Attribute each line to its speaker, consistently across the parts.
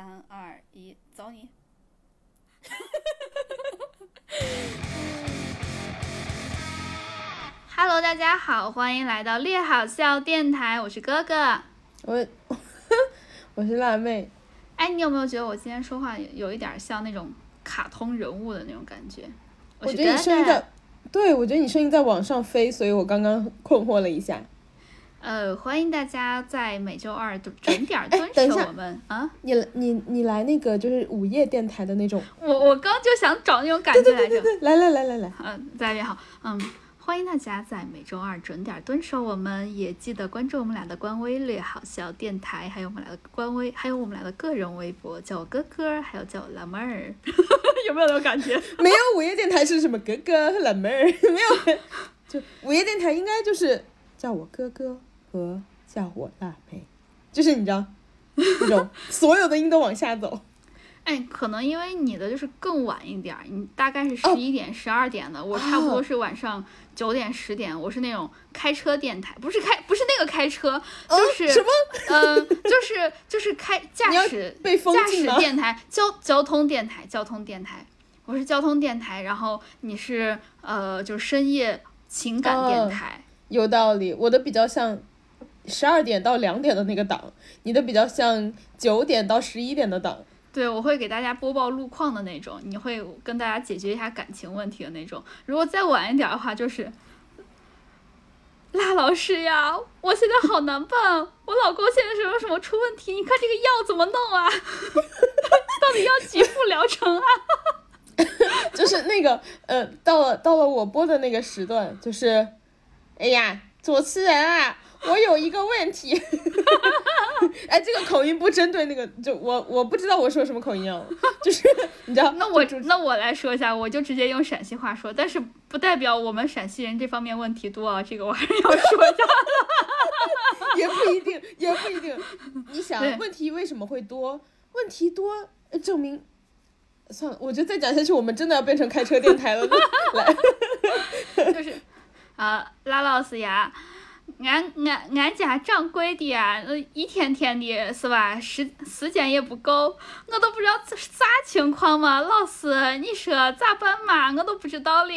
Speaker 1: 三二一，走你！Hello，大家好，欢迎来到列好笑电台，我是哥哥。
Speaker 2: 我 我是辣妹，
Speaker 1: 哎，你有没有觉得我今天说话有有一点像那种卡通人物的那种感觉？
Speaker 2: 我觉得你声音在，对我觉得你声音在往上飞，所以我刚刚困惑了一下。
Speaker 1: 呃，欢迎大家在每周二准准点蹲守我们啊！
Speaker 2: 你你你来那个就是午夜电台的那种，
Speaker 1: 我我刚就想找那种感觉来着。
Speaker 2: 对，来来来来来，
Speaker 1: 嗯，大家好，嗯，欢迎大家在每周二准点蹲守我们，也记得关注我们俩的官微“略好笑电台”，还有我们俩的官微，还有我们俩的个人微博，叫我哥哥，还有叫我辣妹儿，有没有那种感觉？
Speaker 2: 没有午夜电台是什么哥哥和老妹儿，没有，就午夜电台应该就是叫我哥哥和叫我辣妹，就是你知道那种所有的音都往下走。
Speaker 1: 哎，可能因为你的就是更晚一点儿，你大概是十
Speaker 2: 哦
Speaker 1: 一点、十二点的，我差不多是晚上九点、十点，我是那种开车电台，不是开，不是那个开车，就是、
Speaker 2: 什么？
Speaker 1: 嗯，就是就是开驾驶
Speaker 2: 被封
Speaker 1: 驾驶电台交交通电台交通电台，我是交通电台，然后你是呃就是深夜情感电
Speaker 2: 哦
Speaker 1: 台，
Speaker 2: 有道理，我的比较像十二点到两点的那个档，你的比较像九点到十一点的档。
Speaker 1: 对我会给大家播报路况的那种，你会跟大家解决一下感情问题的那种。如果再晚一点的话，就是。辣老师呀，我现在好难办，我老公现在什么什么出问题，你看这个药怎么弄啊？到底要几副疗程啊？
Speaker 2: 就是那个呃，到了到了我播的那个时段，就是，哎呀，主持人啊，我有一个问题，哎，这个口音不针对那个，就我我不知道我说什么口音啊，就是你知道，
Speaker 1: 那我那我来说一下，我就直接用陕西话说，但是不代表我们陕西人这方面问题多啊，这个我还是要说一下。
Speaker 2: 也不一定，也不一定。你想问题为什么会多？问题多，呃证明。算了，我觉得再讲下去，我们真的要变成开车电台了。来，
Speaker 1: 就是啊，拉老师呀，俺俺俺家掌柜的呀，呃一天天的是吧，时时间也不够，我都不知道这是啥情况嘛。老师，你说咋办嘛？我都不知道了。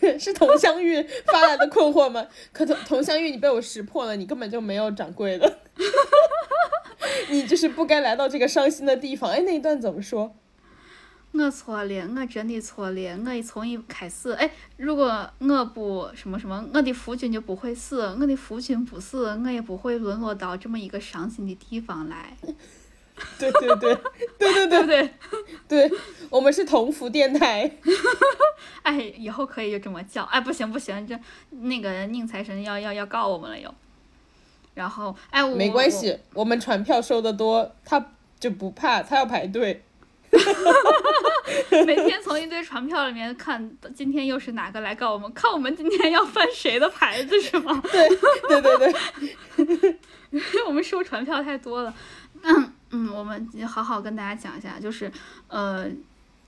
Speaker 2: 是佟湘玉发来的困惑吗？可佟佟湘玉，你被我识破了，你根本就没有掌柜的，你就是不该来到这个伤心的地方。哎，那一段怎么说？
Speaker 1: 我错了，我真的错了。我从一开始，哎，如果我不什么什么，我的夫君就不会死。我的夫君不死，我也不会沦落到这么一个伤心的地方来，
Speaker 2: 对对对对对
Speaker 1: 对
Speaker 2: 对
Speaker 1: 对？
Speaker 2: 我们是同福电台。
Speaker 1: 哎，以后可以就这么叫。哎，不行不行，这那个宁财神要要要告我们了又。然后，哎，我
Speaker 2: 没关系，我们传票收的多，他就不怕，他要排队。
Speaker 1: 我 每天从一堆传票里面看，今天又是哪个来告我们？看我们今天要翻谁的牌子是吗？
Speaker 2: 对对对对，
Speaker 1: 因为我们收传票太多了。嗯 嗯，我们好好跟大家讲一下，就是呃，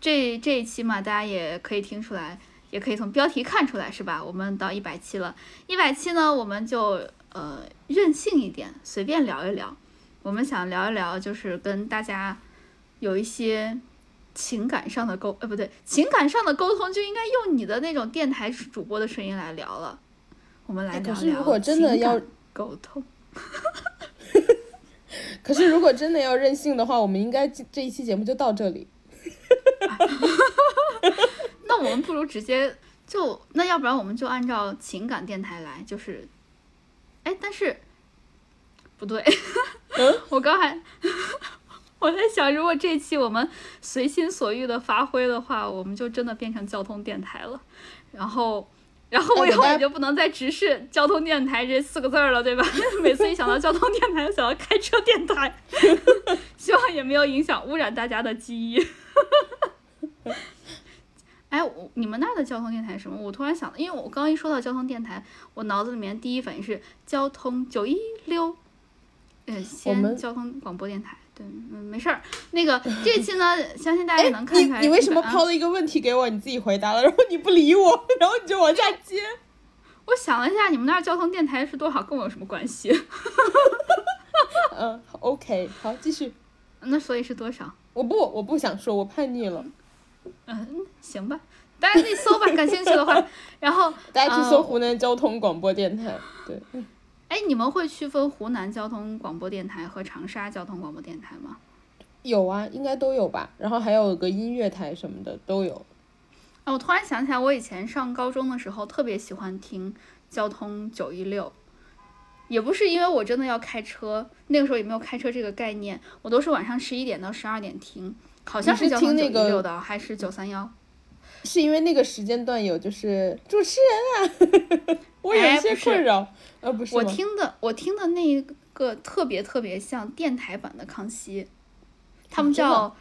Speaker 1: 这这一期嘛，大家也可以听出来，也可以从标题看出来，是吧？我们到一百期了，一百期呢，我们就呃任性一点，随便聊一聊。我们想聊一聊，就是跟大家有一些情感上的沟，呃，不对，情感上的沟通就应该用你的那种电台主播的声音来聊了。我们来聊聊
Speaker 2: 哎可是如果真的要
Speaker 1: 沟通。
Speaker 2: 可是如果真的要任性的话，我们应该这这一期节目就到这里。
Speaker 1: 那我们不如直接就那要不然我们就按照情感电台来，就是，哎，但是不对，
Speaker 2: 嗯
Speaker 1: 我刚才 我在想，如果这期我们随心所欲的发挥的话，我们就真的变成交通电台了，然后。然后我以后也就不能再直视交通电台这四个字儿了，对吧？每次一想到交通电台，就想到开车电台，希望也没有影响污染大家的记忆。哎，我你们那儿的交通电台是什么？我突然想到，因为我刚刚一说到交通电台，我脑子里面第一反应是交通九一六，呃，西安交通广播电台。对，嗯，没事儿。那个这期呢，相信大家也能看
Speaker 2: 哎你
Speaker 1: 出来。
Speaker 2: 你为什么
Speaker 1: 啊
Speaker 2: 抛了一个问题给我，你自己回答了，然后你不理我，然后你就往下接？
Speaker 1: 我想了一下，你们那儿交通电台是多少，跟我有什么关系？
Speaker 2: 嗯，OK，好，继续。
Speaker 1: 那所以是多少？
Speaker 2: 我不，我不想说，我叛逆了。
Speaker 1: 嗯，行吧，大家自己搜吧，感兴趣的话。然后
Speaker 2: 大家去搜湖南交通广播电台。对。
Speaker 1: 哎，你们会区分湖南交通广播电台和长沙交通广播电台吗？
Speaker 2: 有啊，应该都有吧。然后还有个音乐台什么的都有。
Speaker 1: 啊，我突然想起来，我以前上高中的时候特别喜欢听交通九一六，也不是因为我真的要开车，那个时候也没有开车这个概念，我都是晚上十一点到十二点听，好像
Speaker 2: 是
Speaker 1: 交通九
Speaker 2: 一
Speaker 1: 六的，还是九三幺？
Speaker 2: 是因为那个时间段有就是主持人啊，我有一些困扰。呃，不是，
Speaker 1: 我听的我听的那一个特别特别像电台版的康熙，他们叫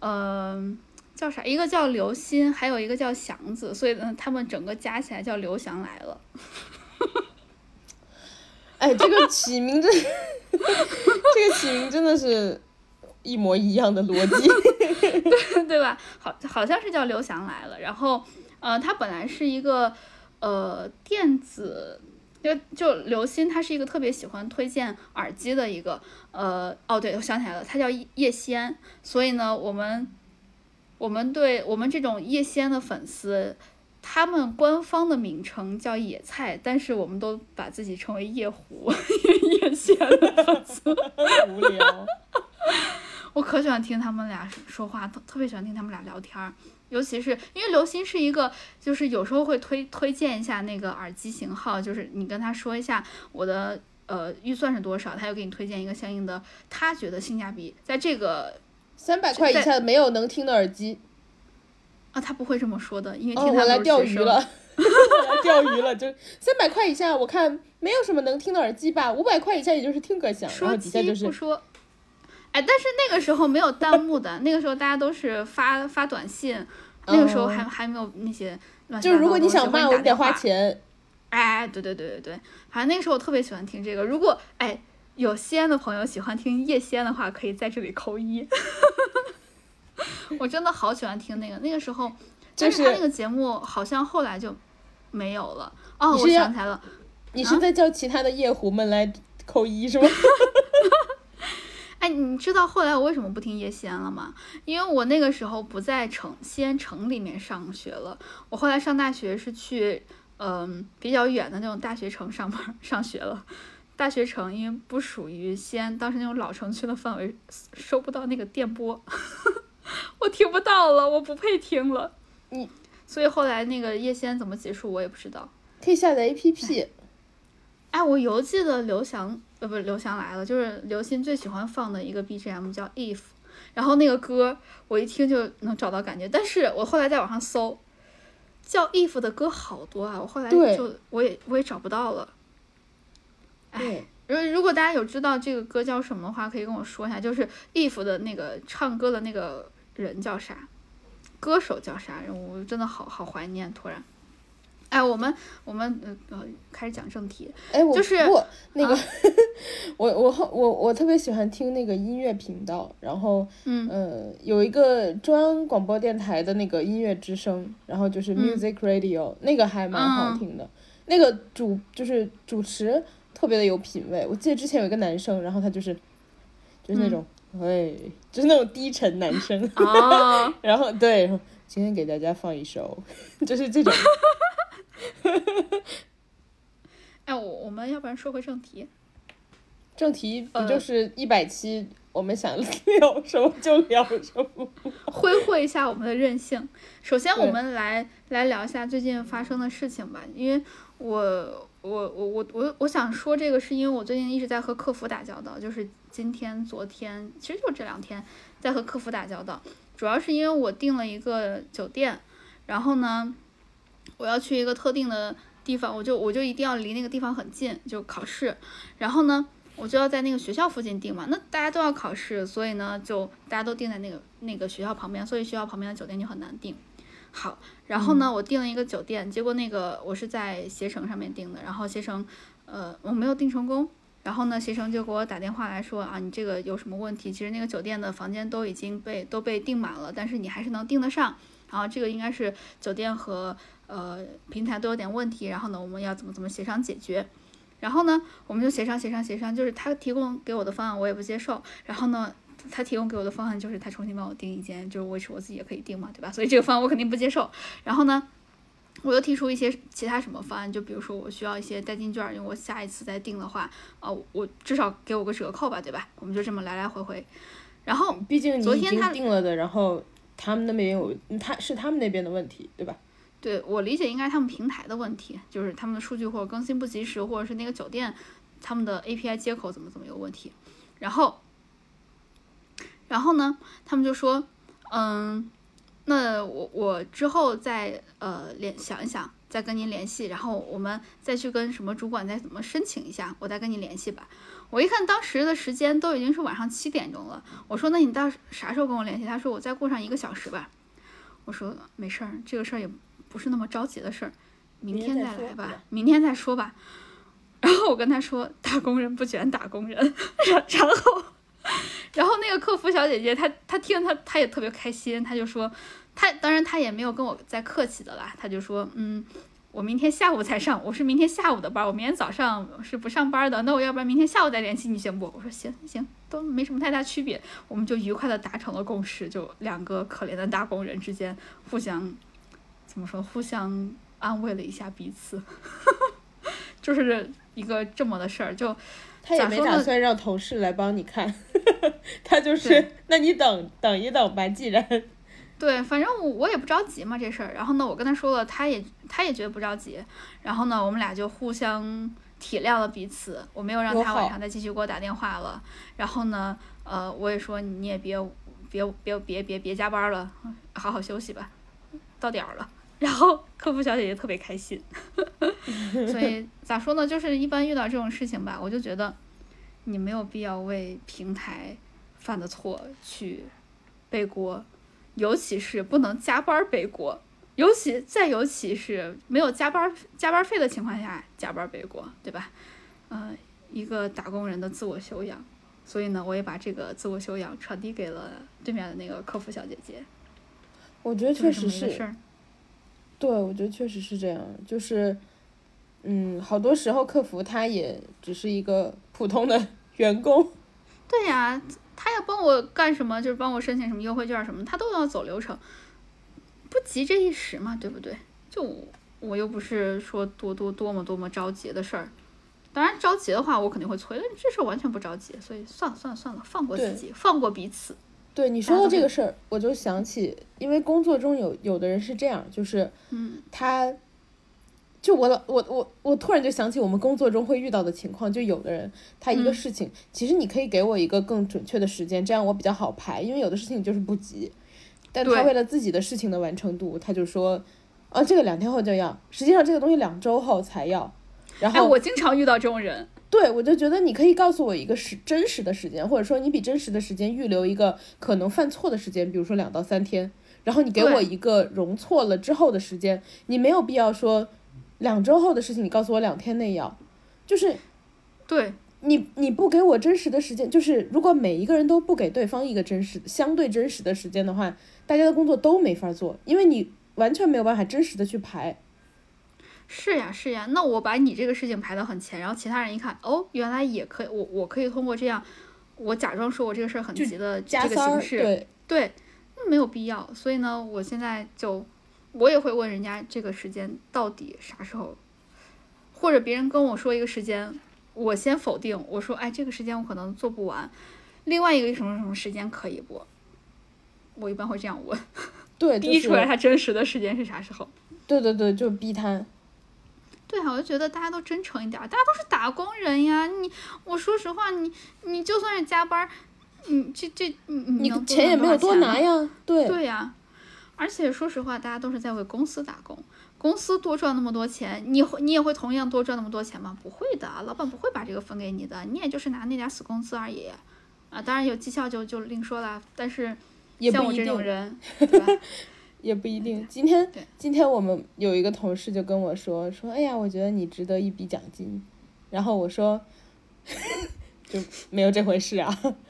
Speaker 1: 呃叫啥？一个叫刘鑫，还有一个叫祥子，所以呢，他们整个加起来叫刘翔来了。
Speaker 2: 哎，这个起名字，这个起名真的是一模一样的逻辑，
Speaker 1: 对对吧？好，好像是叫刘翔来了。然后，呃，他本来是一个呃电子。就就刘鑫，他是一个特别喜欢推荐耳机的一个，呃，哦，对，我想起来了，他叫叶仙，所以呢，我们我们对我们这种叶仙的粉丝，他们官方的名称叫野菜，但是我们都把自己称为叶狐，叶仙的粉丝，
Speaker 2: 无聊。
Speaker 1: 我可喜欢听他们俩说话，特特别喜欢听他们俩聊天儿。尤其是因为刘鑫是一个，就是有时候会推推荐一下那个耳机型号，就是你跟他说一下我的呃预算是多少，他又给你推荐一个相应的，他觉得性价比在这个
Speaker 2: 三百块以下没有能听的耳机。
Speaker 1: 啊，他不会这么说的，因为听他
Speaker 2: 我来钓鱼了，来钓鱼了，就三百块以下我看没有什么能听的耳机吧，五百块以下也就是听个响，然后底下就是
Speaker 1: 说，哎，但是那个时候没有弹幕的，那个时候大家都是发发短信。那个时候还还没有那些乱
Speaker 2: 七八糟的。就是如果
Speaker 1: 你
Speaker 2: 想骂我，得花钱。
Speaker 1: 哎，对对对对对，反正那个时候我特别喜欢听这个。如果哎有西安的朋友喜欢听叶西安的话，可以在这里扣一。我真的好喜欢听那个，那个时候
Speaker 2: 但是
Speaker 1: 他那个节目好像后来就没有了。哦，我想起来了，
Speaker 2: 你是在叫其他的夜壶们来扣一是吗？
Speaker 1: 哎，你知道后来我为什么不听叶西安了吗？因为我那个时候不在城西安城里面上学了，我后来上大学是去嗯比较远的那种大学城上班上学了。大学城因为不属于西安当时那种老城区的范围，收不到那个电波，我听不到了，我不配听了。
Speaker 2: 你
Speaker 1: 所以后来那个叶西安怎么结束我也不知道。
Speaker 2: 可以下载 APP。
Speaker 1: 哎，我犹记得刘翔。呃，不是刘翔来了，就是刘鑫最喜欢放的一个 BGM 叫 If，然后那个歌我一听就能找到感觉，但是我后来在网上搜，叫 If 的歌好多啊，我后来就我也我也找不到了。哎，如如果大家有知道这个歌叫什么的话，可以跟我说一下，就是 If 的那个唱歌的那个人叫啥，歌手叫啥，我真的好好怀念，突然。哎，我们我们呃呃开始讲正题。
Speaker 2: 哎，我
Speaker 1: 就是
Speaker 2: 我那个，我我我我特别喜欢听那个音乐频道，然后
Speaker 1: 嗯
Speaker 2: 呃有一个中央广播电台的那个音乐之声，然后就是 Music Radio，那个还蛮好听的。那个主就是主持特别的有品位。我记得之前有一个男生，然后他就是就是那种哎，就是那种低沉男生。
Speaker 1: 啊，
Speaker 2: 然后对，今天给大家放一首，就是这种。
Speaker 1: 哎，我我们要不然说回正题。
Speaker 2: 正题不就是一百期，我们想聊什么就聊什么，
Speaker 1: 挥霍一下我们的任性。首先，我们来来聊一下最近发生的事情吧。因为我我我我我我想说这个，是因为我最近一直在和客服打交道，就是今天、昨天，其实就这两天在和客服打交道。主要是因为我订了一个酒店，然后呢。我要去一个特定的地方，我就我就一定要离那个地方很近，就考试。然后呢，我就要在那个学校附近订嘛。那大家都要考试，所以呢，就大家都订在那个那个学校旁边，所以学校旁边的酒店就很难订。好，然后呢，我订了一个酒店，结果那个我是在携程上面订的，然后携程，呃，我没有订成功。然后呢，携程就给我打电话来说啊，你这个有什么问题？其实那个酒店的房间都已经被都被订满了，但是你还是能订得上。然后这个应该是酒店和呃平台都有点问题，然后呢，我们要怎么怎么协商解决？然后呢，我们就协商协商协商，就是他提供给我的方案我也不接受。然后呢，他提供给我的方案就是他重新帮我订一间，就是维持我自己也可以订嘛，对吧？所以这个方案我肯定不接受。然后呢，我又提出一些其他什么方案，就比如说我需要一些代金券，因为我下一次再订的话，啊、我至少给我个折扣吧，对吧？我们就这么来来回回。然后
Speaker 2: 毕竟你已经
Speaker 1: 昨天他
Speaker 2: 定了的，然后他们那边有，他是他们那边的问题，对吧？
Speaker 1: 对我理解应该他们平台的问题，就是他们的数据或者更新不及时，或者是那个酒店他们的 API 接口怎么怎么有问题。然后，然后呢，他们就说，嗯，那我我之后再呃联想一想，再跟您联系，然后我们再去跟什么主管再怎么申请一下，我再跟您联系吧。我一看当时的时间都已经是晚上七点钟了，我说那你到啥时候跟我联系？他说我再过上一个小时吧。我说没事儿，这个事儿也不是那么着急的事儿，明
Speaker 2: 明
Speaker 1: 天
Speaker 2: 天再
Speaker 1: 来吧
Speaker 2: 吧，
Speaker 1: 明天再说吧。然后我跟他说，打工人不卷打工人，然 然后，然后那个客服小姐姐她她听她她也特别开心，她就说，她当然她也没有跟我再客气的啦，她就说，嗯，我明天下午才上，我是明天下午的班，我明天早上是不上班的，那我要不然明天下午再联系你行不？我说行行，都没什么太大区别，我们就愉快的达成了共识，就两个可怜的打工人之间互相怎么说，互相安慰了一下彼此，就是一个这么的事儿，就
Speaker 2: 他也没打算让同事来帮你看，他就是，那你等等一等吧，既然
Speaker 1: 对，反正我我也不着急嘛这事儿。然后呢，我跟他说了，他也他也觉得不着急。然后呢，我们俩就互相体谅了彼此。我没有让他晚上再继续给我打电话了。然后呢，呃，我也说你也别别别别别别加班了，好好休息吧，到点儿了。然后客服小姐姐特别开心，所以咋说呢？就是一般遇到这种事情吧，我就觉得你没有必要为平台犯的错去背锅，尤其是不能加班儿背锅，尤其再尤其是没有加班儿加班儿费的情况下加班儿背锅，对吧？呃，一个打工人的自我修养，所以呢，我也把这个自我修养传递给了对面的那个客服小姐姐，
Speaker 2: 我觉得确实是
Speaker 1: 事，儿。
Speaker 2: 对，我觉得确实是这样，就是，嗯，好多时候客服他也只是一个普通的员工，
Speaker 1: 对呀，他要帮我干什么，就是帮我申请什么优惠券什么，他都要走流程，不急这一时嘛，对不对？就我我又不是说多多多么多么着急的事儿，当然着急的话我肯定会催，但这事儿完全不着急，所以算了算了算了，放过自己，放过彼此。
Speaker 2: 对你说到
Speaker 1: 大家都是
Speaker 2: 这个事儿，我就想起，因为工作中有有的人是这样，就是
Speaker 1: 嗯
Speaker 2: 他，就我老我我我突然就想起我们工作中会遇到的情况，就有的人他一个
Speaker 1: 嗯
Speaker 2: 事情，其实你可以给我一个更准确的时间，这样我比较好排，因为有的事情就是不急，但他为了自己的事情的完成度，他就说，啊这个两天后就要，实际上这个东西两周后才要，然
Speaker 1: 哎，
Speaker 2: 后
Speaker 1: 我经常遇到这种人，
Speaker 2: 对，我就觉得你可以告诉我一个时真实的时间，或者说你比真实的时间预留一个可能犯错的时间，比如说两到三天，然后你给我一个容错了之后的时间，你没有必要说两周后的事情你告诉我两天内要，就是
Speaker 1: 对。
Speaker 2: 你你不给我真实的时间，就是如果每一个人都不给对方一个真实相对真实的时间的话，大家的工作都没法做，因为你完全没有办法真实的去排。
Speaker 1: 是呀是呀，那我把你这个事情排到很前，然后其他人一看，哦，原来也可以，我我可以通过这样，我假装说我这个事儿很急的这个形式，
Speaker 2: 对，
Speaker 1: 对，那没有必要。所以呢，我现在就我也会问人家这个时间到底啥时候，或者别人跟我说一个时间，我先否定，我说哎，这个时间我可能做不完，另外一个什么什么时间可以不？我一般会这样问，
Speaker 2: 对，就是
Speaker 1: 逼出来他真实的时间是啥时候。
Speaker 2: 对对对，就是逼他。
Speaker 1: 对啊，我就觉得大家都真诚一点儿，大家都是打工人呀。你，我说实话，你你就算是加班儿，你这这你你
Speaker 2: 你钱也没有多拿
Speaker 1: 呀。
Speaker 2: 对
Speaker 1: 对呀，而且说实话，大家都是在为公司打工，公司多赚那么多钱，你会你也会同样多赚那么多钱吗？不会的，老板不会把这个分给你的，你也就是拿那点儿死工资而已。啊，当然有绩效就就另说了，但是像我这种，人，对吧？
Speaker 2: 也不一定。今天今天我们有一个同事就跟我说说，哎呀，我觉得你值得一笔奖金。然后我说，就没有这回事啊。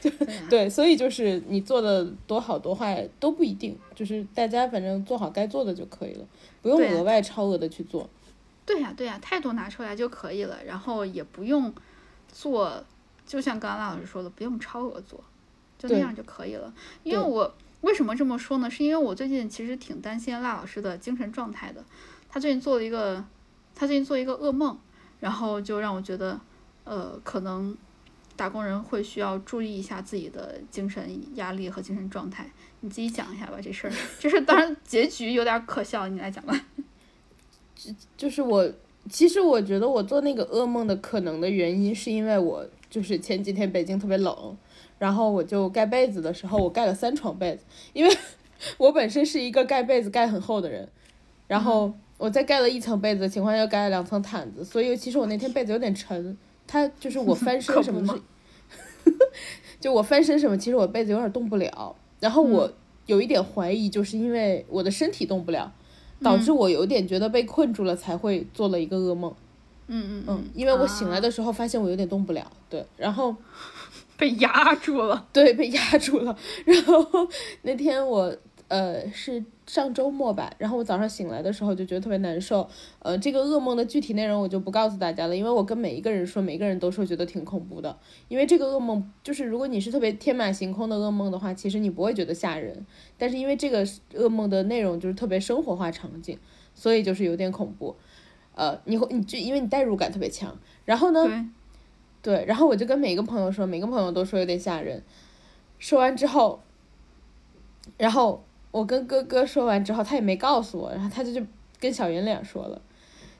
Speaker 1: 对啊
Speaker 2: 对，所以就是你做的多好多坏都不一定，就是大家反正做好该做的就可以了，不用额外超额的去做。
Speaker 1: 对呀、对呀、态度拿出来就可以了，然后也不用做，就像刚刚老师说的，不用超额做，就那样就可以了。因为我为什么这么说呢？是因为我最近其实挺担心赖老师的精神状态的。他最近做了一个，他最近做一个噩梦，然后就让我觉得，呃，可能打工人会需要注意一下自己的精神压力和精神状态。你自己讲一下吧，这事儿。就是当然结局有点可笑，你来讲吧。
Speaker 2: 就就是我，其实我觉得我做那个噩梦的可能的原因，是因为我就是前几天北京特别冷，然后我就盖被子的时候，我盖了三床被子，因为 我本身是一个盖被子盖很厚的人，然后我在盖了一层被子的情况下，又盖了两层毯子，所以其实我那天被子有点沉，它就是我翻身什么是，就我翻身什么，其实我被子有点动不了，然后我有一点怀疑，就是因为我的身体动不了。导致我有点觉得被困住了，才会做了一个噩梦。
Speaker 1: 嗯嗯
Speaker 2: 嗯，因为我醒来
Speaker 1: 啊。
Speaker 2: 的时候发现我有点动不了，对，然后
Speaker 1: 被压住了。
Speaker 2: 对被压住了。然后那天我呃是上周末吧，然后我早上醒来的时候就觉得特别难受。呃，这个噩梦的具体内容我就不告诉大家了，因为我跟每一个人说，每个人都说觉得挺恐怖的。因为这个噩梦就是如果你是特别天马行空的噩梦的话，其实你不会觉得吓人。但是因为这个噩梦的内容就是特别生活化场景，所以就是有点恐怖。呃，你会你就因为你代入感特别强，然后呢，
Speaker 1: 对，
Speaker 2: 对，然后我就跟每个朋友说，每个朋友都说有点吓人。说完之后，然后我跟哥哥说完之后，他也没告诉我，然后他就就跟小圆脸说了。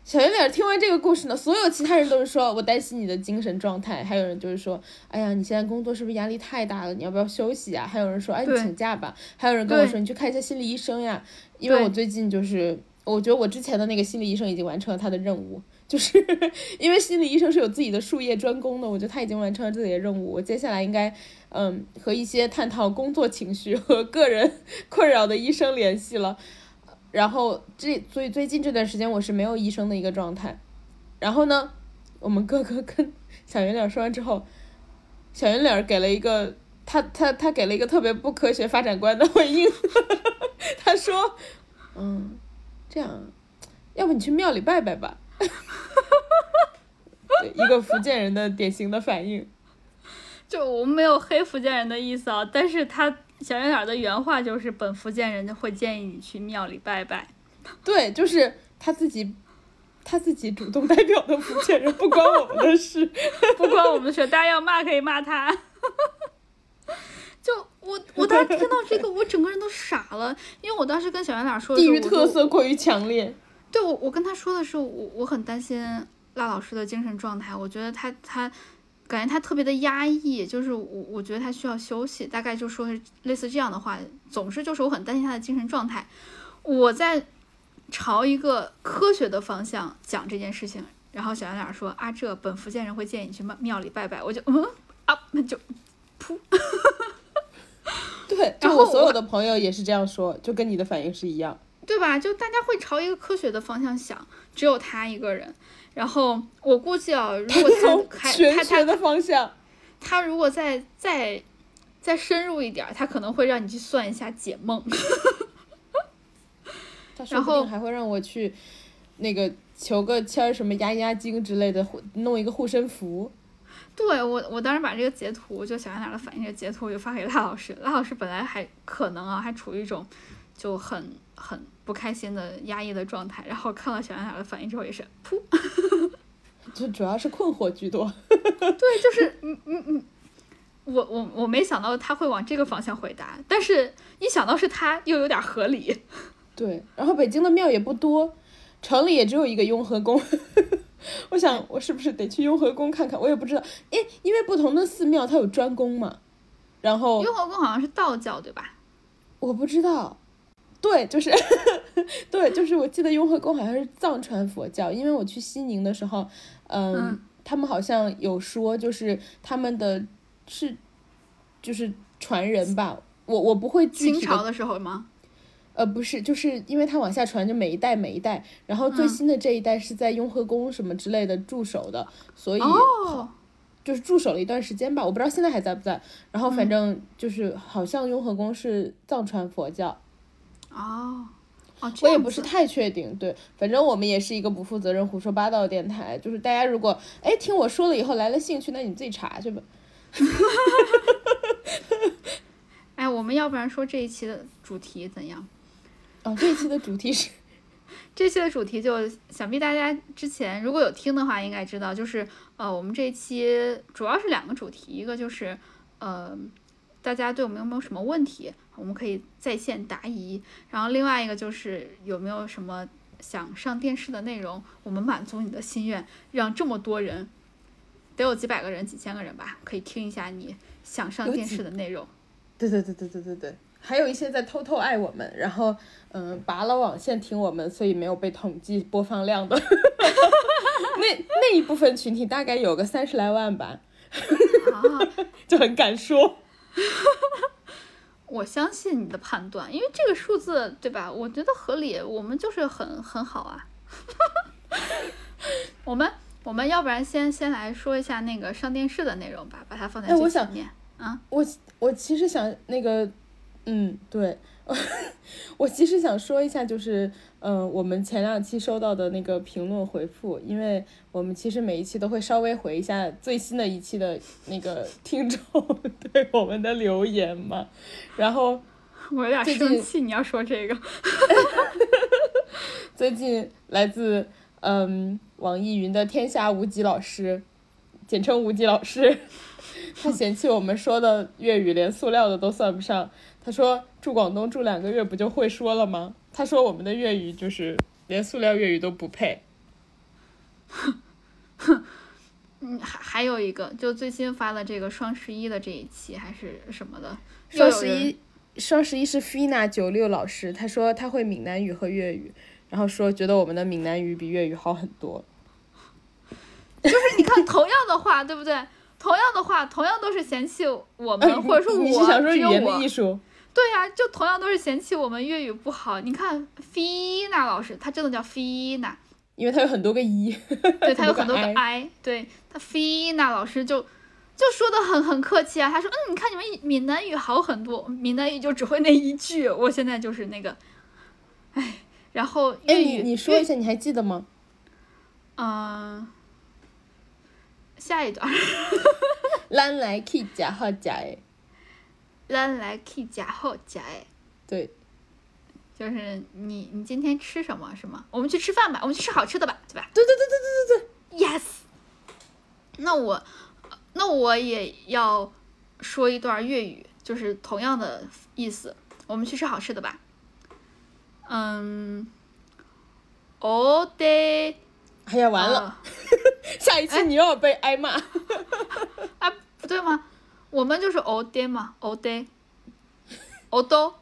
Speaker 2: 小圆脸听完这个故事呢，所有其他人都是说我担心你的精神状态，还有人就是说，哎呀，你现在工作是不是压力太大了？你要不要休息啊？还有人说，哎，你请假吧。还有人跟我说，你去看一下心理医生呀，因为我最近就是，我觉得我之前的那个心理医生已经完成了他的任务，就是 因为心理医生是有自己的术业专攻的，我觉得他已经完成了自己的任务。我接下来应该，嗯，和一些探讨工作情绪和个人 困扰的医生联系了。然后这所以最近这段时间我是没有医生的一个状态。然后呢，我们哥哥跟小圆脸说完之后，小圆脸给了一个他他他给了一个特别不科学发展观的回应，他说，嗯，这样，要不你去庙里拜拜吧。对，一个福建人的典型的反应。
Speaker 1: 就我们没有黑福建人的意思啊，但是他小圆脸的原话就是本福建人会建议你去庙里拜拜。
Speaker 2: 对，就是他自己，他自己主动代表的福建人，不关我们的事。
Speaker 1: 不关我们的事，大家要骂可以骂他。就我我当时听到这个，我整个人都傻了，因为我当时跟小圆脸说的
Speaker 2: 地域特色过于强烈。
Speaker 1: 对我，我跟他说的时候，我我很担心辣老师的精神状态，我觉得他他感觉他特别的压抑，就是我我觉得他需要休息，大概就说是类似这样的话，总之就是我很担心他的精神状态。我在朝一个科学的方向讲这件事情，然后小圆脸说啊，这本福建人会建议你去庙庙里拜拜，我就嗯啊，那就噗
Speaker 2: 对，
Speaker 1: 然
Speaker 2: 就
Speaker 1: 我
Speaker 2: 所有的朋友也是这样说，就跟你的反应是一样。
Speaker 1: 对吧？就大家会朝一个科学的方向想，只有他一个人。然后我估计啊，如果
Speaker 2: 从
Speaker 1: 他还他他
Speaker 2: 玄学的方向，
Speaker 1: 他如果再再再深入一点，他可能会让你去算一下解梦。然后
Speaker 2: 还会让我去那个求个签儿，什么压压惊之类的，弄一个护身符。
Speaker 1: 对我，我当时把这个截图，就小圆脸的反应，这个截图我就发给赖老师。赖老师本来还可能啊，还处于一种就很很不开心的压抑的状态，然后看到小圆脸的反应之后，也是噗，
Speaker 2: 就主要是困惑居多。
Speaker 1: 对，就是嗯嗯嗯，我我我没想到他会往这个方向回答，但是一想到是他，又有点合理。
Speaker 2: 对，然后北京的庙也不多，城里也只有一个雍和宫。我想，我是不是得去雍和宫看看？我也不知道，哎，因为不同的寺庙它有专攻嘛。然后
Speaker 1: 雍和宫好像是道教对吧？
Speaker 2: 我不知道，对，就是 对，就是我记得雍和宫好像是藏传佛教，因为我去西宁的时候，嗯，
Speaker 1: 嗯
Speaker 2: 他们好像有说，就是他们的是就是传人吧，我我不会具体，
Speaker 1: 清朝的时候吗？
Speaker 2: 呃，不是，就是因为它往下传，就每一代每一代，然后最
Speaker 1: 嗯
Speaker 2: 新的这一代是在雍和宫什么之类的驻守的，所以
Speaker 1: 哦，
Speaker 2: 就是驻守了一段时间吧，我不知道现在还在不在。然后反
Speaker 1: 嗯
Speaker 2: 正就是好像雍和宫是藏传佛教。
Speaker 1: 哦，哦，这
Speaker 2: 我也不是太确定，对，反正我们也是一个不负责任、胡说八道的电台。就是大家如果哎听我说了以后来了兴趣，那你自己查去吧。
Speaker 1: 哎，我们要不然说这一期的主题怎样？
Speaker 2: 哦，这一期的主题是
Speaker 1: 这期的主题就想必大家之前如果有听的话，应该知道，就是呃，我们这一期主要是两个主题，一个就是呃，大家对我们有没有什么问题，我们可以在线答疑，然后另外一个就是有没有什么想上电视的内容，我们满足你的心愿，让这么多人，得有几百个人、几千个人吧，可以听一下你想上电视的内容。
Speaker 2: 对对对对对对对，还有一些在偷偷爱我们，然后嗯、拔了网线听我们，所以没有被统计播放量的，那那一部分群体大概有个三十来万吧，
Speaker 1: 啊，
Speaker 2: 就很敢说。
Speaker 1: 我相信你的判断，因为这个数字对吧？我觉得合理，我们就是很很好啊。我们我们要不然先先来说一下那个上电视的内容吧，把它放在
Speaker 2: 哎我想
Speaker 1: 最前面。啊，
Speaker 2: 我我其实想那个，嗯，对，我其实想说一下，就是嗯、呃我们前两期收到的那个评论回复，因为我们其实每一期都会稍微回一下最新的一期的那个听众 对我们的留言嘛，然后
Speaker 1: 我有点生气，你要说这个。
Speaker 2: 最近来自嗯网易云的天下无极老师，简称无极老师，他嫌弃我们说的粤语连塑料的都算不上。他说住广东住两个月不就会说了吗？他说我们的粤语就是连塑料粤语都不配。
Speaker 1: 哼 嗯，还还有一个，就最新发的这个双十一的这一期还是什么的，
Speaker 2: 双十一，双十一是 Fina 九六老师，他说他会闽南语和粤语，然后说觉得我们的闽南语比粤语好很多。
Speaker 1: 就是你看同样的话，对不对？同样的话，同样都是嫌弃我们，或者说我
Speaker 2: 你是想说语言的艺术？
Speaker 1: 对呀、就同样都是嫌弃我们粤语不好。你看菲娜老师，她真的叫菲娜，
Speaker 2: 因为她有很多个一。
Speaker 1: 对 她有很多个 i，对她菲娜老师就就说的很很客气啊，她说嗯，你看你们闽南语好很多，闽南语就只会那一句，我现在就是那个，哎，然后
Speaker 2: 哎，
Speaker 1: 粤语，
Speaker 2: 你你说一下，你还记得吗？
Speaker 1: 嗯、下一段，
Speaker 2: 咱来去食好食的，
Speaker 1: 咱来去夹后夹哎。
Speaker 2: 对，
Speaker 1: 就是你你今天吃什么是吗？我们去吃饭吧，我们去吃好吃的吧，对吧
Speaker 2: 对对对对对对对。
Speaker 1: ？Yes。那我那我也要说一段粤语，就是同样的意思。我们去吃好吃的吧。嗯，我哋
Speaker 2: 哎呀，完了，
Speaker 1: 啊
Speaker 2: 下一次你又要被挨骂。
Speaker 1: 啊，不对吗？我们就是我哋嘛，我哋，我都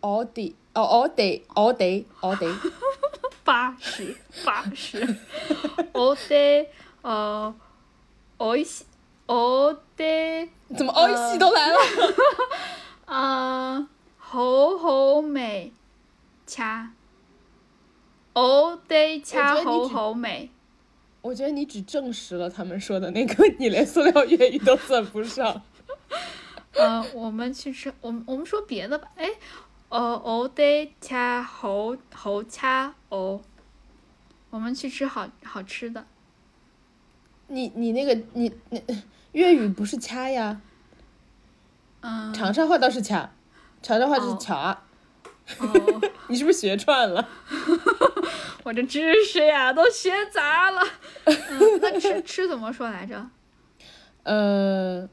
Speaker 2: 我哋，哦，我哋，我哋，我哋，
Speaker 1: 八十八十，我哋呃，欧西我哋
Speaker 2: 怎么欧一系都来了？
Speaker 1: 啊，好好味茶，我哋茶好好味。
Speaker 2: 我觉得你只证实了他们说的那个，你连塑料粤语都算不上。
Speaker 1: 嗯、我们去吃，我们我们说别的吧。哎，呃，我哋茶好好恰哦，我们去吃好好吃的。
Speaker 2: 你你那个你你粤语不是掐呀，
Speaker 1: 嗯，
Speaker 2: 长沙话倒是掐，长沙话就是
Speaker 1: 哦
Speaker 2: 掐。
Speaker 1: 哦，
Speaker 2: 你是不是学串了？
Speaker 1: 我这知识呀都学杂了。嗯，那吃 吃怎么说来着？
Speaker 2: 呃，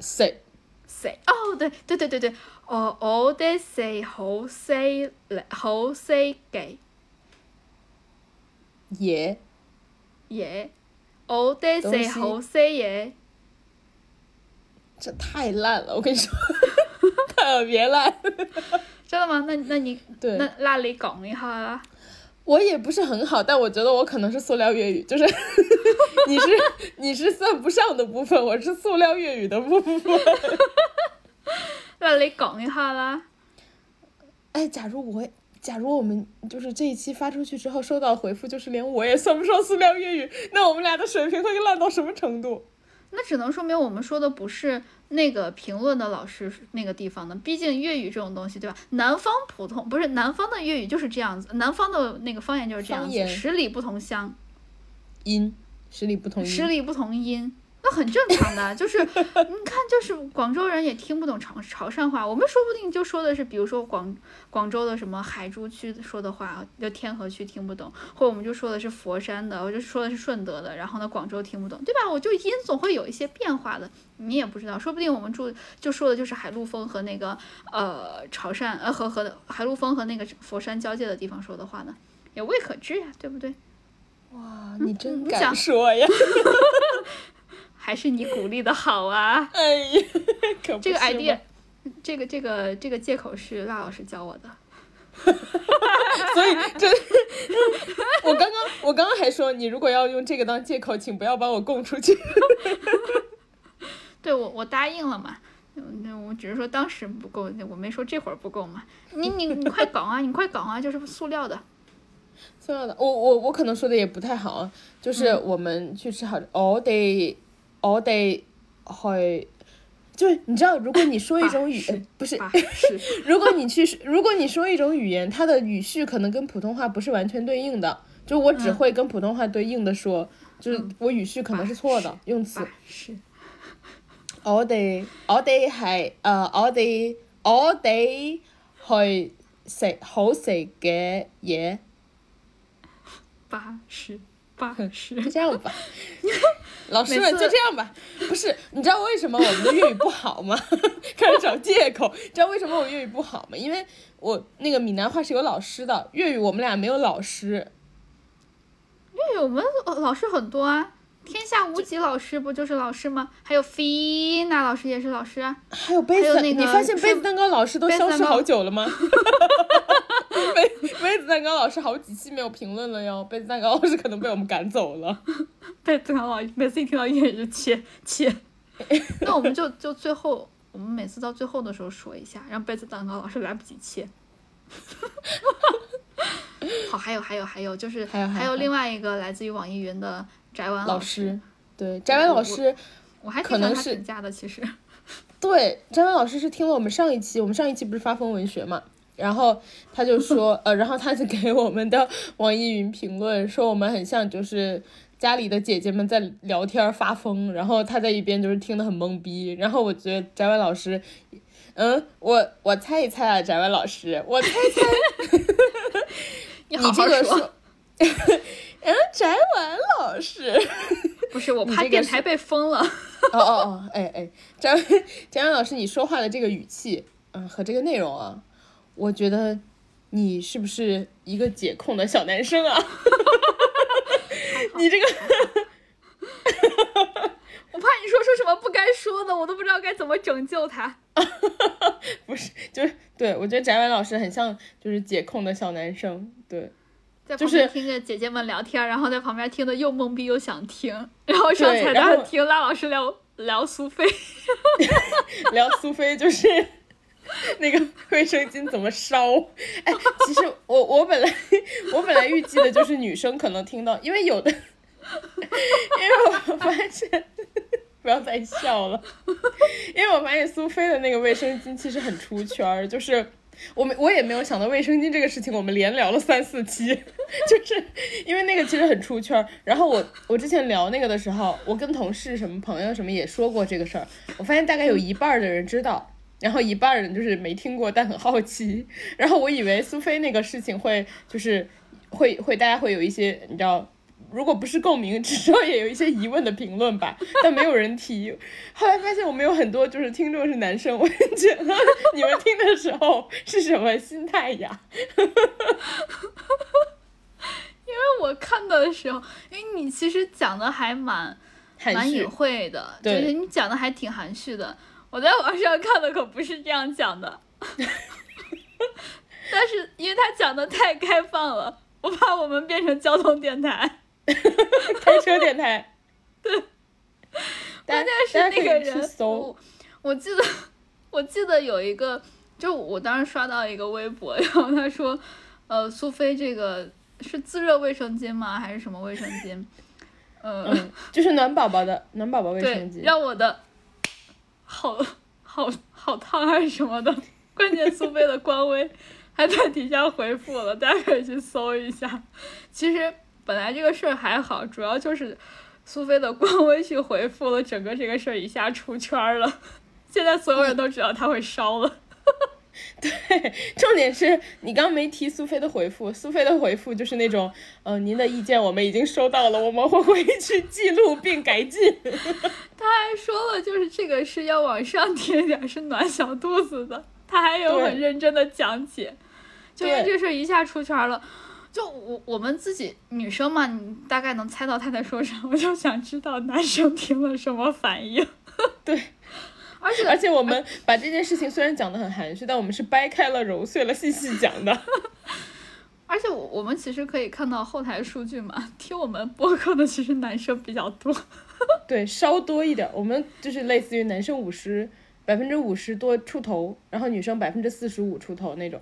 Speaker 2: 食
Speaker 1: 食哦，對對對對對，我我哋食好食嚟好食嘅
Speaker 2: 嘢，
Speaker 1: 嘢，我哋
Speaker 2: 東西
Speaker 1: 食好 say 也。
Speaker 2: 这太烂了，我跟你说，特别烂。
Speaker 1: 真的吗？那那你
Speaker 2: 对
Speaker 1: 那那你讲一下啦。
Speaker 2: 我也不是很好，但我觉得我可能是塑料粤语，就是 你是你是算不上的部分，我是塑料粤语的部分。
Speaker 1: 那你讲一下啦。
Speaker 2: 哎，假如我，假如我们就是这一期发出去之后收到回复，就是连我也算不上塑料粤语，那我们俩的水平会烂到什么程度？
Speaker 1: 那只能说明我们说的不是那个评论的老师那个地方的，毕竟粤语这种东西，对吧？南方普通不是南方的粤语就是这样子，南方的那个方言就是这样子，十里不同乡，
Speaker 2: 音，十里不同音。
Speaker 1: 十里不同音。那很正常的，就是你看，就是广州人也听不懂潮潮汕话，我们说不定就说的是，比如说广广州的什么海珠区说的话，就天河区听不懂，或者我们就说的是佛山的，我就说的是顺德的，然后呢广州听不懂，对吧？我就音总会有一些变化的，你也不知道，说不定我们住就说的就是海陆丰和那个呃潮汕呃和和的海陆丰和那个佛山交界的地方说的话呢，也未可知呀，对不对？
Speaker 2: 哇，你真敢说呀！
Speaker 1: 还是你鼓励的好啊。
Speaker 2: 哎呀，可不
Speaker 1: 这个 idea，这个这个这个借口是辣老师教我的。
Speaker 2: 所以这，我刚刚我刚刚还说，你如果要用这个当借口，请不要把我供出去。
Speaker 1: 对我我答应了嘛，嗯那我只是说当时不够，我没说这会儿不够嘛。你你你快搞啊，你快搞啊，就是塑料的。
Speaker 2: 塑料的，我我我可能说的也不太好啊，就是我们去吃好，我哋我哋去，就是你知道，如果你说一种语，呃不是，
Speaker 1: 是，
Speaker 2: 如果你去，如果你说一种语言，它的语序可能跟普通话不是完全对应的，就我只
Speaker 1: 嗯
Speaker 2: 会跟普通话对应的说，就是我语序可能是错的，用词。
Speaker 1: 吧。是，
Speaker 2: 我哋我哋係誒，我哋我哋去食好食嘅嘢，
Speaker 1: 吧是吧 是
Speaker 2: 就。这样吧。老
Speaker 1: 师
Speaker 2: 们就这样吧。不是，你知道为什么我们的粤语不好吗？开始找借口。你知道为什么我粤语不好吗？因为我那个闽南话是有老师的，粤语我们俩没有老师。
Speaker 1: 粤语我们呃老师很多啊，天下无极老师不就是老师吗？还有菲娜老师也是老师啊。
Speaker 2: 還有杯子蛋，
Speaker 1: 還有那個
Speaker 2: 你发现杯子蛋糕老师都消失好久了嗎？杯杯子蛋糕老师好几期没有评论了哟，杯子蛋糕老师可能被我们赶走了。
Speaker 1: 被曾老每次一听到音乐就切切，那我们就就最后，我们每次到最后的时候说一下，让杯子蛋糕老师来不及切。好，还有还有还有，就是
Speaker 2: 还有还有
Speaker 1: 另外一个来自于网易云的翟婉
Speaker 2: 老
Speaker 1: 师，
Speaker 2: 对，翟文老师，
Speaker 1: 我还
Speaker 2: 可能是
Speaker 1: 评价的，其实。
Speaker 2: 对，翟文老师是听了我们上一期，我们上一期不是发疯文学嘛，然后他就说，呃，然后他就给我们的网易云评论说我们很像就是家里的姐姐们在聊天发疯，然后他在一边就是听得很懵逼，然后我觉得翟文老师，嗯，我我猜一猜啊，翟文老师，我猜猜。
Speaker 1: 你
Speaker 2: 你
Speaker 1: 好好说，
Speaker 2: 这个说，嗯，翟文老师，
Speaker 1: 不是我怕电台被封了。
Speaker 2: 哦哦哦，哎哎，翟翟文老师，你说话的这个语气，嗯，和这个内容啊，我觉得你是不是一个解控的小男生啊？你这个，
Speaker 1: 我怕你说出什么不该说的，我都不知道该怎么拯救他。
Speaker 2: 不是，就是对我觉得翟文老师很像就是解控的小男生，对。
Speaker 1: 在
Speaker 2: 就是
Speaker 1: 旁边听着姐姐们聊天，然后在旁边听的又懵逼又想听，然后上
Speaker 2: 对
Speaker 1: 彩
Speaker 2: 然后
Speaker 1: 蛋听拉老师聊聊苏菲，
Speaker 2: 聊苏菲就是 那个卫生巾怎么烧。哎，其实我我本来我本来预计的就是女生可能听到，因为有的，因为我发现。不要再笑了，因为我发现苏菲的那个卫生巾其实很出圈，就是我们我也没有想到卫生巾这个事情，我们连聊了三四期，就是因为那个其实很出圈。然后我我之前聊那个的时候，我跟同事什么朋友什么也说过这个事儿，我发现大概有一半的人知道，然后一半人就是没听过但很好奇。然后我以为苏菲那个事情会就是会会大家会有一些你知道。如果不是共鸣，至少也有一些疑问的评论吧，但没有人提。后来发现我们有很多就是听众是男生，我也觉得你们听的时候是什么心态呀？
Speaker 1: 因为我看到的时候，因为你其实讲的还蛮蛮隐晦的，就是你讲的还挺含蓄的。我在网上看的可不是这样讲的，但是因为他讲的太开放了，我怕我们变成交通电台。
Speaker 2: 开车电台。对，
Speaker 1: 关键是那个人，我我记得我记得有一个，就我当时刷到一个微博，然后他说，呃，苏菲这个是自热卫生巾吗？还是什么卫生巾？呃，
Speaker 2: 嗯，就是暖宝宝的暖宝宝卫生，巾。
Speaker 1: 让我的好好好烫还是什么的，关键苏菲的官微还在底下回复了，大家可以去搜一下。其实本来这个事儿还好，主要就是苏菲的官微去回复了，整个这个事儿一下出圈了，现在所有人都知道他会烧了。
Speaker 2: 对，重点是你刚没提苏菲的回复，苏菲的回复就是那种，嗯，您的意见我们已经收到了，我们会回去记录并改进。
Speaker 1: 他还说了，就是这个是要往上贴点，是暖小肚子的。他还有很认真的讲解，就因为这事一下出圈了。就我我们自己女生嘛，你大概能猜到他在说啥，我就想知道男生听了什么反应。
Speaker 2: 对。
Speaker 1: 而且
Speaker 2: 而且我们把这件事情虽然讲的很含蓄，但我们是掰开了揉碎了细细讲的。
Speaker 1: 而且我我们其实可以看到后台数据嘛，听我们播客的其实男生比较多。
Speaker 2: 对，稍多一点，我们就是类似于男生五十百分之五十多出头，然后女生百分之四十五出头那种。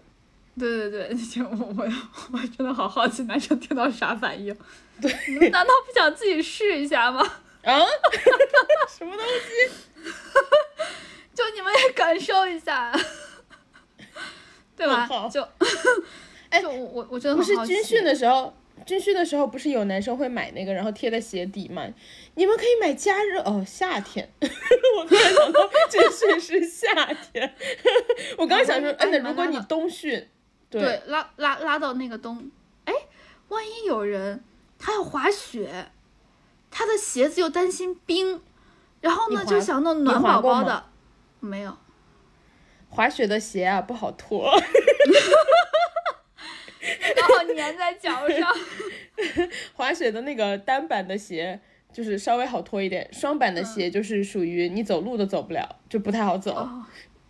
Speaker 1: 对对对，就我我我真的好好奇男生听到啥反应。
Speaker 2: 对，
Speaker 1: 难道不想自己试一下吗？
Speaker 2: 啊？什么东西？
Speaker 1: 就你们也感受一下，对吧？就，
Speaker 2: 哎，
Speaker 1: 就我我觉得
Speaker 2: 不是军训的时候，军训的时候不是有男生会买那个，然后贴在鞋底嘛？你们可以买加热哦，夏天。我突然想到军训是夏天，我刚想说，哎，那如果你冬训，
Speaker 1: 对，拉拉拉到那个冬，哎，万一有人他要滑雪。他的鞋子又担心冰，然后呢就想弄暖宝宝的，没有。
Speaker 2: 滑雪的鞋啊不好脱，
Speaker 1: 然后粘在脚上。
Speaker 2: 滑雪的那个单板的鞋就是稍微好脱一点，双板的鞋就是属于你走路都走不了，就不太好走。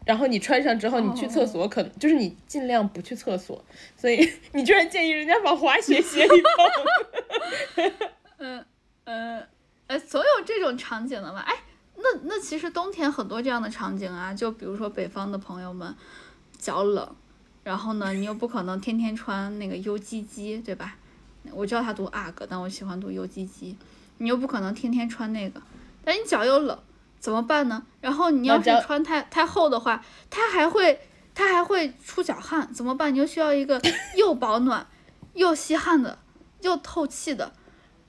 Speaker 2: 然后你穿上之后，你去厕所可能就是你尽量不去厕所，所以 你居然建议人家往滑雪鞋里
Speaker 1: 放。嗯。呃，呃，总有这种场景的嘛？哎，那那其实冬天很多这样的场景啊，就比如说北方的朋友们，脚冷，然后呢，你又不可能天天穿那个 U G G，对吧？我知道它读 UGG，但我喜欢读 U G G。你又不可能天天穿那个，但你脚又冷，怎么办呢？然后你要是穿太太厚的话，它还会它还会出脚汗，怎么办？你就需要一个 又保暖又吸汗的又透气的。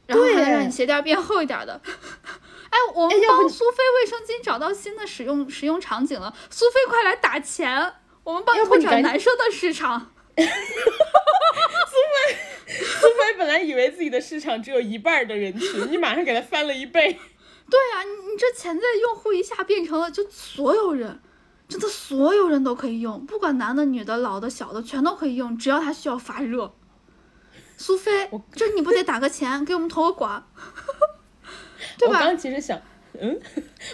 Speaker 1: 然后还能让你鞋垫变厚一点的，哎，我们帮苏菲卫生巾找到新的使用使用场景了，苏菲快来打钱，我们帮你拓展男生的市场。苏
Speaker 2: 菲，苏菲本来以为自己的市场只有一半的人群，你马上给他翻了一倍。
Speaker 1: 对啊，你你这潜在用户一下变成了就所有人，真的所有人都可以用，不管男的女的老的小的全都可以用，只要它需要发热。苏菲，这你不得打个钱给我们投个广，对
Speaker 2: 吧？我刚其实想，嗯，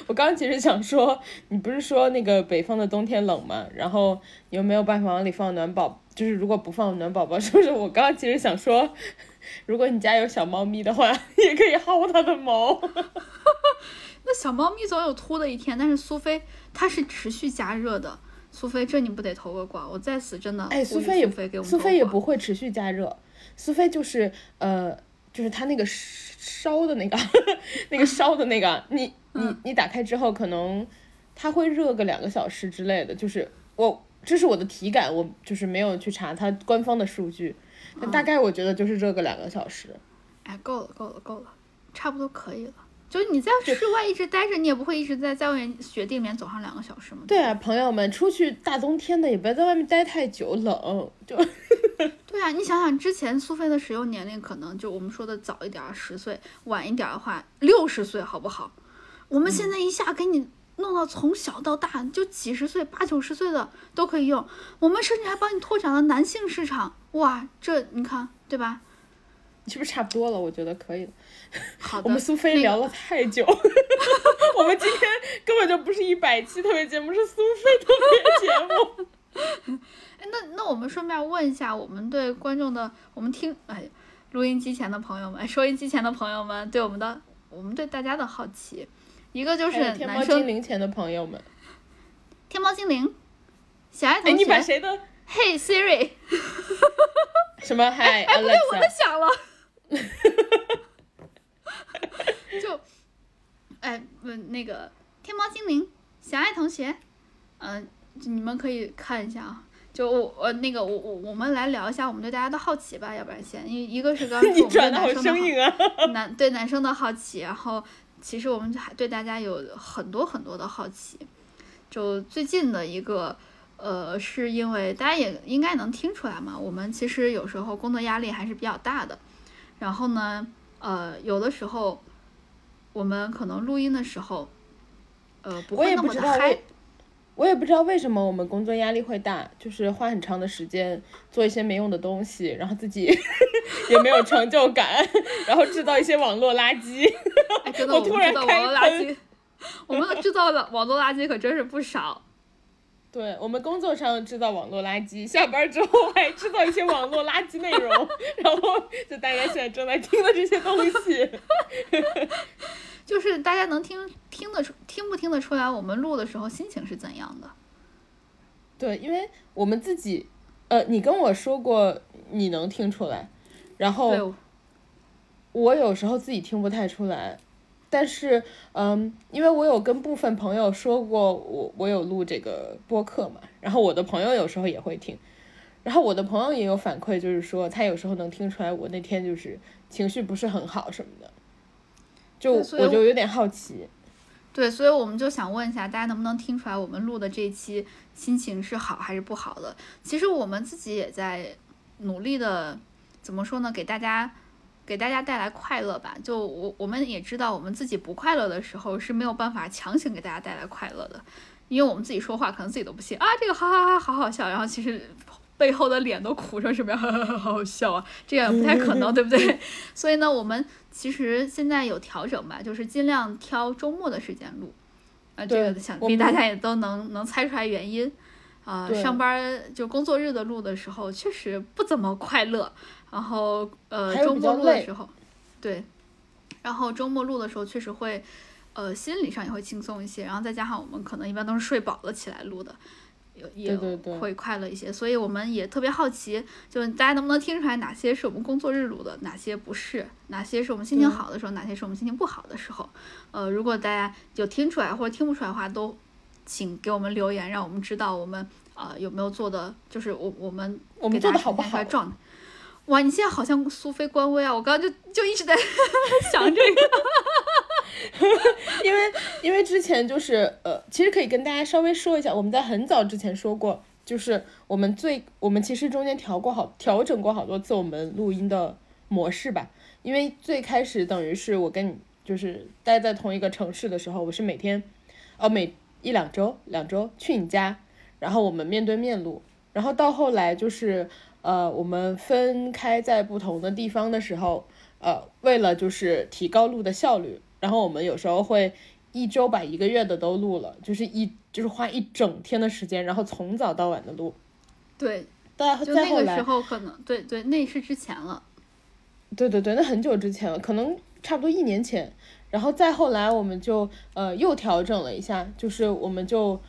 Speaker 2: 我刚其实想说，你不是说那个北方的冬天冷吗？然后你又没有办法往里放暖宝？就是如果不放暖宝宝，是不是？我刚刚其实想说，如果你家有小猫咪的话，也可以薅它的毛。
Speaker 1: 那小猫咪总有秃的一天，但是苏菲它是持续加热的。苏菲，这你不得投个广？我在此真的，
Speaker 2: 哎，苏菲也，苏菲也不会持续加热。苏菲就是呃，就是它那个烧的那个，那个烧的那个，你 你你打开之后，可能它会热个两个小时之类的。就是我这是我的体感，我就是没有去查它官方的数据，但大概我觉得就是热个两个小时。
Speaker 1: 哎，够了够了够了，差不多可以了。就是你在室外一直待着，你也不会一直在在外面雪地里面走上两个小时吗？
Speaker 2: 对啊，朋友们，出去大冬天的也别在外面待太久，冷就。
Speaker 1: 对啊，你想想之前苏菲的使用年龄可能就我们说的早一点十岁，晚一点的话六十岁，好不好？我们现在一下给你弄到从小到大就几十岁、八九十岁的都可以用，我们甚至还帮你拓展了男性市场，哇，这你看对吧？
Speaker 2: 你是不是差不多了？我觉得可以了。
Speaker 1: 好的，
Speaker 2: 我们苏菲聊了太久，我们今天根本就不是一百期特别节目，是苏菲特别节
Speaker 1: 目。哎，那那我们顺便问一下，我们对观众的，我们听，哎，录音机前的朋友们，收音机前的朋友们，对我们的，我们对大家的好奇，一个就是
Speaker 2: 天猫精灵前的朋友们，
Speaker 1: 天猫精灵，小爱同学，
Speaker 2: 哎，你把谁的
Speaker 1: ？Hey Siri，
Speaker 2: 什么？嗨，
Speaker 1: 哎，不对，我的响了。就，那个天猫精灵小爱同学，嗯，你们可以看一下啊。就我我那个我我我们来聊一下我们对大家的好奇吧，要不然先一一个是刚刚 说我们对男生！男对男生的好奇，然后其实我们还对大家有很多很多的好奇。就最近的一个，呃，是因为大家也应该能听出来嘛，我们其实有时候工作压力还是比较大的。然后呢，呃，有的时候我们可能录音的时候，呃，不
Speaker 2: 我也
Speaker 1: 会那么的嗨
Speaker 2: 不知道为，，我也不知道为什么我们工作压力会大，就是花很长的时间做一些没用的东西，然后自己 也没有成就感，然后制造一些网络垃圾。
Speaker 1: 哎，真的，
Speaker 2: 我突然开
Speaker 1: 制造网络垃圾，我们制造的网络垃圾可真是不少。
Speaker 2: 对我们工作上制造网络垃圾，下班之后还制造一些网络垃圾内容，然后就大家现在正在听的这些东西。
Speaker 1: 就是大家能听听得出听不听得出来，我们录的时候心情是怎样的？
Speaker 2: 对，因为我们自己，呃，你跟我说过你能听出来，然后，我有时候自己听不太出来，但是，嗯，因为我有跟部分朋友说过我我有录这个播客嘛，然后我的朋友有时候也会听，然后我的朋友也有反馈，就是说他有时候能听出来我那天就是情绪不是很好什么的，就我就有点好奇，
Speaker 1: 对，所以我们就想问一下，大家能不能听出来我们录的这一期心情是好还是不好的？其实我们自己也在努力的，怎么说呢？给大家给大家带来快乐吧。就我我们也知道，我们自己不快乐的时候是没有办法强行给大家带来快乐的，因为我们自己说话可能自己都不信啊，这个哈哈哈好好笑，然后其实。背后的脸都苦成什么样？哈哈哈，好好笑啊！这样不太可能，对不对？所以呢，我们其实现在有调整吧，就是尽量挑周末的时间录。啊，这个想必大家也都能能猜出来原因。啊、
Speaker 2: 对
Speaker 1: 上班儿就工作日的录的时候确实不怎么快乐，然后呃周末录的时候，对，然后周末录的时候确实会，呃心理上也会轻松一些，然后再加上我们可能一般都是睡饱了起来录的，也
Speaker 2: 也
Speaker 1: 会快乐一些，所以我们也特别好奇，就是大家能不能听出来哪些是我们工作日录的，哪些不是，哪些是我们心情好的时候，哪些是我们心情不好的时候。呃，如果大家有听出来或者听不出来的话，都请给我们留言，让我们知道我们呃有没有做的，就是我我们
Speaker 2: 我们
Speaker 1: 给大家
Speaker 2: 做的好不好。
Speaker 1: 哇，你现在好像苏菲官微啊！我刚刚就就一直在 想这个。
Speaker 2: 因为因为之前就是呃，其实可以跟大家稍微说一下，我们在很早之前说过，就是我们最我们其实中间调过好调整过好多次我们录音的模式吧。因为最开始等于是我跟你就是待在同一个城市的时候，我是每天哦每一两周两周去你家，然后我们面对面录，然后到后来就是呃我们分开在不同的地方的时候，呃为了就是提高录的效率，然后我们有时候会一周把一个月的都录了，就是一就是花一整天的时间，然后从早到晚的录。
Speaker 1: 对，
Speaker 2: 但
Speaker 1: 就那个时，候可能对对，那是之前了。
Speaker 2: 对对对，那很久之前了，可能差不多一年前。然后再后来，我们就呃又调整了一下，就是我们就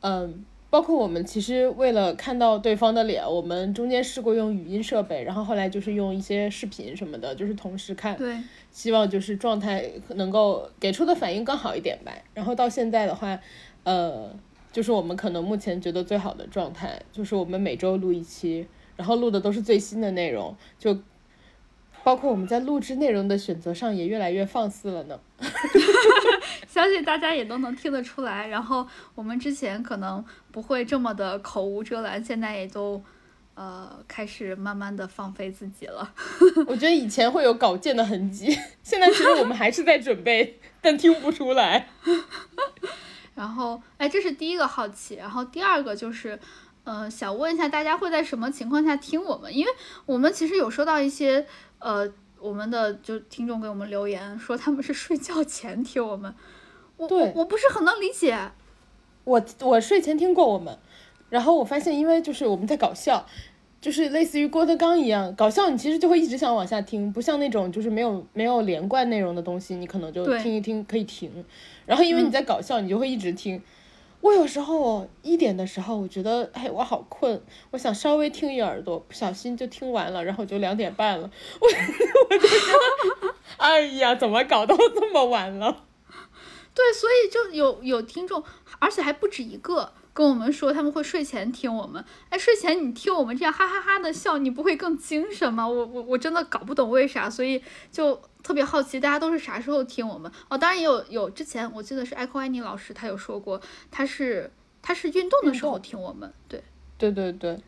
Speaker 2: 嗯、包括我们其实为了看到对方的脸，我们中间试过用语音设备，然后后来就是用一些视频什么的，就是同时看。
Speaker 1: 对，
Speaker 2: 希望就是状态能够给出的反应更好一点吧。然后到现在的话，呃，就是我们可能目前觉得最好的状态，就是我们每周录一期，然后录的都是最新的内容，就包括我们在录制内容的选择上也越来越放肆了呢。
Speaker 1: 相信大家也都能听得出来。然后我们之前可能不会这么的口无遮拦，现在也都呃开始慢慢的放飞自己了。
Speaker 2: 我觉得以前会有稿件的痕迹，现在其实我们还是在准备，但听不出来。
Speaker 1: 然后，哎，这是第一个好奇。然后第二个就是，呃，想问一下大家会在什么情况下听我们？因为我们其实有收到一些呃我们的就听众给我们留言说他们是睡觉前听我们，我我
Speaker 2: 对
Speaker 1: 我不是很能理解。
Speaker 2: 我我睡前听过我们，然后我发现，因为就是我们在搞笑，就是类似于郭德纲一样搞笑，你其实就会一直想往下听，不像那种就是没有没有连贯内容的东西，你可能就听一听可以停。然后因为你在搞笑，你就会一直听。我有时候一点的时候，我觉得哎我好困，我想稍微听一耳朵，不小心就听完了，然后就两点半了，我我就觉得，哎呀，怎么搞到这么晚了？
Speaker 1: 对，所以就有有听众，而且还不止一个，跟我们说他们会睡前听我们。哎，睡前你听我们这样哈哈哈的笑，你不会更精神吗？我我我真的搞不懂为啥，所以就特别好奇大家都是啥时候听我们。哦，当然也有有之前我记得是艾克安妮老师他有说过，他是他是运动的时候听我们，对
Speaker 2: 对对对。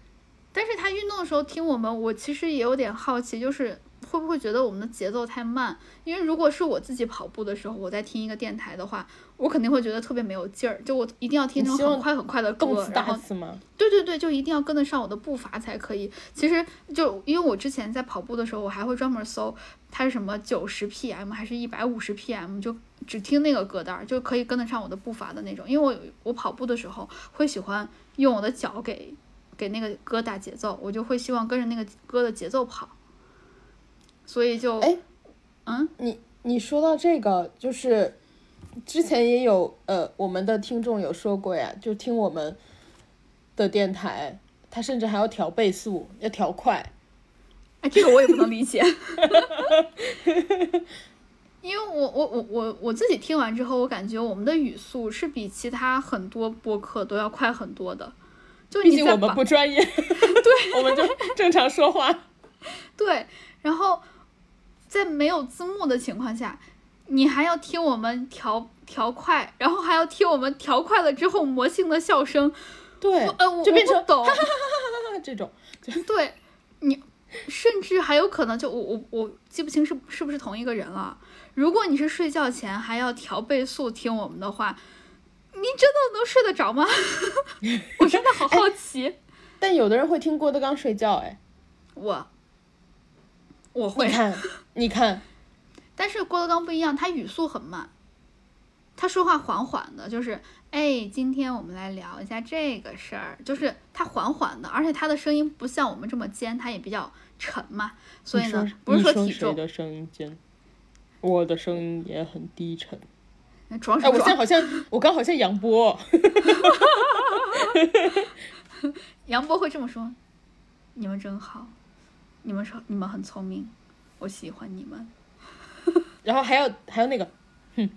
Speaker 1: 但是他运动的时候听我们，我其实也有点好奇，就是会不会觉得我们的节奏太慢？因为如果是我自己跑步的时候，我在听一个电台的话，我肯定会觉得特别没有劲儿。就我一定要听那种很快很快的歌，然后对对对，就一定要跟得上我的步伐才可以。其实就因为我之前在跑步的时候，我还会专门搜它是什么九十 PM 还是一百五十 PM，就只听那个歌单，就可以跟得上我的步伐的那种。因为我我跑步的时候会喜欢用我的脚给。给那个歌打节奏，我就会希望跟着那个歌的节奏跑，所以就
Speaker 2: 哎，
Speaker 1: 嗯，
Speaker 2: 你你说到这个，就是之前也有呃，我们的听众有说过呀，就听我们的电台，他甚至还要调倍速，要调快，
Speaker 1: 哎，这个我也不能理解，因为我我我我我自己听完之后，我感觉我们的语速是比其他很多播客都要快很多的。
Speaker 2: 就毕竟我们不专业，
Speaker 1: 对，
Speaker 2: 我们就正常说话。
Speaker 1: 对，然后在没有字幕的情况下，你还要听我们调调快，然后还要听我们调快了之后魔性的笑声。
Speaker 2: 对，
Speaker 1: 呃，我
Speaker 2: 就变成
Speaker 1: 懂，
Speaker 2: 哈哈哈哈哈哈这种。
Speaker 1: 对，你甚至还有可能就我我我记不清是是不是同一个人了。如果你是睡觉前还要调倍速听我们的话。你真的能睡得着吗？我真的好 好奇。
Speaker 2: 但有的人会听郭德纲睡觉，哎，
Speaker 1: 我我会。
Speaker 2: 你看，你看。
Speaker 1: 但是郭德纲不一样，他语速很慢，他说话缓缓的，就是哎，今天我们来聊一下这个事儿，就是他缓缓的，而且他的声音不像我们这么尖，他也比较沉嘛，所以呢，不是说体重。
Speaker 2: 的声音尖，我的声音也很低沉。
Speaker 1: 装
Speaker 2: 哎，我现在好像我刚好像杨波，
Speaker 1: 杨波会这么说：“你们真好，你们说你们很聪明，我喜欢你们。”
Speaker 2: 然后还有还有那个，哼，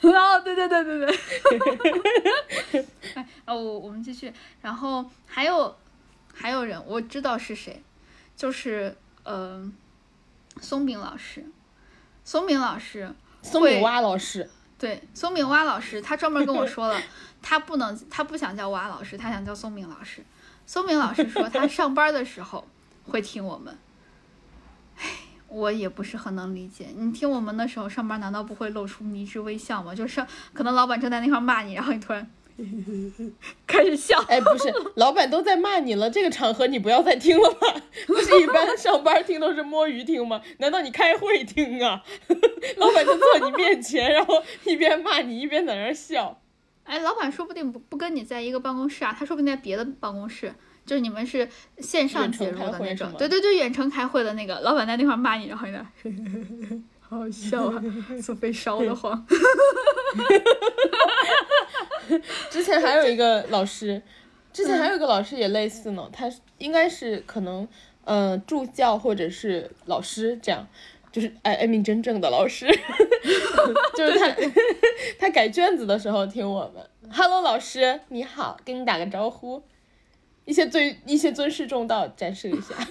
Speaker 1: 哦，对对对对对，哎，啊，我我们继续，然后还有还有人我知道是谁，就是呃，松饼老师，松饼老师，
Speaker 2: 松饼蛙老师。
Speaker 1: 对，松饼蛙老师，他专门跟我说了，他不能，他不想叫蛙老师，他想叫松饼老师。松饼老师说，他上班的时候会听我们。唉，我也不是很能理解，你听我们的时候上班，难道不会露出迷之微笑吗？就是可能老板正在那块骂你，然后你突然。开始笑，
Speaker 2: 哎，不是，老板都在骂你了，这个场合你不要再听了吧？不是一般上班听都是摸鱼听吗？难道你开会听啊？老板就坐你面前，然后一边骂你一边在那笑。
Speaker 1: 哎，老板说不定不不跟你在一个办公室啊，他说不定在别的办公室，就是你们是线上接入的那种。对对对，远程开会的那个，老板在那块骂你，然后你那。好好笑啊，是被烧的慌。
Speaker 2: 之前还有一个老师，之前还有一个老师也类似呢，他应该是可能，嗯，助教或者是老师这样，就是哎艾米真正的老师，就是他他改卷子的时候听我们，Hello 老师你好，跟你打个招呼，一些尊一些尊师重道展示一下。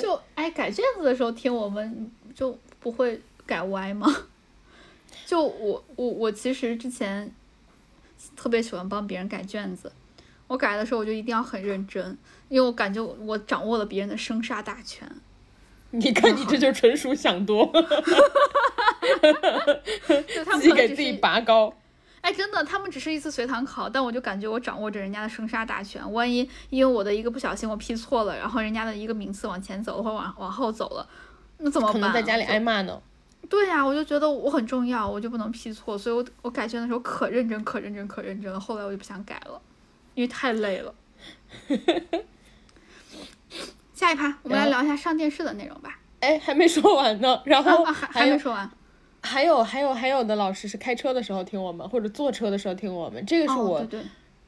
Speaker 1: 就哎，改卷子的时候听我们就不会改歪吗？就我我我其实之前特别喜欢帮别人改卷子，我改的时候我就一定要很认真，因为我感觉我掌握了别人的生杀大权。
Speaker 2: 你看你这就纯属想多，
Speaker 1: 自
Speaker 2: 己给自己拔高。
Speaker 1: 哎，真的，他们只是一次随堂考，但我就感觉我掌握着人家的生杀大权。万一因为我的一个不小心我批错了，然后人家的一个名次往前走或往往后走了，那怎么办？
Speaker 2: 可能在家里挨骂呢。
Speaker 1: 对呀，我就觉得我很重要，我就不能批错，所以我我改卷的时候可认真、可认真、可认真了。后来我就不想改了，因为太累了。下一趴，我们来聊一下上电视的内容吧。
Speaker 2: 哎，还没说完呢，然后
Speaker 1: 还还没说完。
Speaker 2: 还有还有还有的老师是开车的时候听我们，或者坐车的时候听我们，这个是我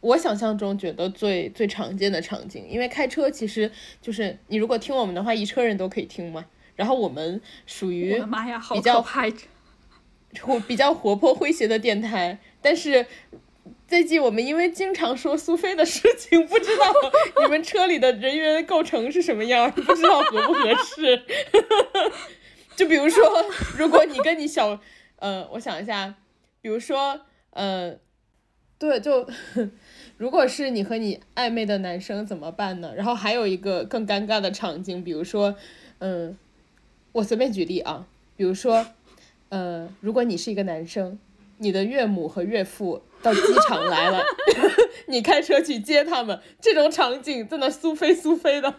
Speaker 2: 我想象中觉得最最常见的场景。因为开车其实就是你如果听我们的话，一车人都可以听嘛。然后我们属于比较
Speaker 1: 活，
Speaker 2: 比较活泼诙谐的电台，但是最近我们因为经常说苏菲的事情，不知道 你们车里的人员构成是什么样，不知道合不合适。就比如说，如果你跟你小，呃，我想一下，比如说，呃，对，就如果是你和你暧昧的男生怎么办呢？然后还有一个更尴尬的场景，比如说，嗯，我随便举例啊，比如说，呃，如果你是一个男生，你的岳母和岳父到机场来了，你开车去接他们，这种场景在那苏菲苏菲的，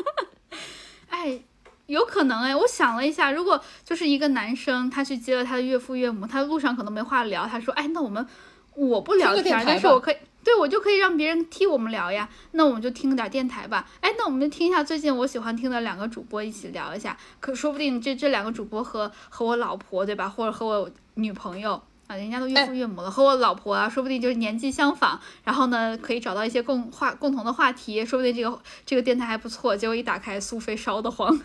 Speaker 1: 哎，有可能哎，我想了一下，如果就是一个男生，他去接了他的岳父岳母，他路上可能没话聊，他说，哎，那我们我不聊天，但是我可以，对我就可以让别人替我们聊呀，那我们就听点电台吧，哎，那我们就听一下最近我喜欢听的两个主播一起聊一下，可说不定这这两个主播和和我老婆对吧，或者和我女朋友。啊，人家都岳父岳母了，和我老婆啊，说不定就是年纪相仿，然后呢，可以找到一些共话共同的话题，说不定这个这个电台还不错。结果一打开，苏菲烧得慌。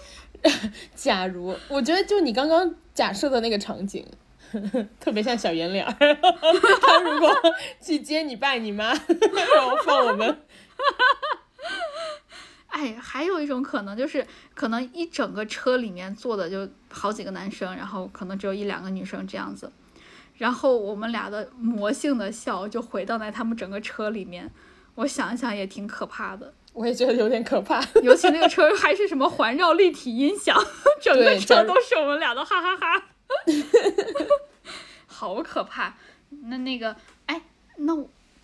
Speaker 2: 假如我觉得就你刚刚假设的那个场景，特别像小圆脸儿。他如果 去接你爸你妈，然后放我们。
Speaker 1: 哎，还有一种可能就是，可能一整个车里面坐的就好几个男生，然后可能只有一两个女生这样子。然后我们俩的魔性的笑就回荡在他们整个车里面，我想一想也挺可怕的。
Speaker 2: 我也觉得有点可怕，
Speaker 1: 尤其那个车还是什么环绕立体音响，整个车都是我们俩的哈哈哈，哈 好可怕。那那个，哎，那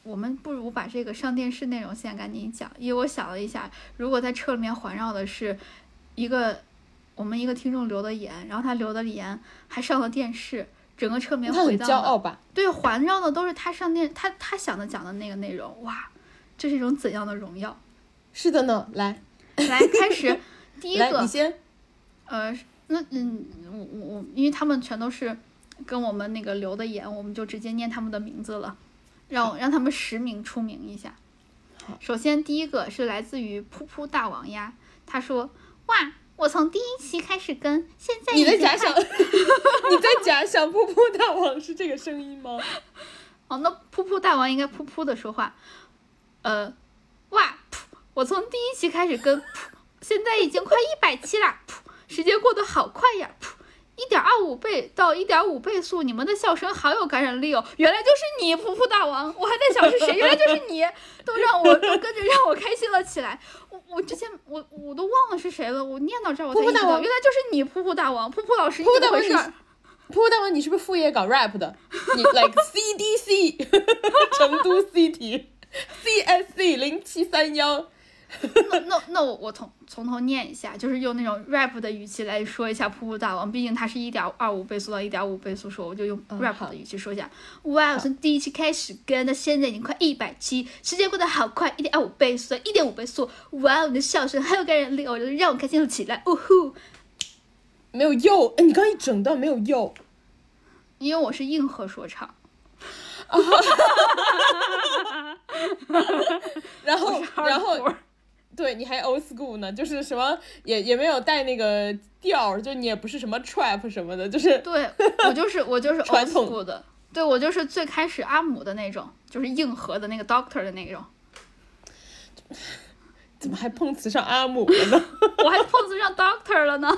Speaker 1: 我们不如把这个上电视内容先赶紧讲，因为我想了一下，如果在车里面环绕的是一个我们一个听众留的言，然后他留的言还上了电视。整个车里面回
Speaker 2: 荡的，
Speaker 1: 对，环绕的都是他上电，他他想的讲的那个内容，哇，这是一种怎样的荣耀？
Speaker 2: 是的呢，来，
Speaker 1: 来开始，第一个，
Speaker 2: 你先，
Speaker 1: 呃，那嗯，我我我，因为他们全都是跟我们那个留的言，我们就直接念他们的名字了，让让他们实名出名一下。首先第一个是来自于噗噗大王呀，他说，哇。我从第一期开始跟，现在
Speaker 2: 你在假想，你在假想噗噗大王是这个声音吗？
Speaker 1: 哦，那噗噗大王应该噗噗的说话。呃，哇，我从第一期开始跟，现在已经快一百期啦，时间过得好快呀。一点二五倍到一点五倍速，你们的笑声好有感染力哦！原来就是你，噗噗大王，我还在想是谁，原来就是你，都让我都跟着让我开心了起来。我我之前我我都忘了是谁了，我念到这儿我才知道，原来就是你，噗噗大王，噗噗老师，
Speaker 2: 噗噗大王
Speaker 1: 你，
Speaker 2: 噗噗大王你是不是副业搞 rap 的？你 like CDC 成都 City，CSC 零七三幺。
Speaker 1: 那那那我我从从头念一下，就是用那种 rap 的语气来说一下《瀑布大王》，毕竟它是一点二五倍速到一点五倍速说，我就用 rap 的语气说一下。哇，从第一期开始跟到现在已经快一百期，时间过得好快，一点二五倍速到，一点五倍速。哇，你的笑声很有感染力，我觉得让我开心了起来。呜呼，
Speaker 2: 没有又，哎，你刚一整段没有又，
Speaker 1: 因为我是硬核说唱。
Speaker 2: 然 后然后。对，你还 old school 呢，就是什么也也没有带那个调，就你也不是什么 trap 什么的，就是
Speaker 1: 对我就是我就是 old school 的，对我就是最开始阿姆的那种，就是硬核的那个 doctor 的那种。
Speaker 2: 怎么还碰瓷上阿姆了呢？
Speaker 1: 我还碰瓷上 doctor 了呢。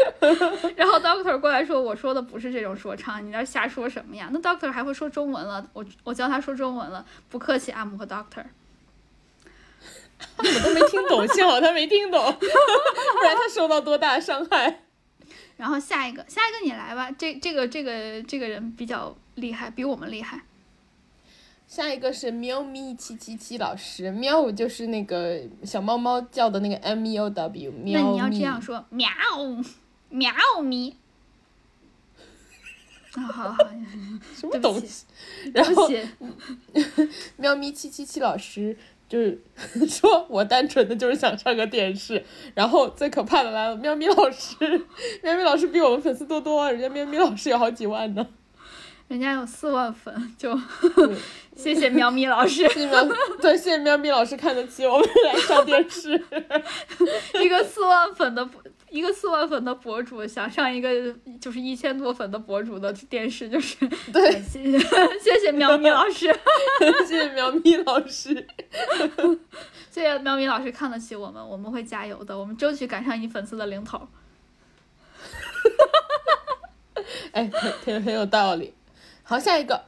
Speaker 1: 然后 doctor 过来说，我说的不是这种说唱，你那瞎说什么呀？那 doctor 还会说中文了，我我教他说中文了，不客气，阿姆和 doctor。
Speaker 2: 我都没听懂，幸好他没听懂，不然他受到多大伤害。
Speaker 1: 然后下一个，下一个你来吧，这这个这个这个人比较厉害，比我们厉害。
Speaker 2: 下一个是喵咪七七七老师，喵就是那个小猫猫叫的那个 M E O W，喵
Speaker 1: 那你要这样说，喵喵咪。啊，好好，
Speaker 2: 什么东西？然后 喵咪七七七老师。就是说我单纯的就是想上个电视，然后最可怕的来了，喵咪老师，喵咪老师比我们粉丝多多啊，人家喵咪老师有好几万呢，
Speaker 1: 人家有四万粉，就 谢谢喵咪老师，
Speaker 2: 谢谢喵，对，谢谢喵咪老师看得起我们来上电视，
Speaker 1: 一个四万粉的一个四万粉的博主想上一个就是一千多粉的博主的电视，就是
Speaker 2: 对，
Speaker 1: 谢谢谢谢喵咪老师，
Speaker 2: 谢谢苗咪老师。
Speaker 1: 谢谢喵咪老师看得起我们，我们会加油的，我们争取赶上你粉丝的零头。
Speaker 2: 哎，很很很有道理。好，下一个，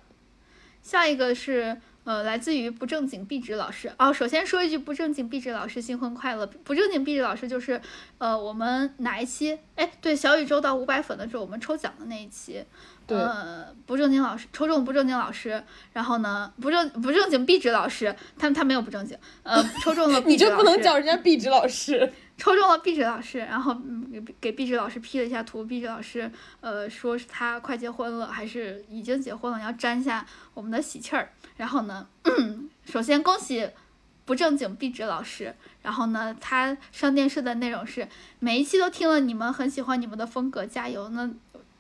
Speaker 1: 下一个是呃，来自于不正经壁纸老师哦。首先说一句，不正经壁纸老师新婚快乐！不正经壁纸老师就是呃，我们哪一期？哎，对，小宇宙到五百粉的时候，我们抽奖的那一期。
Speaker 2: 对
Speaker 1: 呃，不正经老师抽中不正经老师，然后呢，不正不正经壁纸老师，他他没有不正经，呃，抽中了壁
Speaker 2: 你就
Speaker 1: 纸老师。
Speaker 2: 不能叫人家壁纸老师？
Speaker 1: 抽中了壁纸老师，然后嗯给给壁纸老师 P 了一下图，壁纸老师呃说是他快结婚了，还是已经结婚了，要沾一下我们的喜气儿。然后呢，首先恭喜不正经壁纸老师，然后呢，他上电视的内容是每一期都听了你们很喜欢你们的风格，加油！那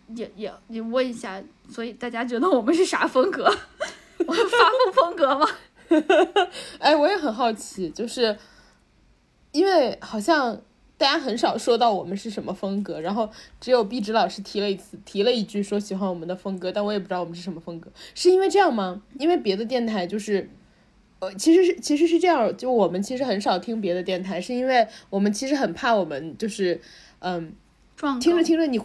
Speaker 1: 也也也问一下，所以大家觉得我们是啥风格？我们发疯风格吗？
Speaker 2: 哎，我也很好奇，就是因为好像大家很少说到我们是什么风格，然后只有壁纸老师提了一次，提了一句说喜欢我们的风格，但我也不知道我们是什么风格，是因为这样吗？因为别的电台就是。呃，其实是其实是这样，就我们其实很少听别的电台，是因为我们其实很怕我们就是，嗯，听着听着你，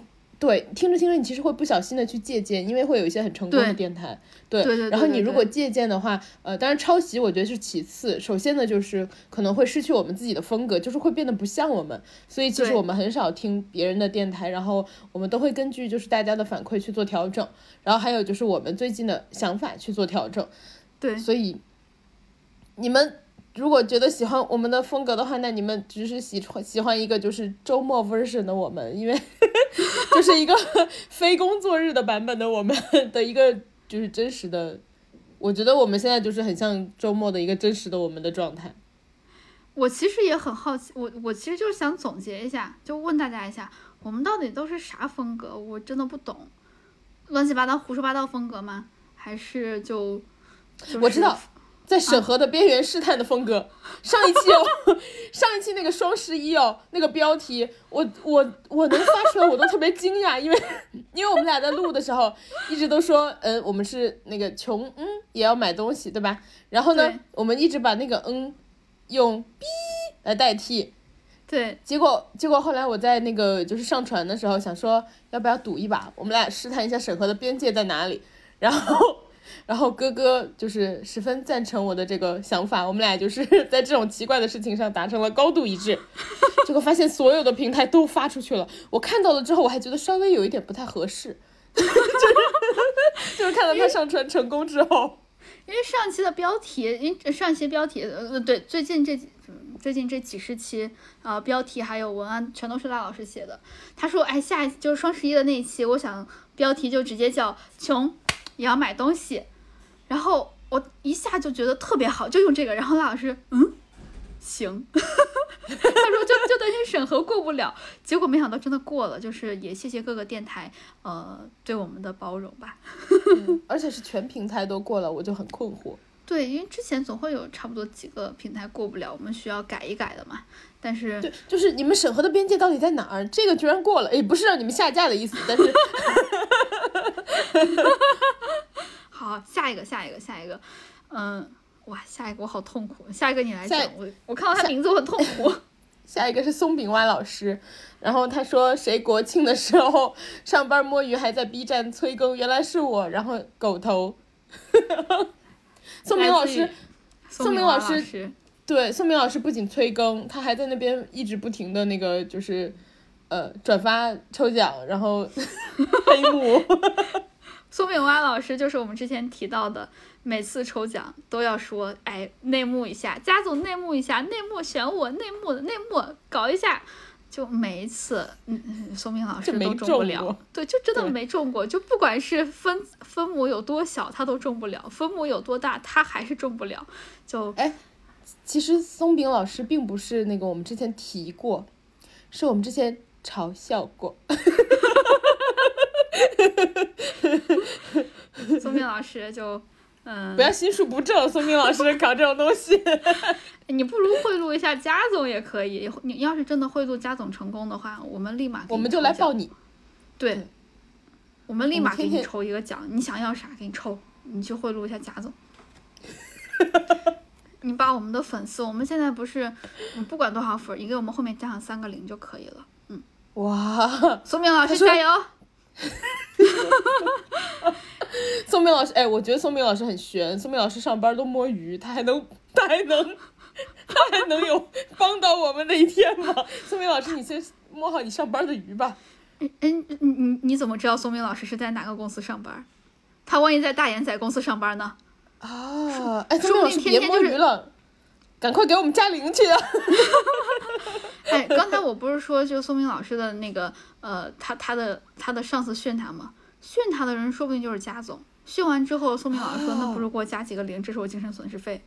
Speaker 2: 对，听着听着你其实会不小心的去借鉴，因为会有一些很成功的电台，对
Speaker 1: 对对对
Speaker 2: 然后你如果借鉴的话，呃，当然抄袭我觉得是其次，首先呢就是可能会失去我们自己的风格，就是会变得不像我们，所以其实我们很少听别人的电台，然后我们都会根据就是大家的反馈去做调整，然后还有就是我们最近的想法去做调整，
Speaker 1: 对。
Speaker 2: 所以你们如果觉得喜欢我们的风格的话，那你们只是喜欢喜欢一个就是周末 version 的我们，因为 就是一个非工作日的版本的我们的一个就是真实的。我觉得我们现在就是很像周末的一个真实的我们的状态。
Speaker 1: 我其实也很好奇，我我其实就是想总结一下，就问大家一下，我们到底都是啥风格？我真的不懂，乱七八糟、胡说八道风格吗？还是就，就是、
Speaker 2: 我知道，在审核的边缘试探的风格。上一期哦，上一期那个双十一哦，那个标题，我我我能发出来，我都特别惊讶，因为因为我们俩在录的时候一直都说，嗯，我们是那个穷，嗯，也要买东西，对吧？然后呢，我们一直把那个嗯用哔来代替，
Speaker 1: 对
Speaker 2: 结果结果后来我在那个就是上传的时候想说，要不要赌一把，我们俩试探一下审核的边界在哪里，然后。然后哥哥就是十分赞成我的这个想法，我们俩就是 在这种奇怪的事情上达成了高度一致。结果发现所有的平台都发出去了，我看到了之后，我还觉得稍微有一点不太合适，就是 就是看到他上传成功之后，
Speaker 1: 因为上期的标题，因为上期标题，呃，对，最近这几最近这几十期，呃，标题还有文案全都是赖老师写的。他说，哎，下就是双十一的那一期，我想标题就直接叫“穷也要买东西”，然后我一下就觉得特别好，就用这个。然后赖老师，嗯，行，他说就就担心审核过不了，结果没想到真的过了，就是也谢谢各个电台，呃，对我们的包容吧。
Speaker 2: 而且是全平台都过了，我就很困惑。
Speaker 1: 对，因为之前总会有差不多几个平台过不了，我们需要改一改的嘛。但是
Speaker 2: 对，就是你们审核的边界到底在哪儿？这个居然过了，也不是让你们下架的意思，但是
Speaker 1: 好，下一个，下一个，下一个，嗯，哇，下一个我好痛苦，下一个你来
Speaker 2: 下
Speaker 1: 讲，我我看到他名字我很痛苦。
Speaker 2: 下一个是松饼蛙老师，然后他说谁国庆的时候上班摸鱼还在 B 站催更，原来是我，然后狗头。宋明老师，
Speaker 1: 宋明老
Speaker 2: 师
Speaker 1: 师，
Speaker 2: 对，宋明老师不仅催更，他还在那边一直不停的那个就是，呃，转发抽奖，然后 黑幕。
Speaker 1: 宋明蛙老师就是我们之前提到的，每次抽奖都要说，哎，内幕一下，家总内幕一下，内幕选我，内幕内幕搞一下。就每一次，嗯，嗯宋明老师都中不了，对，就真的没中过。就不管是分分母有多小，他都中不了；分母有多大，他还是中不了。就哎
Speaker 2: 其实松饼老师并不是那个我们之前提过，是我们之前嘲笑过。
Speaker 1: 松饼老师就嗯
Speaker 2: 不，要心术不正，宋明老师搞这种东西。
Speaker 1: 你不如贿赂一下贾总也可以。你要是真的贿赂贾总成功的话，我们立马
Speaker 2: 我们就来报你。
Speaker 1: 对
Speaker 2: 对，
Speaker 1: 我们立马给你抽一个奖，你想要啥给你抽，你去贿赂一下贾总。你把我们的粉丝，我们现在不是，嗯不管多少粉，你给我们后面加上三个零就可以了。
Speaker 2: 嗯哇，
Speaker 1: 苏明老师加油！
Speaker 2: 宋明老师，哎，我觉得宋明老师很悬。宋明老师上班都摸鱼，他还能，他还能，他还能有帮到我们的一天吗？宋明老师，你先摸好你上班的鱼吧。
Speaker 1: 嗯，你你你怎么知道宋明老师是在哪个公司上班？他万一在大眼仔公司上班呢？
Speaker 2: 啊，哎，
Speaker 1: 说
Speaker 2: 宋明老师别
Speaker 1: 不定天天就是
Speaker 2: 摸鱼了，赶快给我们加零去啊！
Speaker 1: 哎，刚才我不是说就宋明老师的那个呃，他他的他的上司训他嘛？训他的人说不定就是贾总。训完之后，宋明老师说：“那不如给我加几个零，这是我精神损失费。”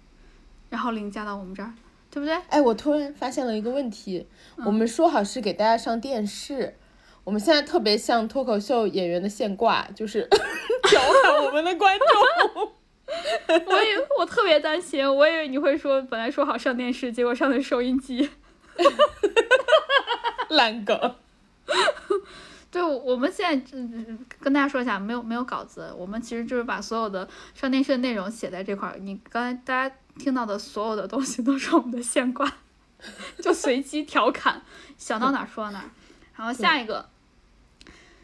Speaker 1: 然后零加到我们这儿，对不对？
Speaker 2: 哎，我突然发现了一个问题，我们说好是给大家上电视，我们现在特别像脱口秀演员的现挂，就是 调侃我们的观众。
Speaker 1: 我也我特别担心，我以为你会说本来说好上电视，结果上的是收音机。
Speaker 2: 烂梗。
Speaker 1: 对，我我们现在嗯跟大家说一下，没有没有稿子，我们其实就是把所有的上电视的内容写在这块儿。你刚才大家听到的所有的东西都是我们的现挂，就随机调侃，想到哪儿说哪儿。然后下一个，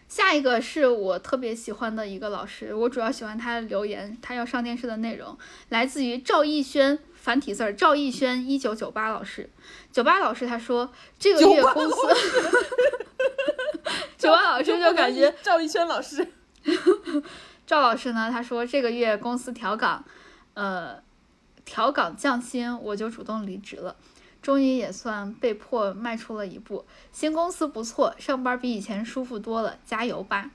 Speaker 1: 下一个是我特别喜欢的一个老师，我主要喜欢他的留言，他要上电视的内容来自于赵逸轩。繁体字儿，赵逸轩，一九九八老师，九八老师他说，这个月
Speaker 2: 98
Speaker 1: 公司，九八老师就感觉
Speaker 2: 赵一轩老师，
Speaker 1: 赵老师呢，他说这个月公司调岗，呃，调岗降薪，我就主动离职了，终于也算被迫迈出了一步。新公司不错，上班比以前舒服多了，加油吧！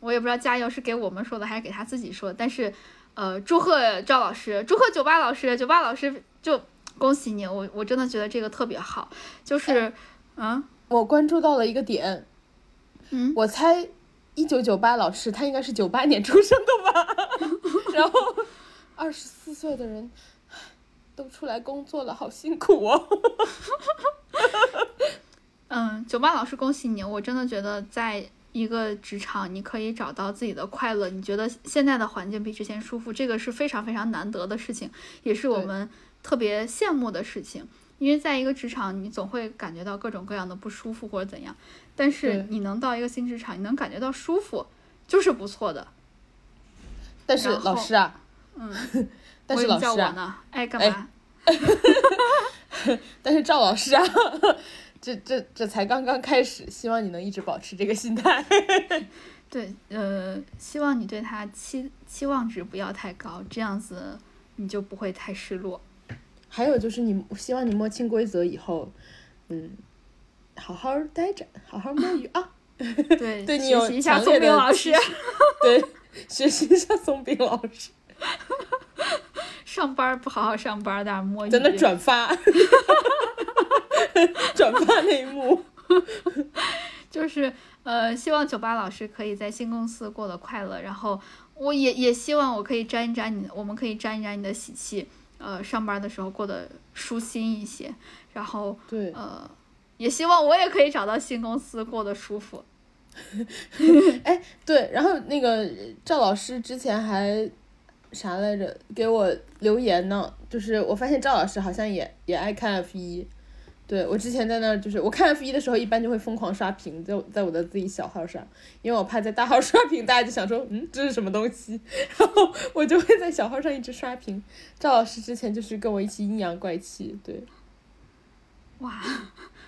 Speaker 1: 我也不知道加油是给我们说的还是给他自己说，但是，呃，祝贺赵老师，祝贺九八老师，九八老师就恭喜你，我我真的觉得这个特别好，就是，嗯
Speaker 2: 我关注到了一个点，
Speaker 1: 嗯，
Speaker 2: 我猜一九九八老师他应该是九八年出生的吧，然后二十四岁的人都出来工作了，好辛苦哦。
Speaker 1: 嗯，九八老师，恭喜你！我真的觉得，在一个职场，你可以找到自己的快乐。你觉得现在的环境比之前舒服，这个是非常非常难得的事情，也是我们特别羡慕的事情。因为在一个职场，你总会感觉到各种各样的不舒服或者怎样，但是你能到一个新职场，你能感觉到舒服，就是不错的。
Speaker 2: 但是老师啊，
Speaker 1: 嗯，
Speaker 2: 但是老师
Speaker 1: 呢，哎，干
Speaker 2: 哎
Speaker 1: 嘛？
Speaker 2: 但是赵老师啊，这这这才刚刚开始，希望你能一直保持这个心态。
Speaker 1: 对，呃，希望你对他期期望值不要太高，这样子你就不会太失落。
Speaker 2: 还有就是你，希望你摸清规则以后，嗯，好好待着，好好摸鱼 啊。
Speaker 1: 对，
Speaker 2: 对你有
Speaker 1: 学习一下宋冰老师，
Speaker 2: 对，学习一下松饼老师，
Speaker 1: 上班不好好上班儿，在那摸鱼。
Speaker 2: 在那转发，转发那一幕。
Speaker 1: 就是呃，希望九八老师可以在新公司过得快乐，然后我也也希望我可以沾一沾你，我们可以沾一沾你的喜气，呃，上班的时候过得舒心一些，然后
Speaker 2: 对，
Speaker 1: 呃，也希望我也可以找到新公司过得舒服。
Speaker 2: 哎，对，然后那个赵老师之前还啥来着，给我留言呢，就是我发现赵老师好像也也爱看 F 一。对我之前在那儿，就是我看 F 一的时候，一般就会疯狂刷屏，在在我的自己小号上，因为我怕在大号 刷屏，大家就想说，嗯，这是什么东西，然后我就会在小号上一直刷屏。赵老师之前就是跟我一起阴阳怪气，对，
Speaker 1: 哇，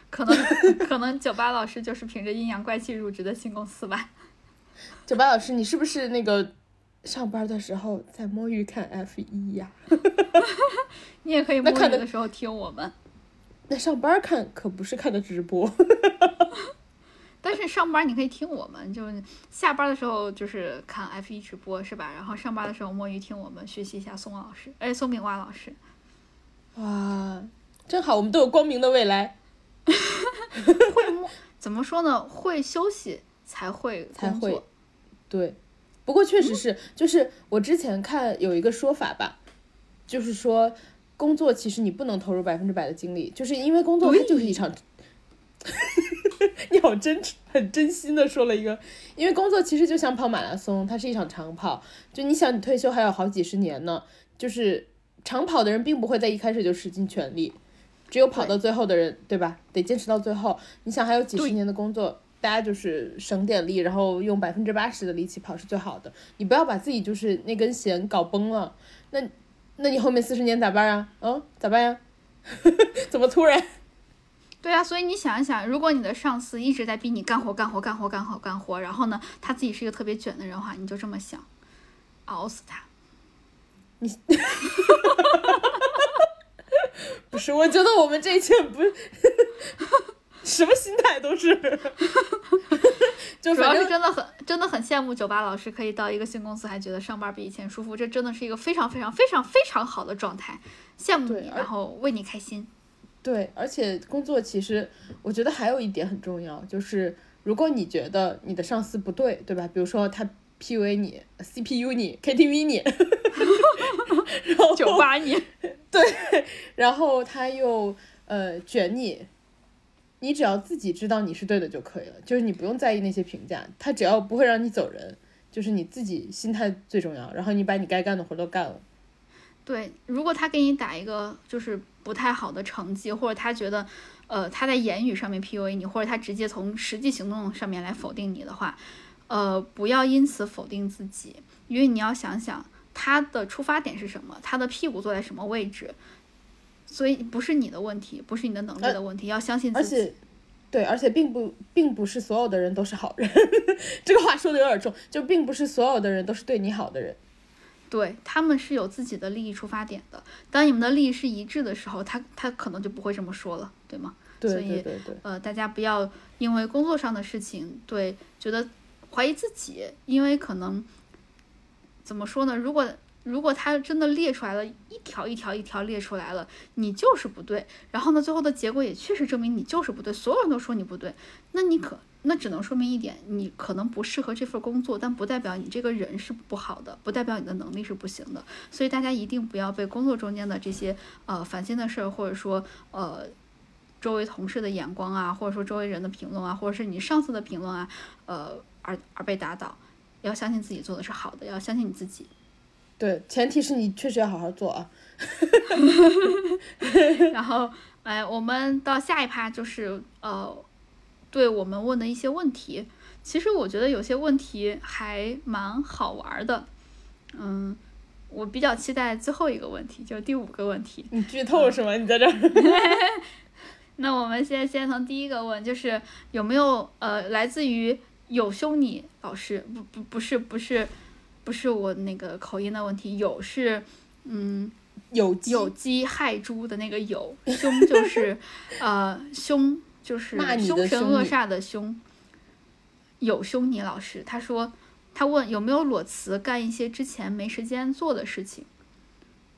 Speaker 1: 可能可能九八老师就是凭着阴阳怪气入职的新公司吧。
Speaker 2: 九八老师，你是不是那个上班的时候在摸鱼看 F 一呀？
Speaker 1: 你也可以摸鱼的时候听我们，
Speaker 2: 那上班看可不是看的直播。
Speaker 1: 但是上班你可以听我们，就是下班的时候就是看 F 一直播是吧？然后上班的时候摸鱼听我们，学习一下宋老师，哎，宋炳蛙老师。
Speaker 2: 哇，真好，我们都有光明的未来。
Speaker 1: 会 摸，怎么说呢？会休息才会
Speaker 2: 才会。对，不过确实是，就是我之前看有一个说法吧，就是说工作其实你不能投入百分之百的精力，就是因为工作它就是一场。你好真很真心的说了一个，因为工作其实就像跑马拉松，它是一场长跑。就你想，你退休还有好几十年呢。就是长跑的人并不会在一开始就使尽全力，只有跑到最后的人，对吧？得坚持到最后。你想，还有几十年的工作，大家就是省点力，然后用百分之八十的力气跑是最好的。你不要把自己就是那根弦搞崩了，那那你后面四十年咋办啊？嗯，咋办呀？怎么突然？
Speaker 1: 对啊，所以你想一想，如果你的上司一直在逼你干活、干活、干活、干活、干活，然后呢，他自己是一个特别卷的人的话，你就这么想，熬死他。
Speaker 2: 你 不是，我觉得我们这一切不，什么心态都是，就
Speaker 1: 主要是真的很真的很羡慕酒吧老师可以到一个新公司还觉得上班比以前舒服，这真的是一个非常非常非常非常好的状态，羡慕你，然后为你开心。
Speaker 2: 对，而且工作其实，我觉得还有一点很重要，就是如果你觉得你的上司不对，对吧？比如说他 PUA 你、CPU 你、KTV 你，然后
Speaker 1: 酒吧你，
Speaker 2: 对，然后他又呃卷你，你只要自己知道你是对的就可以了，就是你不用在意那些评价，他只要不会让你走人，就是你自己心态最重要，然后你把你该干的活都干了。
Speaker 1: 对，如果他给你打一个就是不太好的成绩，或者他觉得，呃，他在言语上面 PUA 你，或者他直接从实际行动上面来否定你的话，呃，不要因此否定自己，因为你要想想他的出发点是什么，他的屁股坐在什么位置，所以不是你的问题，不是你的能力的问题，要相信自
Speaker 2: 己。而且，对，而且并不并不是所有的人都是好人，这个话说的有点重，就并不是所有的人都是对你好的人。
Speaker 1: 对他们是有自己的利益出发点的，当你们的利益是一致的时候，他他可能就不会这么说了，对吗？
Speaker 2: 对
Speaker 1: 对
Speaker 2: 对对。
Speaker 1: 呃，大家不要因为工作上的事情，对，觉得怀疑自己，因为可能怎么说呢？如果如果他真的列出来了，一条一条一条列出来了，你就是不对，然后呢，最后的结果也确实证明你就是不对，所有人都说你不对，那你可。那只能说明一点，你可能不适合这份工作，但不代表你这个人是不好的，不代表你的能力是不行的。所以大家一定不要被工作中间的这些呃烦心的事儿，或者说呃周围同事的眼光啊，或者说周围人的评论啊，或者是你上司的评论啊，呃而而被打倒。要相信自己做的是好的，要相信你自己。
Speaker 2: 对，前提是你确实要好好做啊。
Speaker 1: 然后，哎，我们到下一趴就是呃。对我们问的一些问题，其实我觉得有些问题还蛮好玩的。嗯，我比较期待最后一个问题，就是第五个问题。
Speaker 2: 你剧透是吗？你在这儿？
Speaker 1: 那我们先先从第一个问，就是有没有呃来自于有兄你老师？不不不是不是不是我那个口音的问题，有是嗯
Speaker 2: 有
Speaker 1: 有机害猪的那个有凶就是 呃凶。就是凶神恶煞的凶，有凶你老师。他说，他问有没有裸辞干一些之前没时间做的事情。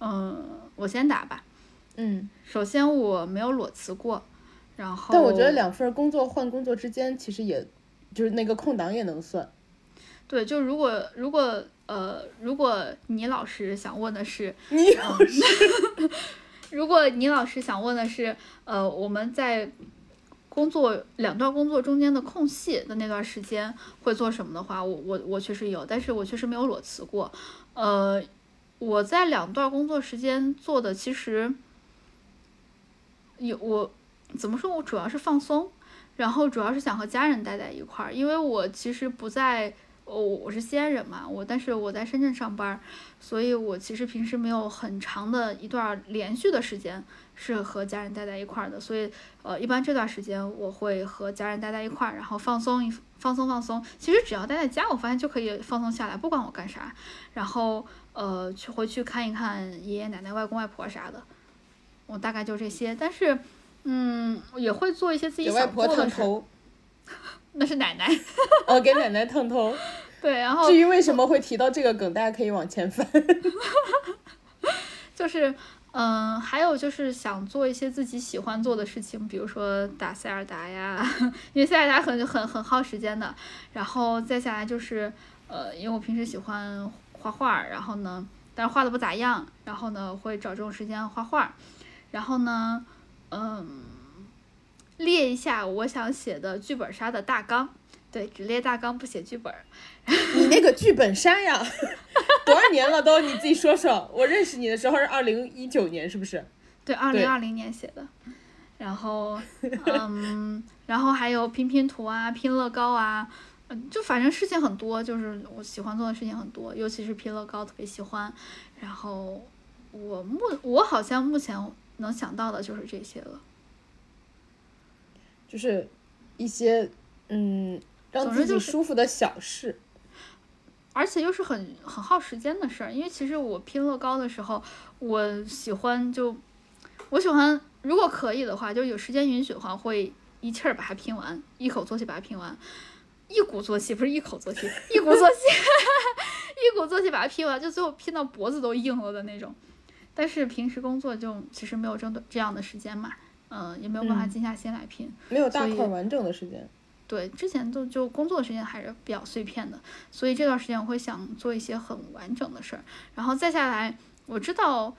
Speaker 1: 嗯，我先打吧。
Speaker 2: 嗯，
Speaker 1: 首先我没有裸辞过，然后
Speaker 2: 但我觉得两份工作换工作之间，其实也就是那个空档也能算。
Speaker 1: 对，就如果如果呃，如果你老师想问的是
Speaker 2: 你老师，
Speaker 1: 如果你老师想问的是呃，我们在。工作两段工作中间的空隙的那段时间会做什么的话，我我我确实有，但是我确实没有裸辞过。呃，我在两段工作时间做的其实有我怎么说？我主要是放松，然后主要是想和家人待在一块儿，因为我其实不在。我我是西安人嘛，我但是我在深圳上班，所以我其实平时没有很长的一段连续的时间是和家人待在一块儿的，所以呃，一般这段时间我会和家人待在一块儿，然后放松一放松放松。其实只要待在家，我发现就可以放松下来，不管我干啥，然后呃去回去看一看爷爷奶奶、外公外婆啥的，我大概就这些。但是嗯，也会做一些自己想做的事。那是奶奶，
Speaker 2: 哦，给奶奶烫头。
Speaker 1: 对，然后
Speaker 2: 至于为什么会提到这个梗，大家可以往前翻。
Speaker 1: 就是，嗯，还有就是想做一些自己喜欢做的事情，比如说打塞尔达呀，因为塞尔达很很很耗时间的。然后再下来就是，呃，因为我平时喜欢画画，然后呢，但是画的不咋样，然后呢会找这种时间画画，然后呢，嗯，列一下我想写的剧本杀的大纲，对，只列大纲不写剧本。
Speaker 2: 你那个剧本杀呀，多少年了都？你自己说说。我认识你的时候是二零一九年，是不是？
Speaker 1: 对，二零二零年写的。然后，嗯，然后还有拼拼图啊，拼乐高啊，嗯，就反正事情很多，就是我喜欢做的事情很多，尤其是拼乐高特别喜欢。然后我目我好像目前能想到的就是这些了，
Speaker 2: 就是一些嗯让自己舒服的小事，
Speaker 1: 而且又是很很耗时间的事儿。因为其实我拼乐高的时候，我喜欢就我喜欢。如果可以的话，就有时间允许的话，会一气儿把它拼完，一口作气把它拼完，一鼓作气不是一口作气，一鼓作气，一鼓作气把它拼完，就最后拼到脖子都硬了的那种。但是平时工作就其实没有这这样的时间嘛，嗯，也没有办法静下心来拼，
Speaker 2: 没有大块完整的时间。
Speaker 1: 对，之前都就工作的时间还是比较碎片的，所以这段时间我会想做一些很完整的事儿，然后再下来，我知道。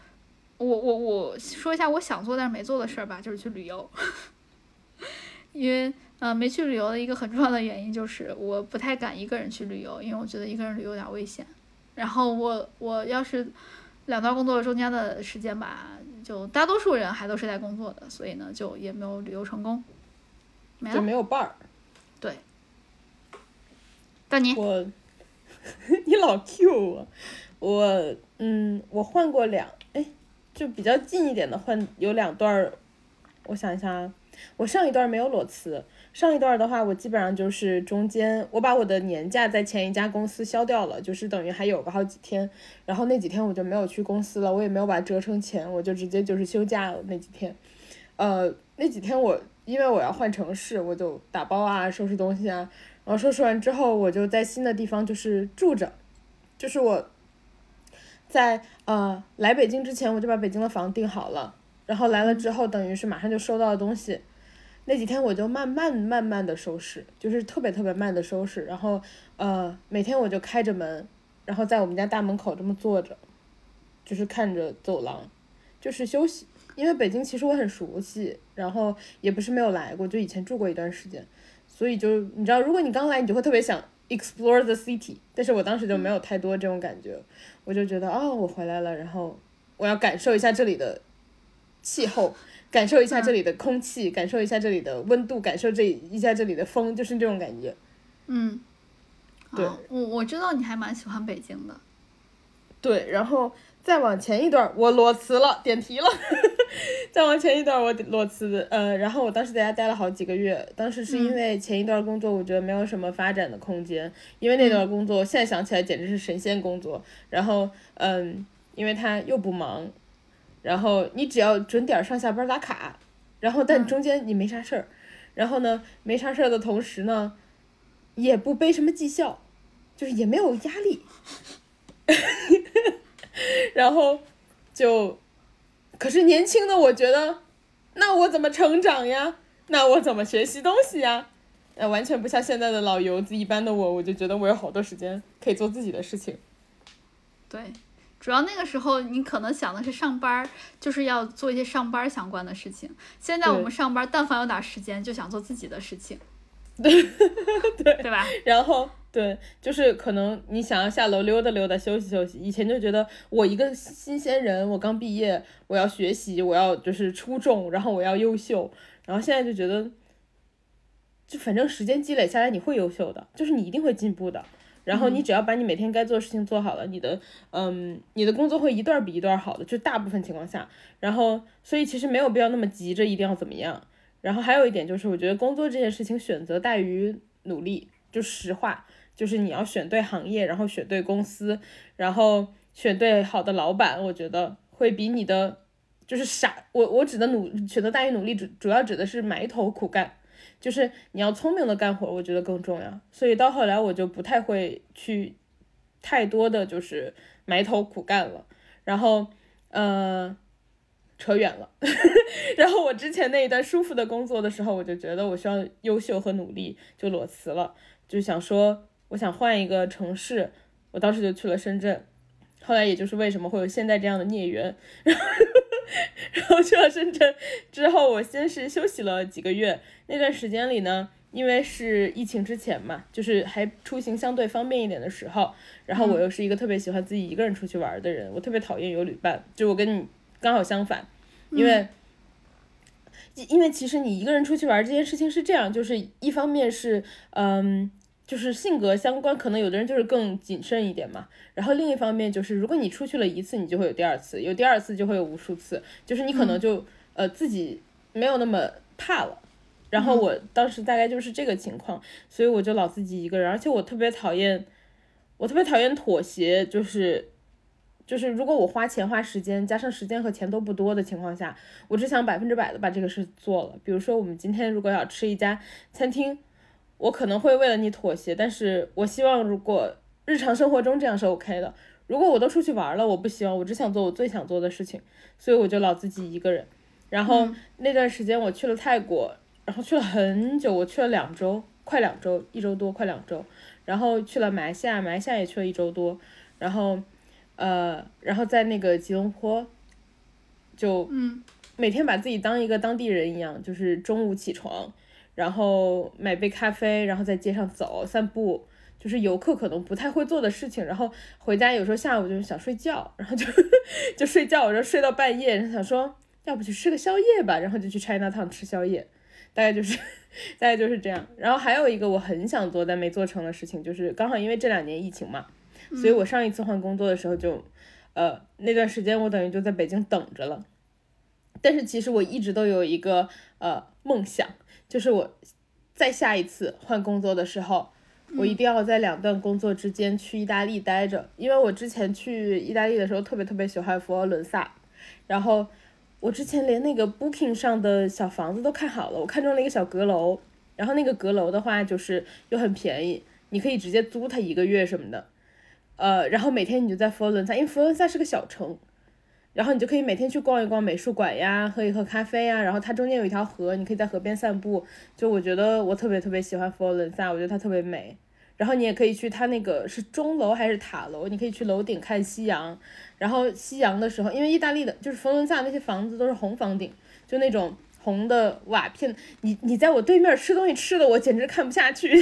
Speaker 1: 我我我说一下我想做但是没做的事儿吧，就是去旅游。因为呃没去旅游的一个很重要的原因就是我不太敢一个人去旅游，因为我觉得一个人旅游有点危险。然后我我要是两段工作中间的时间吧，就大多数人还都是在工作的，所以呢就也没有旅游成功。没
Speaker 2: 就没有伴儿。
Speaker 1: 对。但你
Speaker 2: 我 你老 Q 我，我嗯我换过两哎。就比较近一点的换有两段儿，我想一下啊，我上一段没有裸辞，上一段的话我基本上就是中间我把我的年假在前一家公司消掉了，就是等于还有个好几天，然后那几天我就没有去公司了，我也没有把它折成钱，我就直接就是休假了那几天，呃，那几天我因为我要换城市，我就打包啊，收拾东西啊，然后收拾完之后我就在新的地方就是住着，就是我。在呃来北京之前，我就把北京的房订好了，然后来了之后，等于是马上就收到了东西。那几天我就慢慢慢慢的收拾，就是特别特别慢的收拾。然后呃每天我就开着门，然后在我们家大门口这么坐着，就是看着走廊，就是休息。因为北京其实我很熟悉，然后也不是没有来过，就以前住过一段时间，所以就你知道，如果你刚来，你就会特别想。Explore the city，但是我当时就没有太多这种感觉，我就觉得哦，我回来了，然后我要感受一下这里的气候，感受一下这里的空气，感受一下这里的温度，感受这一下这里的风，就是这种感觉。
Speaker 1: 嗯，
Speaker 2: 对，
Speaker 1: 我我知道你还蛮喜欢北京的。
Speaker 2: 对，然后。再往前一段，我裸辞了，点题了。再往前一段，我裸辞，呃，然后我当时在家待了好几个月。当时是因为前一段工作，我觉得没有什么发展的空间，因为那段工作现在想起来简直是神仙工作。然后，嗯，因为他又不忙，然后你只要准点上下班打卡，然后但中间你没啥事儿，然后呢，没啥事儿的同时呢，也不背什么绩效，就是也没有压力。然后就，可是年轻的我觉得，那我怎么成长呀？那我怎么学习东西呀？呃，完全不像现在的老油子一般的我，我就觉得我有好多时间可以做自己的事情。
Speaker 1: 对，主要那个时候你可能想的是上班，就是要做一些上班相关的事情。现在我们上班，但凡有点时间，就想做自己的事情。
Speaker 2: 对
Speaker 1: 对对吧？
Speaker 2: 然后。对，就是可能你想要下楼溜达溜达休息休息。以前就觉得我一个新鲜人，我刚毕业，我要学习，我要就是出众，然后我要优秀。然后现在就觉得，就反正时间积累下来，你会优秀的，就是你一定会进步的。然后你只要把你每天该做的事情做好了，你的嗯，你的工作会一段比一段好的，就大部分情况下。然后所以其实没有必要那么急着一定要怎么样。然后还有一点就是，我觉得工作这件事情选择大于努力，就实话。就是你要选对行业，然后选对公司，然后选对好的老板，我觉得会比你的就是傻。我我指的努选择大于努力，主主要指的是埋头苦干，就是你要聪明的干活，我觉得更重要。所以到后来我就不太会去太多的就是埋头苦干了。然后呃，扯远了。然后我之前那一段舒服的工作的时候，我就觉得我需要优秀和努力，就裸辞了，就想说。我想换一个城市，我当时就去了深圳。后来也就是为什么会有现在这样的孽缘，然后去了深圳之后，我先是休息了几个月。那段时间里呢，因为是疫情之前嘛，就是还出行相对方便一点的时候。然后我又是一个特别喜欢自己一个人出去玩的人，我特别讨厌有旅伴。就我跟你刚好相反，因为因为其实你一个人出去玩这件事情是这样，就是一方面是嗯。就是性格相关，可能有的人就是更谨慎一点嘛。然后另一方面就是，如果你出去了一次，你就会有第二次，有第二次就会有无数次。就是你可能就呃自己没有那么怕了。然后我当时大概就是这个情况，所以我就老自己一个人，而且我特别讨厌，我特别讨厌妥协，就是就是如果我花钱花时间，加上时间和钱都不多的情况下，我只想百分之百的把这个事做了。比如说我们今天如果要吃一家餐厅。我可能会为了你妥协，但是我希望如果日常生活中这样是 OK 的。如果我都出去玩了，我不希望，我只想做我最想做的事情，所以我就老自己一个人。然后那段时间我去了泰国，然后去了很久，我去了两周，快两周，一周多，快两周。然后去了马来西亚，马来西亚也去了一周多。然后，呃，然后在那个吉隆坡，就每天把自己当一个当地人一样，就是中午起床。然后买杯咖啡，然后在街上走散步，就是游客可能不太会做的事情。然后回家有时候下午就是想睡觉，然后就就睡觉，然后睡到半夜，然后想说要不去吃个宵夜吧，然后就去 China Town 吃宵夜，大概就是 大概就是这样。然后还有一个我很想做但没做成的事情，就是刚好因为这两年疫情嘛，所以我上一次换工作的时候就呃那段时间我等于就在北京等着了。但是其实我一直都有一个呃梦想。就是我再下一次换工作的时候，我一定要在两段工作之间去意大利待着，因为我之前去意大利的时候特别特别喜欢佛罗伦萨，然后我之前连那个 Booking 上的小房子都看好了，我看中了一个小阁楼，然后那个阁楼的话就是又很便宜，你可以直接租它一个月什么的，呃，然后每天你就在佛罗伦萨，因为佛罗伦萨是个小城。然后你就可以每天去逛一逛美术馆呀，喝一喝咖啡呀。然后它中间有一条河，你可以在河边散步。就我觉得我特别特别喜欢佛罗伦萨，我觉得它特别美。然后你也可以去它那个是钟楼还是塔楼，你可以去楼顶看夕阳。然后夕阳的时候，因为意大利的就是佛罗伦萨那些房子都是红房顶，就那种红的瓦片。你你在我对面吃东西吃的我简直看不下去，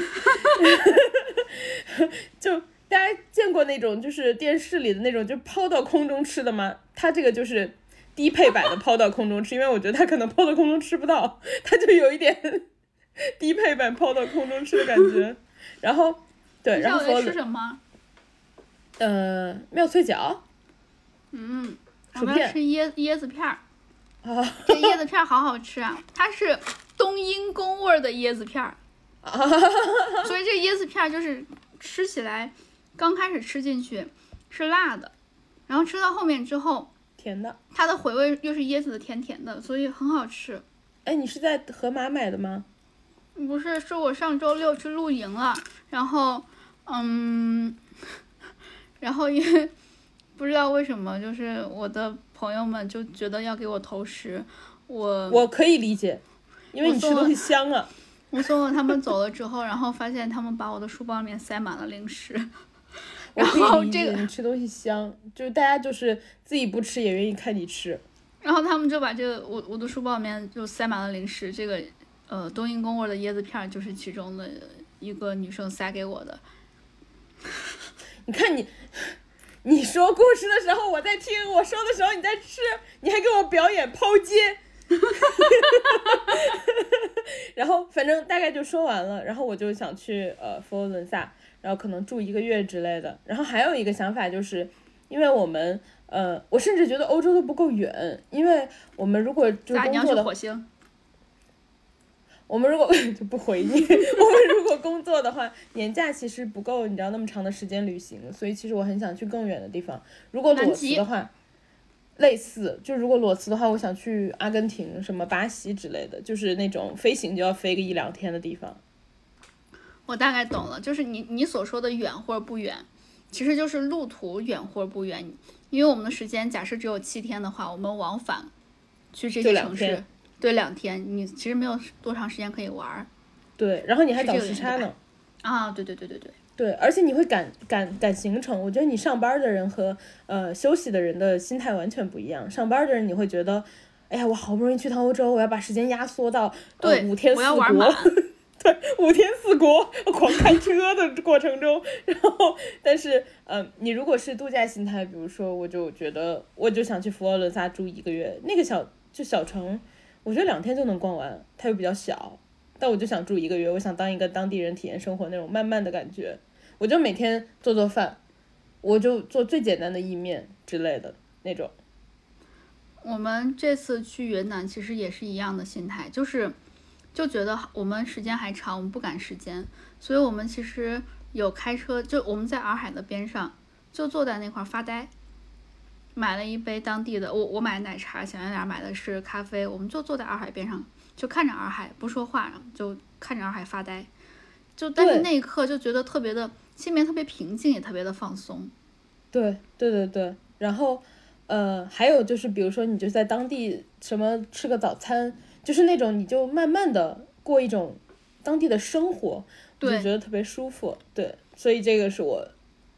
Speaker 2: 就。大家见过那种就是电视里的那种就抛到空中吃的吗？它这个就是低配版的抛到空中吃，因为我觉得它可能抛到空中吃不到，它就有一点 低配版抛到空中吃的感觉。然后，对，然后
Speaker 1: 吃什么？
Speaker 2: 呃，妙脆角。
Speaker 1: 嗯，我们要吃椰椰子片儿。啊，这椰子片儿好好吃啊！它是冬阴功味儿的椰子片儿，所以这椰子片儿就是吃起来。刚开始吃进去是辣的，然后吃到后面之后
Speaker 2: 甜的，
Speaker 1: 它的回味又是椰子的甜甜的，所以很好吃。
Speaker 2: 哎，你是在盒马买的吗？
Speaker 1: 不是，是我上周六去露营了，然后，嗯，然后因为不知道为什么，就是我的朋友们就觉得要给我投食，我
Speaker 2: 我可以理解，因为你吃东西香啊。
Speaker 1: 我送了他们走了之后，然后发现他们把我的书包里面塞满了零食。然后这个
Speaker 2: 你吃东西香，就是大家就是自己不吃也愿意看你吃。
Speaker 1: 然后他们就把这个我我的书包里面就塞满了零食，这个呃冬阴功味的椰子片就是其中的一个女生塞给我的。
Speaker 2: 你看你，你说故事的时候我在听，我说的时候你在吃，你还给我表演抛接。然后反正大概就说完了，然后我就想去呃佛罗伦萨。然后可能住一个月之类的，然后还有一个想法就是，因为我们，呃，我甚至觉得欧洲都不够远，因为我们如果就工作的，
Speaker 1: 火星，
Speaker 2: 我们如果 就不回你，我们如果工作的话，年假其实不够，你知道那么长的时间旅行，所以其实我很想去更远的地方。如果裸辞的话，类似，就如果裸辞的话，我想去阿根廷、什么巴西之类的，就是那种飞行就要飞个一两天的地方。
Speaker 1: 我大概懂了，就是你你所说的远或者不远，其实就是路途远或者不远。因为我们的时间假设只有七天的话，我们往返去这些城市，对两天，你其实没有多长时间可以玩儿。
Speaker 2: 对，然后你还倒时差呢。
Speaker 1: 啊，对对对对对。
Speaker 2: 对，而且你会赶赶赶行程。我觉得你上班的人和呃休息的人的心态完全不一样。上班的人你会觉得，哎呀，我好不容易去趟欧洲，我要把时间压缩到呃
Speaker 1: 对
Speaker 2: 五天四
Speaker 1: 我要玩
Speaker 2: 国
Speaker 1: 满。
Speaker 2: 五天四国狂开车的过程中，然后但是呃，你如果是度假心态，比如说我就觉得我就想去佛罗伦萨住一个月，那个小就小城，我觉得两天就能逛完，它又比较小。但我就想住一个月，我想当一个当地人，体验生活那种慢慢的感觉。我就每天做做饭，我就做最简单的意面之类的那种。
Speaker 1: 我们这次去云南其实也是一样的心态，就是就觉得我们时间还长，我们不赶时间，所以我们其实有开车，就我们在洱海的边上，就坐在那块儿发呆，买了一杯当地的，我我买奶茶，小圆脸买的是咖啡，我们就坐在洱海边上，就看着洱海，不说话，就看着洱海发呆，就但是那一刻就觉得特别的心里面特别平静，也特别的放松。
Speaker 2: 对对对对，然后呃，还有就是，比如说你就在当地什么吃个早餐，就是那种你就慢慢的过一种当地的生活，我就觉得特别舒服。对，所以这个是我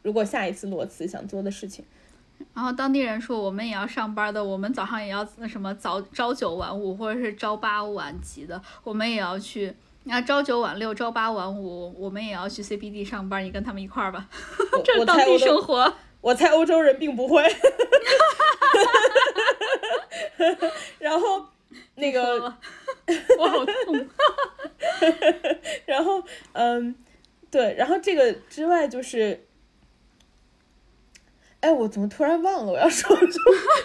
Speaker 2: 如果下一次裸辞想做的事情。
Speaker 1: 然后当地人说我们也要上班的，我们早上也要那什么早朝九晚五，或者是朝八晚几的，我们也要去。那朝九晚六，朝八晚五，我们也要去 CBD 上班，你跟他们一块儿吧，
Speaker 2: 我
Speaker 1: 这是当地生活。
Speaker 2: 我猜欧洲人并不会。然后 那个
Speaker 1: 我好痛。
Speaker 2: 然后，嗯，对，然后这个之外就是，哎，我怎么突然忘了我要说什么？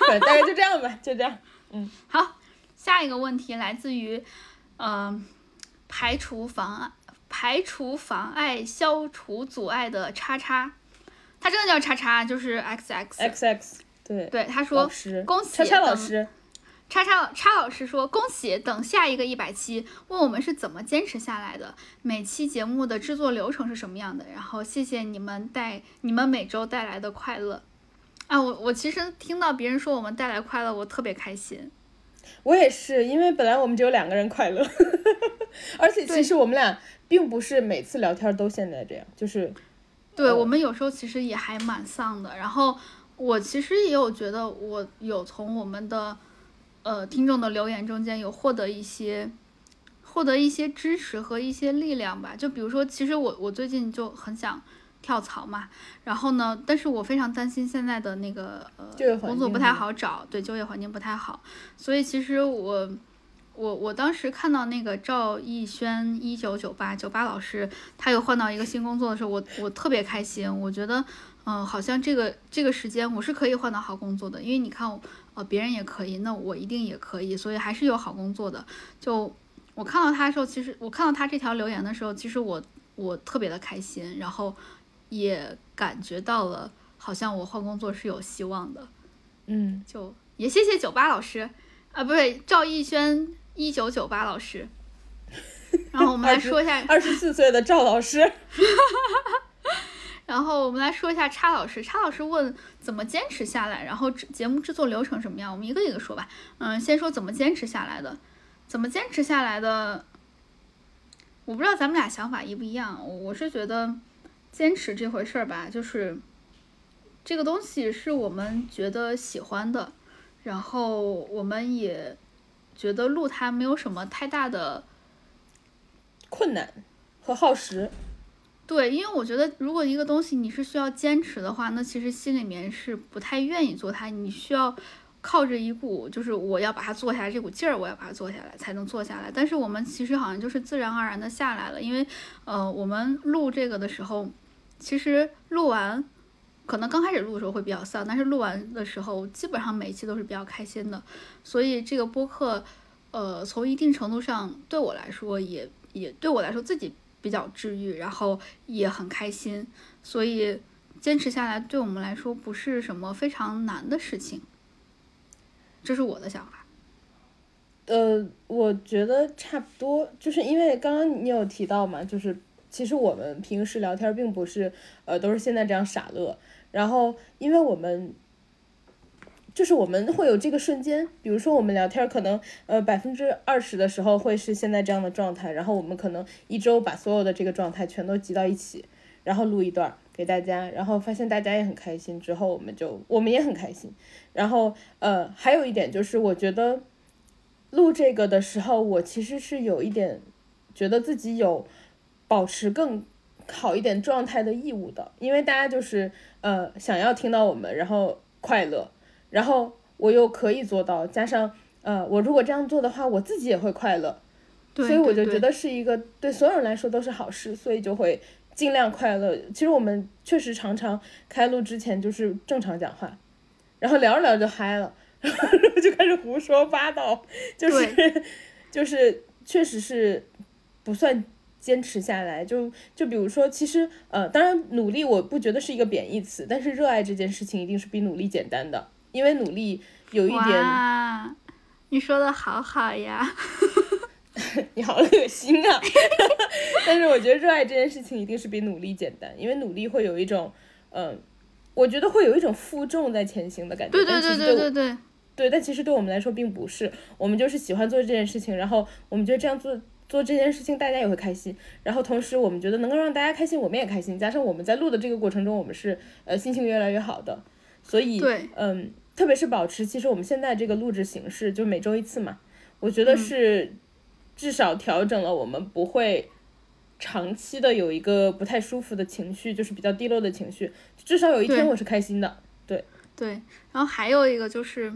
Speaker 2: 反正大概就这样吧，就这样。
Speaker 1: 嗯好，下一个问题来自于，呃，排除妨碍、排除妨碍、消除阻碍的叉叉，他真的叫叉叉，就是 X X。
Speaker 2: X X，对，
Speaker 1: 对，他说
Speaker 2: 师，
Speaker 1: 恭喜
Speaker 2: 叉叉老师，
Speaker 1: 叉叉叉老师说：“恭喜！等下一个一百期，问我们是怎么坚持下来的，每期节目的制作流程是什么样的。然后谢谢你们带你们每周带来的快乐。啊，我我其实听到别人说我们带来快乐，我特别开心。
Speaker 2: 我也是，因为本来我们只有两个人快乐，而且其实我们俩并不是每次聊天都现在这样，就是
Speaker 1: 对
Speaker 2: 呃
Speaker 1: 我们有时候其实也还蛮丧的。然后我其实也有觉得，我有从我们的呃听众的留言中间有获得一些获得一些支持和一些力量吧。就比如说，其实我我最近就很想跳槽嘛，然后呢，但是我非常担心现在的那个呃工作不太好找，对就业环境不太好，所以其实我。我我当时看到那个赵艺轩一九九八九八老师，他又换到一个新工作的时候，我我特别开心。我觉得，嗯、好像这个这个时间我是可以换到好工作的，因为你看，呃，别人也可以，那我一定也可以，所以还是有好工作的。就我看到他的时候，其实我看到他这条留言的时候，其实我我特别的开心，然后也感觉到了，好像我换工作是有希望的。
Speaker 2: 嗯，
Speaker 1: 就也谢谢九八老师，啊，不对，赵艺轩一九九八老师。然后我们来说一下，
Speaker 2: 二十四岁的赵老师，
Speaker 1: 然后我们来说一下叉老师。叉老师问怎么坚持下来，然后节目制作流程什么样，我们一个一个说吧。嗯，先说怎么坚持下来的，怎么坚持下来的，我不知道咱们俩想法一不一样。我是觉得坚持这回事儿吧，就是这个东西是我们觉得喜欢的，然后我们也觉得录它没有什么太大的
Speaker 2: 困难和耗时，
Speaker 1: 对，因为我觉得，如果一个东西你是需要坚持的话，那其实心里面是不太愿意做它。你需要靠着一股就是我要把它做下来这股劲儿，我要把它做下来才能做下来。但是我们其实好像就是自然而然的下来了，因为呃，我们录这个的时候，其实录完。可能刚开始录的时候会比较丧，但是录完的时候，基本上每一期都是比较开心的。所以这个播客，呃，从一定程度上对我来说也也对我来说自己比较治愈，然后也很开心，所以坚持下来对我们来说不是什么非常难的事情。这是我的想法。
Speaker 2: 呃，我觉得差不多，就是因为刚刚你有提到嘛，就是其实我们平时聊天并不是呃都是现在这样傻乐，然后因为我们就是我们会有这个瞬间，比如说我们聊天可能呃百分之二十的时候会是现在这样的状态，然后我们可能一周把所有的这个状态全都集到一起，然后录一段给大家，然后发现大家也很开心，之后我们就我们也很开心。然后呃，还有一点就是，我觉得录这个的时候，我其实是有一点觉得自己有保持更好一点状态的义务的，因为大家就是呃想要听到我们，然后快乐，然后我又可以做到，加上呃我如果这样做的话，我自己也会快乐。
Speaker 1: 对，
Speaker 2: 所以我就觉得是一个对所有人来说都是好事，所以就会尽量快乐。其实我们确实常常开录之前就是正常讲话，然后聊着聊着就嗨了，然后就开始胡说八道，就是 就是确实是不算坚持下来。就就比如说，其实呃，当然努力我不觉得是一个贬义词，但是热爱这件事情一定是比努力简单的，因为努力有一点。
Speaker 1: 你说的好好呀！
Speaker 2: 你好恶心啊！但是我觉得热爱这件事情一定是比努力简单，因为努力会有一种，嗯、我觉得会有一种负重在前行的感觉。
Speaker 1: 对对对对对，对，
Speaker 2: 但其实对我们来说并不是，我们就是喜欢做这件事情，然后我们觉得这样做做这件事情大家也会开心，然后同时我们觉得能够让大家开心，我们也开心，加上我们在录的这个过程中，我们是呃心情越来越好的，所以嗯，特别是保持，其实我们现在这个录制形式就每周一次嘛，我觉得是至少调整了我们不会。长期的有一个不太舒服的情绪，就是比较低落的情绪，至少有一天我是开心的。
Speaker 1: 对对，然后还有一个就是，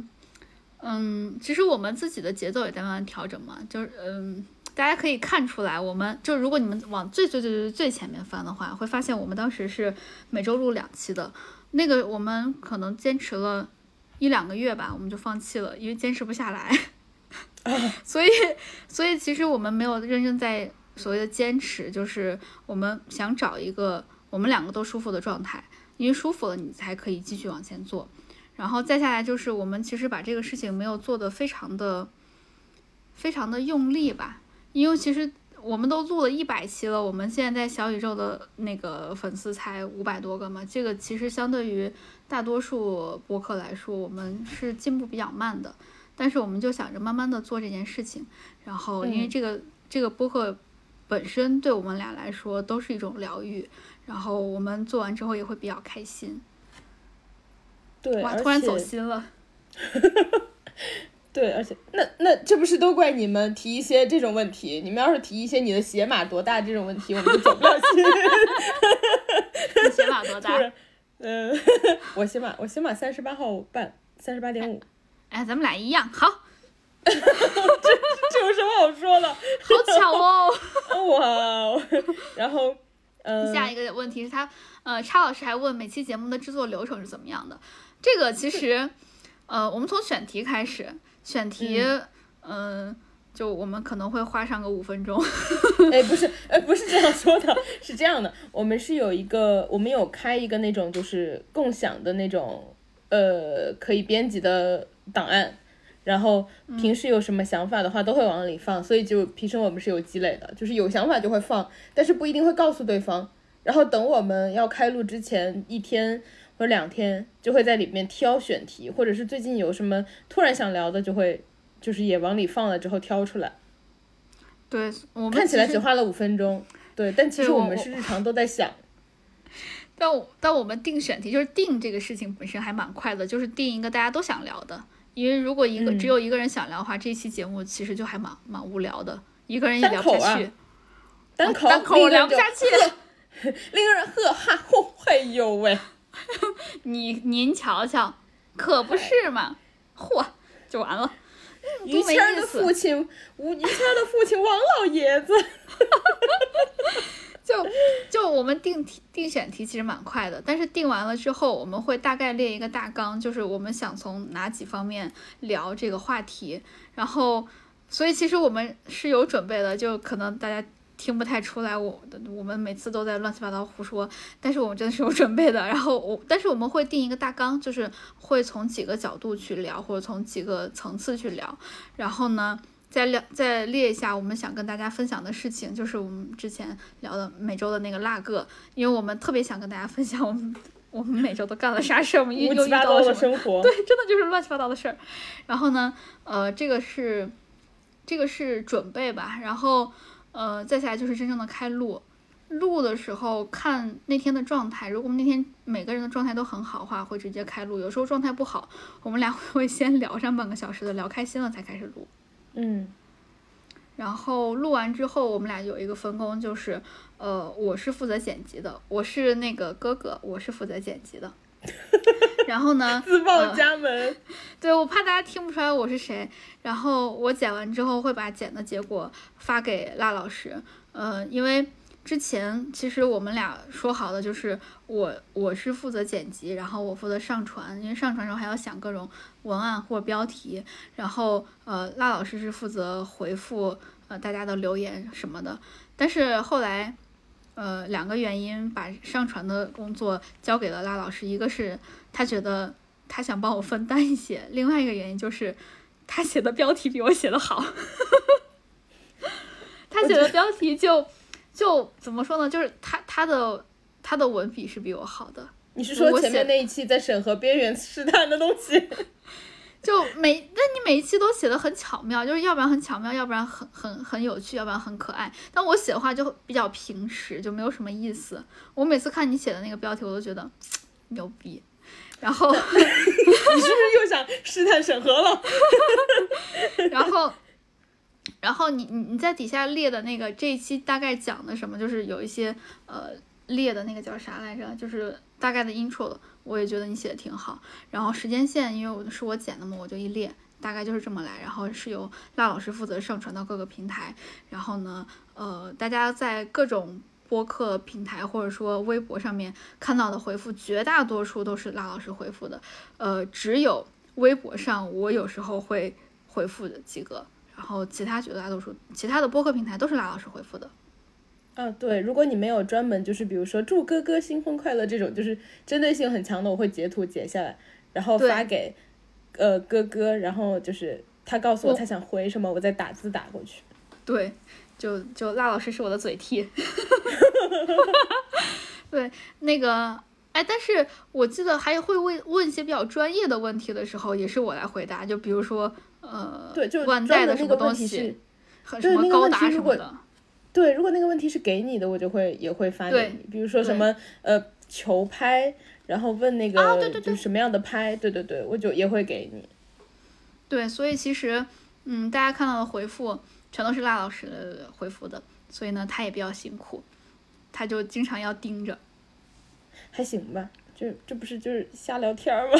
Speaker 1: 嗯，其实我们自己的节奏也在慢慢调整嘛，就是嗯，大家可以看出来，我们就如果你们往最最最最最前面翻的话，会发现我们当时是每周录两期的，那个我们可能坚持了一两个月吧，我们就放弃了，因为坚持不下来。所以，所以其实我们没有认真在所谓的坚持，就是我们想找一个我们两个都舒服的状态，因为舒服了，你才可以继续往前做。然后再下来就是我们其实把这个事情没有做得非常的、非常的用力吧，因为其实我们都录了一百期了，我们现在在小宇宙的那个粉丝才五百多个嘛，这个其实相对于大多数播客来说，我们是进步比较慢的。但是我们就想着慢慢的做这件事情，然后因为
Speaker 2: 嗯
Speaker 1: 这个、这个播客本身对我们俩来说都是一种疗愈，然后我们做完之后也会比较开心。
Speaker 2: 对，
Speaker 1: 哇，突然走心了。
Speaker 2: 对，而且那那这不是都怪你们提一些这种问题？你们要是提一些你的鞋码多大这种问题，我们就走不了心。
Speaker 1: 你鞋码多大？
Speaker 2: 我鞋码我鞋码三十八号半，三十八点五，
Speaker 1: 哎，咱们俩一样，好，
Speaker 2: 这这有什么好说的？
Speaker 1: 好巧哦。
Speaker 2: 哇哦，然后，呃、
Speaker 1: 下一个问题是他，呃，叉老师还问每期节目的制作流程是怎么样的？这个其实，呃，我们从选题开始，选题，嗯、就我们可能会花上个五分钟。
Speaker 2: 哎，不是，哎，不是这样说的，是这样的，我们是有一个，我们有开一个那种就是共享的那种，呃，可以编辑的档案，然后平时有什么想法的话都会往里放，所以就平时我们是有积累的，就是有想法就会放，但是不一定会告诉对方，然后等我们要开录之前一天或者两天，就会在里面挑选题，或者是最近有什么突然想聊的，就会就是也往里放了之后挑出来。
Speaker 1: 对我们
Speaker 2: 看起来只花了五分钟，对，但其实我们是日常都在想，
Speaker 1: 但我但我们定选题，就是定这个事情本身还蛮快的，就是定一个大家都想聊的。因为如果一个、
Speaker 2: 嗯
Speaker 1: 只有一个人想聊的话，这期节目其实就还蛮蛮无聊的，一个人也聊不下去。
Speaker 2: 单口
Speaker 1: 单口聊不下去。
Speaker 2: 另一个人呵哈呼，哎呦喂，
Speaker 1: 你您瞧瞧，可不是嘛，嚯，就完了。
Speaker 2: 于谦儿的父亲，吴于谦儿的父亲王老爷子，
Speaker 1: 就就我们定题定选题其实蛮快的，但是定完了之后，我们会大概列一个大纲，就是我们想从哪几方面聊这个话题，然后所以其实我们是有准备的，就可能大家听不太出来我的我们每次都在乱七八糟胡说，但是我们真的是有准备的。然后我但是我们会定一个大纲，就是会从几个角度去聊，或者从几个层次去聊，然后呢。再聊，再列一下我们想跟大家分享的事情，就是我们之前聊的每周的那个辣个，因为我们特别想跟大家分享我们 我们每周都干了啥事儿，我们又
Speaker 2: 乌
Speaker 1: 又遇
Speaker 2: 七八糟的
Speaker 1: 到了什么，
Speaker 2: 生活，
Speaker 1: 对，真的就是乱七八糟的事儿。然后呢，呃，这个是这个是准备吧，然后呃，再下来就是真正的开录。录的时候看那天的状态，如果我们那天每个人的状态都很好的话，会直接开录。有时候状态不好，我们俩 会先聊上半个小时的，聊开心了才开始录。
Speaker 2: 嗯，
Speaker 1: 然后录完之后，我们俩有一个分工，就是呃，我是负责剪辑的，我是那个哥哥，我是负责剪辑的。然后呢，
Speaker 2: 自报
Speaker 1: 呃
Speaker 2: 家门。
Speaker 1: 对我怕大家听不出来我是谁，然后我剪完之后会把剪的结果发给辣老师，呃，因为之前其实我们俩说好的就是我我是负责剪辑，然后我负责上传，因为上传时候还要想各种文案或者标题，然后呃辣老师是负责回复呃大家的留言什么的，但是后来。呃，两个原因把上传的工作交给了辣老师，一个是他觉得他想帮我分担一些，另外一个原因就是他写的标题比我写的好，他写的标题就就怎么说呢？就是他他的他的文笔是比我好的，
Speaker 2: 你是说前面那一期在审核边缘试探的东西？
Speaker 1: 就每那你每一期都写的很巧妙，就是要不然很巧妙，要不然很很很有趣，要不然很可爱。但我写的话就比较平实，就没有什么意思。我每次看你写的那个标题，我都觉得 牛逼。然后，
Speaker 2: 你是不是又想试探审核了？
Speaker 1: 然后，然后你你你在底下列的那个这一期大概讲的什么，就是有一些呃列的那个叫啥来着，就是大概的 intro，我也觉得你写的挺好。然后时间线，因为我是我剪的嘛，我就一列，大概就是这么来。然后是由辣老师负责上传到各个平台。然后呢，呃，大家在各种播客平台或者说微博上面看到的回复，绝大多数都是拉老师回复的。呃，只有微博上我有时候会回复的几个，然后其他绝大多数其他的播客平台都是拉老师回复的。
Speaker 2: 啊，对，如果你没有专门就是比如说祝哥哥新婚快乐这种就是针对性很强的，我会截图截下来，然后发给呃哥哥，然后就是他告诉我
Speaker 1: 我
Speaker 2: 他想回什么，我再打字打过去。
Speaker 1: 对，就就辣老师是我的嘴替。对，那个，哎，但是我记得还会问问一些比较专业的问题的时候，也是我来回答。就比如说，呃，
Speaker 2: 对，就
Speaker 1: 万代的什么东西，，什么高达什么的。
Speaker 2: 对，如果那个问题是给你的，我就会也会发给你，比如说什么呃球拍，然后问那个、
Speaker 1: 啊对对
Speaker 2: 就是什么样的拍，对对对，我就也会给你。
Speaker 1: 对，所以其实，嗯，大家看到的回复全都是辣老师回复的，所以呢，他也比较辛苦，他就经常要盯着。
Speaker 2: 还行吧，这这不是就是瞎聊天儿吗？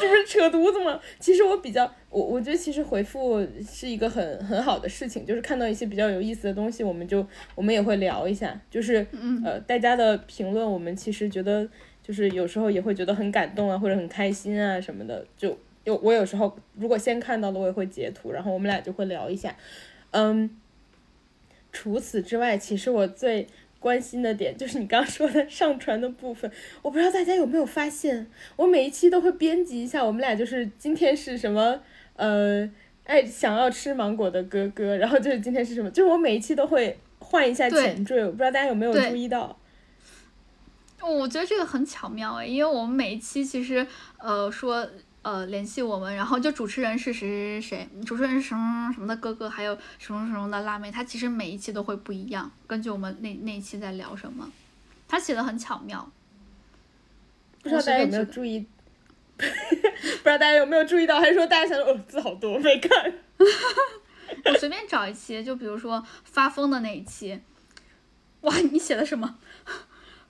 Speaker 2: 这不是扯犊子吗？其实我比较，我我觉得其实回复是一个很很好的事情，就是看到一些比较有意思的东西，我们就我们也会聊一下，就是
Speaker 1: 嗯
Speaker 2: 呃大家的评论，我们其实觉得就是有时候也会觉得很感动啊，或者很开心啊什么的，就有我有时候如果先看到了，我也会截图，然后我们俩就会聊一下，嗯。除此之外，其实我最关心的点就是你刚刚说的 上传的部分。我不知道大家有没有发现，我每一期都会编辑一下，我们俩就是今天是什么，呃，哎，想要吃芒果的哥哥，然后就是今天是什么，就是我每一期都会换一下前缀，我不知道大家有没有注意到。
Speaker 1: 我觉得这个很巧妙哎，因为我们每一期其实呃说呃联系我们，然后就主持人是谁谁谁谁，主持人是什么什么的哥哥，还有什么什么的辣妹，他其实每一期都会不一样，根据我们那那一期在聊什么，他写的很巧妙。
Speaker 2: 不知道大家有没有注意？不知道大家有没有注意到，还是说大家想说哦字好多没看？
Speaker 1: 我随便找一期，就比如说发疯的那一期，哇，你写的什么？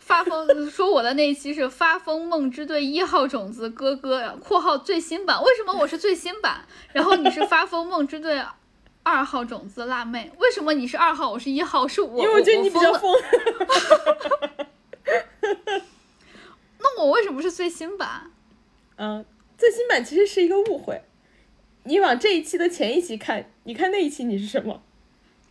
Speaker 1: 发疯说我的那一期是发疯梦之队一号种子哥哥（括号最新版），为什么我是最新版？然后你是发疯梦之队二号种子辣妹，为什么你是二号，我是一号？是我，
Speaker 2: 因为我觉得你比较
Speaker 1: 疯。那我为什么是最新版？
Speaker 2: 嗯，最新版其实是一个误会。你往这一期的前一期看，你看那一期你是什么？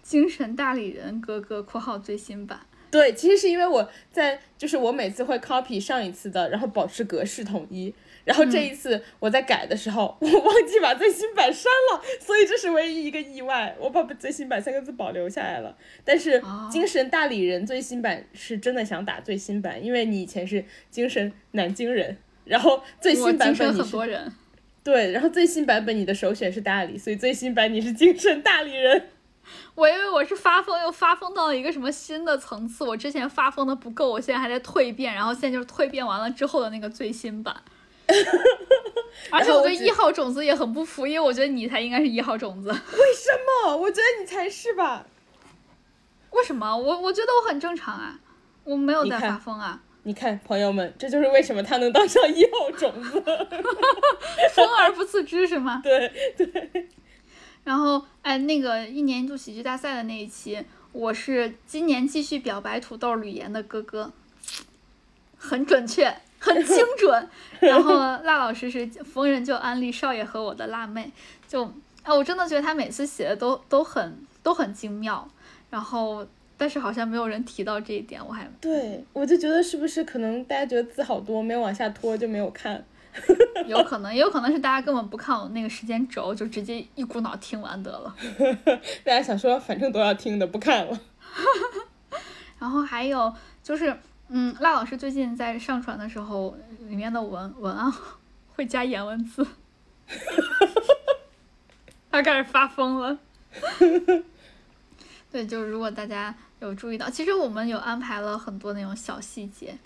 Speaker 1: 精神大理人哥哥（括号最新版
Speaker 2: 对，其实是因为我在，就是我每次会 copy 上一次的，然后保持格式统一。然后这一次我在改的时候，我忘记把最新版删了，所以这是唯一一个意外。我把最新版三个字保留下来了。但是
Speaker 1: 哦
Speaker 2: 精神大理人最新版是真的想打最新版，因为你以前是精神南京人，然后最），新版本你是
Speaker 1: 很多人。
Speaker 2: 对，然后最新版本你的首选是大理，所以最新版你是精神大理人。
Speaker 1: 我以为我是发疯，又发疯到了一个什么新的层次。我之前发疯的不够，我现在还在蜕变，然后现在就是蜕变完了之后的那个最新版。而且我对一号种子也很不服，因为我觉得你才应该是一号种子。为
Speaker 2: 什么？我觉得你才是吧？
Speaker 1: 为什么？我我觉得我很正常啊，我没有在发疯啊。
Speaker 2: 你看，朋友们，这就是为什么他能当上一号种子，
Speaker 1: 疯而不自知是吗？
Speaker 2: 对对。
Speaker 1: 然后，哎，那个一年一度喜剧大赛的那一期，我是今年继续表白土豆吕岩的哥哥，很准确，很精准。然后辣老师是逢人就安利少爷和我的辣妹，就哎，我真的觉得他每次写的都都很都很精妙。然后，但是好像没有人提到这一点，我还
Speaker 2: 对我就觉得是不是可能大家觉得字好多，没有往下拖就没有看。
Speaker 1: 有可能，也有可能是大家根本不看我那个时间轴，就直接一股脑听完得了。
Speaker 2: 大家想说，反正都要听的，不看了。
Speaker 1: 然后还有就是，嗯，辣老师最近在上传的时候，里面的文文案会加颜文字，他开始发疯了。对，就是如果大家有注意到，其实我们有安排了很多那种小细节，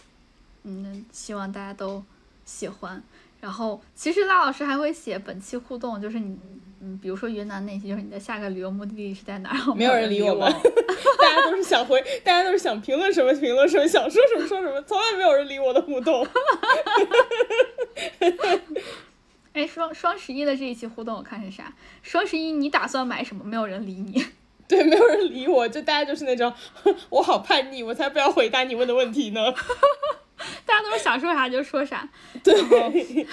Speaker 1: 嗯，希望大家都喜欢。然后，其实拉老师还会写本期互动，就是你，嗯，比如说云南那些，就是你的下个旅游目的地是在哪儿？没
Speaker 2: 有人理我们，大家都是想回，大家都是想评论什么评论什么，想说什么说什么，从来没有人理我的互动。
Speaker 1: 哎，双双十一的这一期互动我看是啥？双十一你打算买什么？没有人理你。
Speaker 2: 对，没有人理我，就大家就是那种，我好叛逆，我才不要回答你问的问题呢。
Speaker 1: 大家都是想说啥就说啥，
Speaker 2: 对，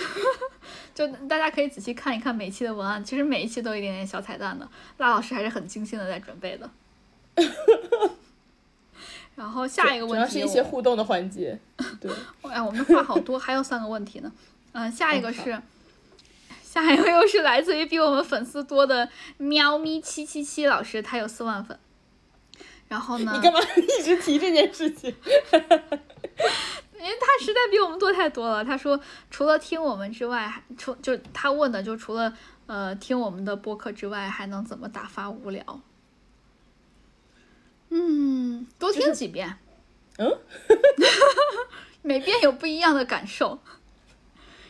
Speaker 1: 就大家可以仔细看一看每期的文案，其实每一期都有一点点小彩蛋的，辣老师还是很精心的在准备的。然后下一个问题，
Speaker 2: 主要是一些互动的环节。对，
Speaker 1: 哎，我们话好多，还有三个问题呢。嗯，下一个是，下一个又是来自于比我们粉丝多的喵咪七七七老师，他有四万粉。然后呢？
Speaker 2: 你干嘛一直提这件事情？
Speaker 1: 因为他实在比我们多太多了。他说，除了听我们之外，还除就他问的，就除了呃听我们的播客之外，还能怎么打发无聊？嗯，多听几遍。
Speaker 2: 嗯，
Speaker 1: 每遍有不一样的感受。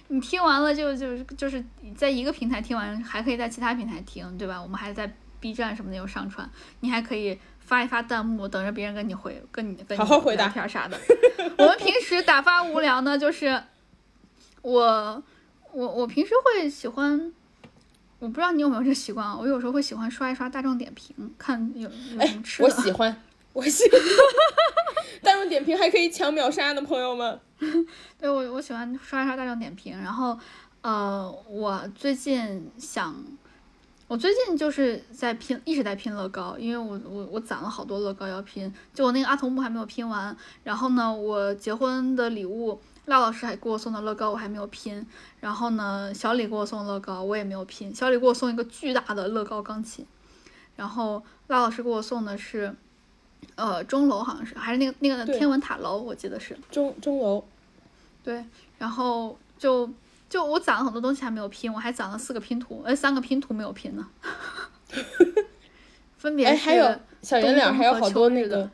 Speaker 1: 你听完了就就就是在一个平台听完，还可以在其他平台听，对吧？我们还在 B 站什么的有上传，你还可以。发一发弹幕，等着别人跟你回，跟你跟你好好回答天啥的。我们平时打发无聊呢，就是我我我平时会喜欢，我不知道你有没有这习惯啊？我有时候会喜欢刷一刷大众点评，看有有什么吃
Speaker 2: 的。我喜欢，我喜欢。大众点评还可以抢秒杀呢，朋友们。
Speaker 1: 对我我喜欢刷一刷大众点评，然后呃，我最近想。我最近就是在拼，一直在拼乐高，因为我我我攒了好多乐高要拼，就我那个阿童木还没有拼完。然后呢，我结婚的礼物，辣老师还给我送的乐高我还没有拼。然后呢，小李给我送乐高我也没有拼。小李给我送一个巨大的乐高钢琴，然后辣老师给我送的是，呃，钟楼好像是，还是那个那个天文塔楼，我记得是
Speaker 2: 钟钟楼。
Speaker 1: 对，然后就。就我攒了很多东西还没有拼，我还攒了四个拼图，呃，三个拼图没有拼呢。分别
Speaker 2: 是小圆脸，还有好多那个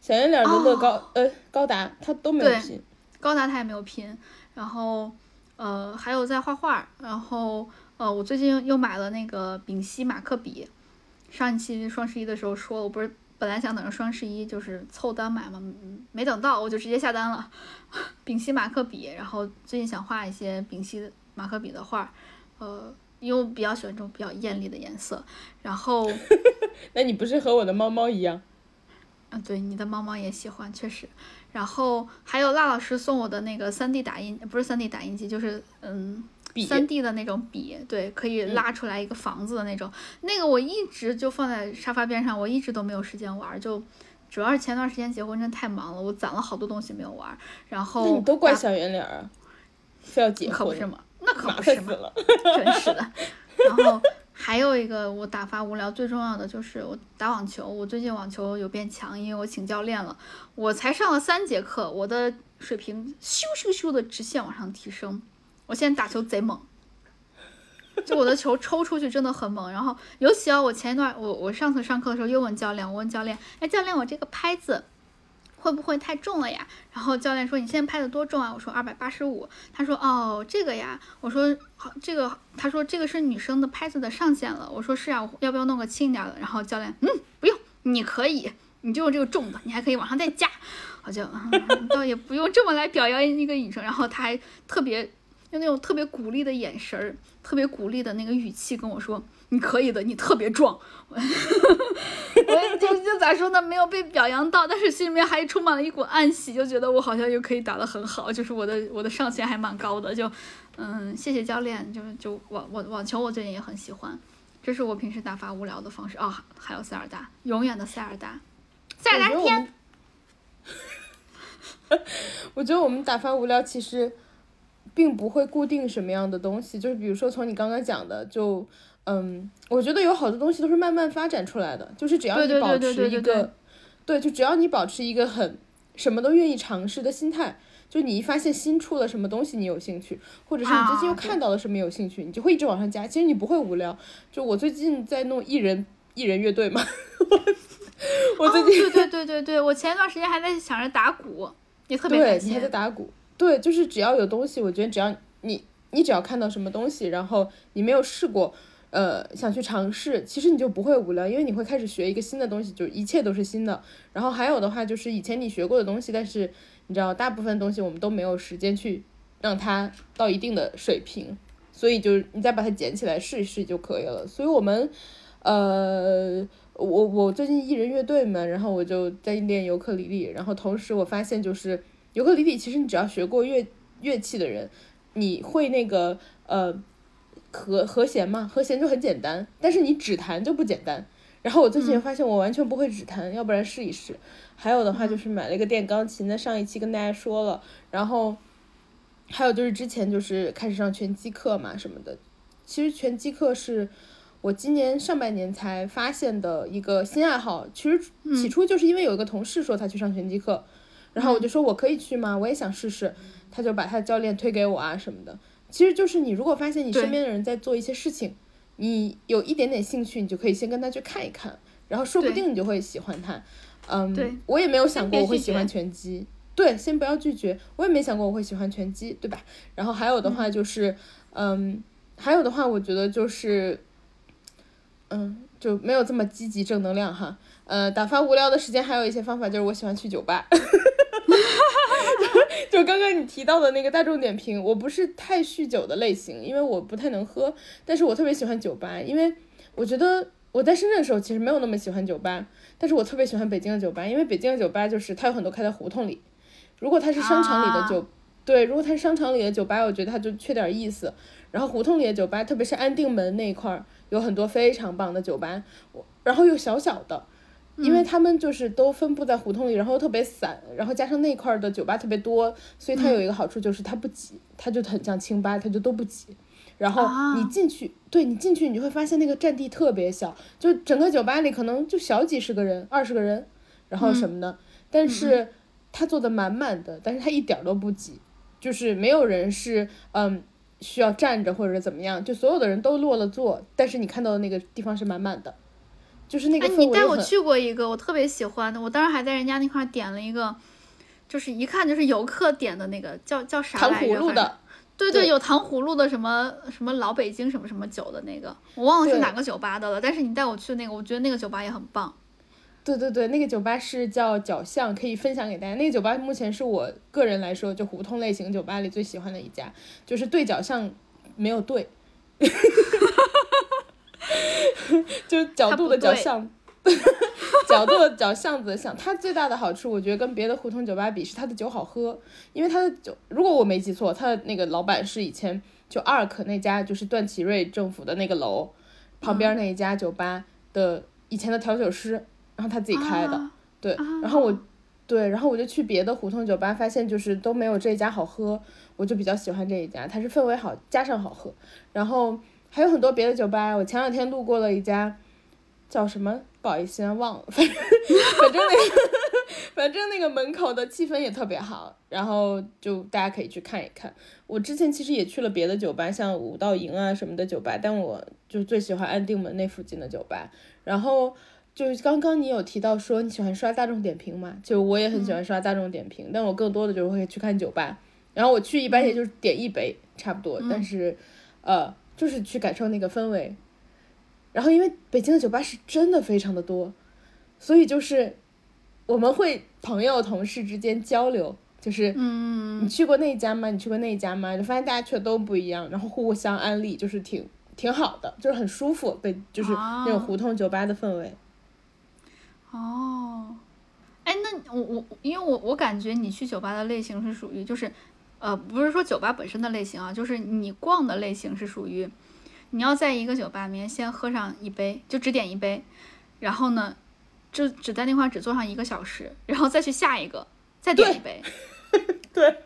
Speaker 2: 小圆脸的乐高，呃，高达他都没有拼，
Speaker 1: 高达他也没有拼。然后呃，还有在画画，然后呃，我最近又买了那个丙烯马克笔，上一期双十一的时候说，我不是本来想等着双十一就是凑单买嘛，没等到我就直接下单了。丙烯马克笔，然后最近想画一些丙烯马克笔的画，呃，因为我比较喜欢这种比较艳丽的颜色。然后，
Speaker 2: 那你不是和我的猫猫一样？
Speaker 1: 嗯，对，你的猫猫也喜欢，确实。然后还有辣老师送我的那个三 D 打印，不是三 D 打印机，就是嗯，三 D 的那种笔，对，可以拉出来一个房子的那种。那个我一直就放在沙发边上，我一直都没有时间玩，就。主要是前段时间结婚真太忙了，我攒了好多东西没有玩。然后
Speaker 2: 你都怪小圆脸儿，非要结婚？
Speaker 1: 可不是吗？那可不是吗？真是的。然后还有一个我打发无聊最重要的就是我打网球，我最近网球有变强，因为我请教练了。我才上了三节课，我的水平咻咻咻的直线往上提升。我现在打球贼猛。就我的球抽出去真的很猛。然后尤其啊，我前一段我我上次上课的时候又问教练，我问教练，哎，教练，我这个拍子。会不会太重了呀？然后教练说：“你现在拍的多重啊？”我说：“二百八十五。”他说：“哦，这个呀。”我说：“好，这个。”他说：“这个是女生的拍子的上限了。”我说：“是啊，要不要弄个轻一点的？”然后教练：“嗯，不用，你可以，你就用这个重的，你还可以往上再加。”我就倒也不用这么来表扬一个女生。然后他还特别用那种特别鼓励的眼神儿，特别鼓励的那个语气跟我说。你可以的，你特别壮，我就就咋说呢？没有被表扬到，但是心里面还充满了一股暗喜，就觉得我好像又可以打得很好，就是我的我的上限还蛮高的，就嗯，谢谢教练，就就网网网球我最近也很喜欢，这是我平时打发无聊的方式啊，还有塞尔达，永远的塞尔达，塞尔达天。
Speaker 2: 我觉得我们打发无聊其实并不会固定什么样的东西，就是比如说从你刚刚讲的就。嗯，我觉得有好多东西都是慢慢发展出来的，就是只要你保持一个，
Speaker 1: 对，
Speaker 2: 就只要你保持一个很什么都愿意尝试的心态，就你一发现新出了什么东西你有兴趣，或者是你最近又看到了什么有兴趣，你就会一直往上加。其实你不会无聊。就我最近在弄艺人艺人乐队嘛，我最近
Speaker 1: 对对对对对，我前一段时间还在想着打鼓，也特别
Speaker 2: 对，你还在打鼓，对，就是只要有东西，我觉得只要你你只要看到什么东西，然后你没有试过。呃，想去尝试，其实你就不会无聊，因为你会开始学一个新的东西，就一切都是新的。然后还有的话，就是以前你学过的东西，但是你知道，大部分东西我们都没有时间去让它到一定的水平，所以就是你再把它捡起来试一试就可以了。所以我们，呃，我我最近艺人乐队嘛，然后我就在练尤克里里，然后同时我发现就是尤克里里，其实你只要学过乐乐器的人，你会那个呃。和和弦嘛，和弦就很简单，但是你指弹就不简单。然后我最近发现我完全不会指弹，要不然试一试。还有的话就是买了一个电钢琴，在上一期跟大家说了。然后还有就是之前就是开始上拳击课嘛什么的。其实拳击课是我今年上半年才发现的一个新爱好。其实起初就是因为有一个同事说他去上拳击课，然后我就说我可以去吗？我也想试试。他就把他的教练推给我啊什么的。其实就是你，如果发现你身边的人在做一些事情，你有一点点兴趣，你就可以先跟他去看一看，然后说不定你就会喜欢他。嗯，我也没有想过我会喜欢拳击。对，先不要拒绝。我也没想过我会喜欢拳击，对吧？然后还有的话就是，嗯，还有的话，我觉得就是，嗯，就没有这么积极正能量哈。呃，打发无聊的时间还有一些方法，就是我喜欢去酒吧。就刚刚你提到的那个大众点评，我不是太酗酒的类型，因为我不太能喝，但是我特别喜欢酒吧，因为我觉得我在深圳的时候其实没有那么喜欢酒吧，但是我特别喜欢北京的酒吧，因为北京的酒吧就是它有很多开在胡同里，如果它是商场里的酒，对，如果它是商场里的酒吧，我觉得它就缺点意思，然后胡同里的酒吧，特别是安定门那一块儿，有很多非常棒的酒吧，我然后又小小的。因为他们就是都分布在胡同里，然后特别散，然后加上那块的酒吧特别多，所以它有一个好处就是它不挤，它就很像清吧，它就都不挤。然后你进去，对你进去，你就会发现那个占地特别小，就整个酒吧里可能就小几十个人、二十个人，然后什么的，但是它坐的满满的，但是它一点都不挤，就是没有人是嗯需要站着或者怎么样，就所有的人都落了座，但是你看到的那个地方是满满的。就是那个，哎
Speaker 1: 你带我去过一个，我特别喜欢的。我当时还在人家那块点了一个，就是一看就是游客点的那个，叫叫啥来着？
Speaker 2: 糖葫芦的。
Speaker 1: 对对，有糖葫芦的什么什么老北京什么什么酒的那个，我忘了是哪个酒吧的了。但是你带我去那个，我觉得那个酒吧也很棒。
Speaker 2: 对对对，那个酒吧是叫角巷，可以分享给大家。那个酒吧目前是我个人来说，就胡同类型酒吧里最喜欢的一家，就是对角巷没有对。就角度的角巷，角度的角巷子的巷。它最大的好处，我觉得跟别的胡同酒吧比，是它的酒好喝。因为它的酒，如果我没记错，它的那个老板是以前就 ARK 那家，就是段祺瑞政府的那个楼旁边那一家酒吧的以前的调酒师，然后他自己开的。对，然后我，对，然后我就去别的胡同酒吧，发现就是都没有这一家好喝，我就比较喜欢这一家，它是氛围好加上好喝，然后。还有很多别的酒吧，我前两天路过了一家，叫什么？不好意思，忘了。反正反正那个，反正那个门口的气氛也特别好，然后就大家可以去看一看。我之前其实也去了别的酒吧，像五道营啊什么的酒吧，但我就最喜欢安定门那附近的酒吧。然后就是刚刚你有提到说你喜欢刷大众点评嘛，就我也很喜欢刷大众点评，但我更多的就会去看酒吧。然后我去一般也就是点一杯差不多，但是呃就是去感受那个氛围。然后因为北京的酒吧是真的非常的多，所以就是我们会朋友同事之间交流，就是
Speaker 1: 嗯
Speaker 2: 你去过那家吗？你去过那家吗？就发现大家去的都不一样，然后互相安利，就是挺挺好的，就是很舒服，被就是那种胡同酒吧的氛围。
Speaker 1: 哦，哎，那我我因为我我感觉你去酒吧的类型是属于就是，呃，不是说酒吧本身的类型啊，就是你逛的类型是属于，你要在一个酒吧里面先喝上一杯，就只点一杯，然后呢，就只在那块儿只坐上一个小时，然后再去下一个，再点一杯，
Speaker 2: 对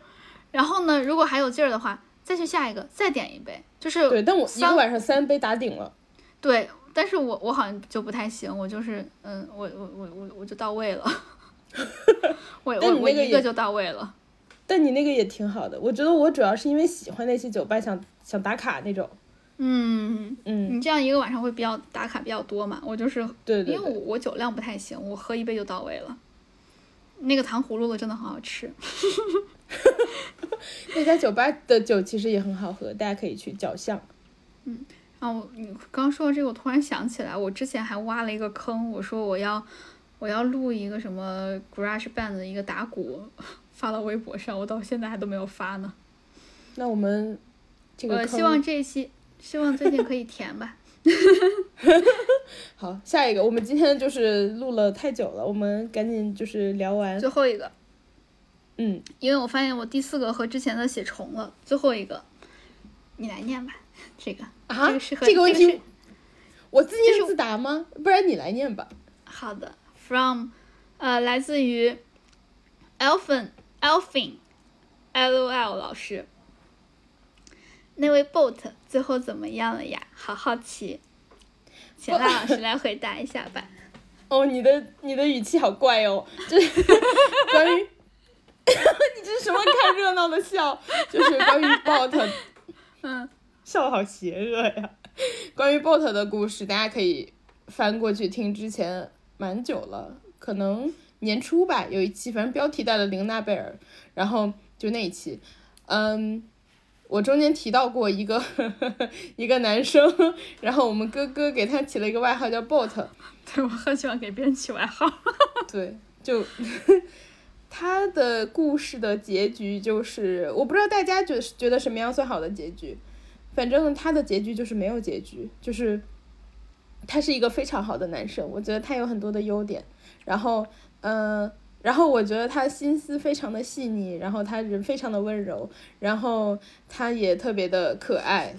Speaker 1: 然后呢，如果还有劲儿的话，再去下一个，再点一杯，就是
Speaker 2: 对，但我一
Speaker 1: 三
Speaker 2: 个晚上三杯打顶了。
Speaker 1: 对，但是我我好像就不太行，我就是嗯，我我我我我就到位了，我 我我一个就到位了。
Speaker 2: 但你那个也挺好的，我觉得我主要是因为喜欢那些酒吧，想想打卡那种。
Speaker 1: 嗯，
Speaker 2: 嗯，
Speaker 1: 你这样一个晚上会比较打卡比较多嘛？我就是因为我酒量不太行，我喝一杯就到位了。那个糖葫芦的真的很好吃
Speaker 2: 那家酒吧的酒其实也很好喝，大家可以去角巷。
Speaker 1: 然后你刚说到这个，我突然想起来，我之前还挖了一个坑，我说我要我要录一个什么 Garage Band 的一个打鼓，发到微博上，我到现在还都没有发呢。
Speaker 2: 那我们这个
Speaker 1: 我希望这一期，希望最近可以填吧。
Speaker 2: 好，下一个，我们今天就是录了太久了，我们赶紧就是聊完。
Speaker 1: 最后一个，
Speaker 2: 嗯，
Speaker 1: 因为我发现我第四个和之前的写重了，最后一个，你来念吧，这个
Speaker 2: 啊
Speaker 1: 这个
Speaker 2: 问题我自念自答吗？不然你来念吧。
Speaker 1: 好的，from，呃，来自于 Elfin Elfin L O L 老师。那位 boat 最后怎么样了呀？好好奇，请赖老师来回答一下吧。
Speaker 2: 哦，你的你的语气好怪哦，就是 关于 你这是什么看热闹的笑？就是关于 bot，
Speaker 1: 嗯，
Speaker 2: 笑的好邪恶呀。关于 bot 的故事，大家可以翻过去听，之前蛮久了，可能年初吧，有一期，反正标题带了玲娜贝尔，然后就那一期，嗯。我中间提到过一个 一个男生，然后我们哥哥给他起了一个外号叫 bot，
Speaker 1: 对我很喜欢给别人起外号。
Speaker 2: 对，就 他的故事的结局就是，我不知道大家觉觉得什么样算好的结局，反正他的结局就是没有结局，就是他是一个非常好的男生，我觉得他有很多的优点，然后嗯、呃然后我觉得他心思非常的细腻，然后他人非常的温柔，然后他也特别的可爱，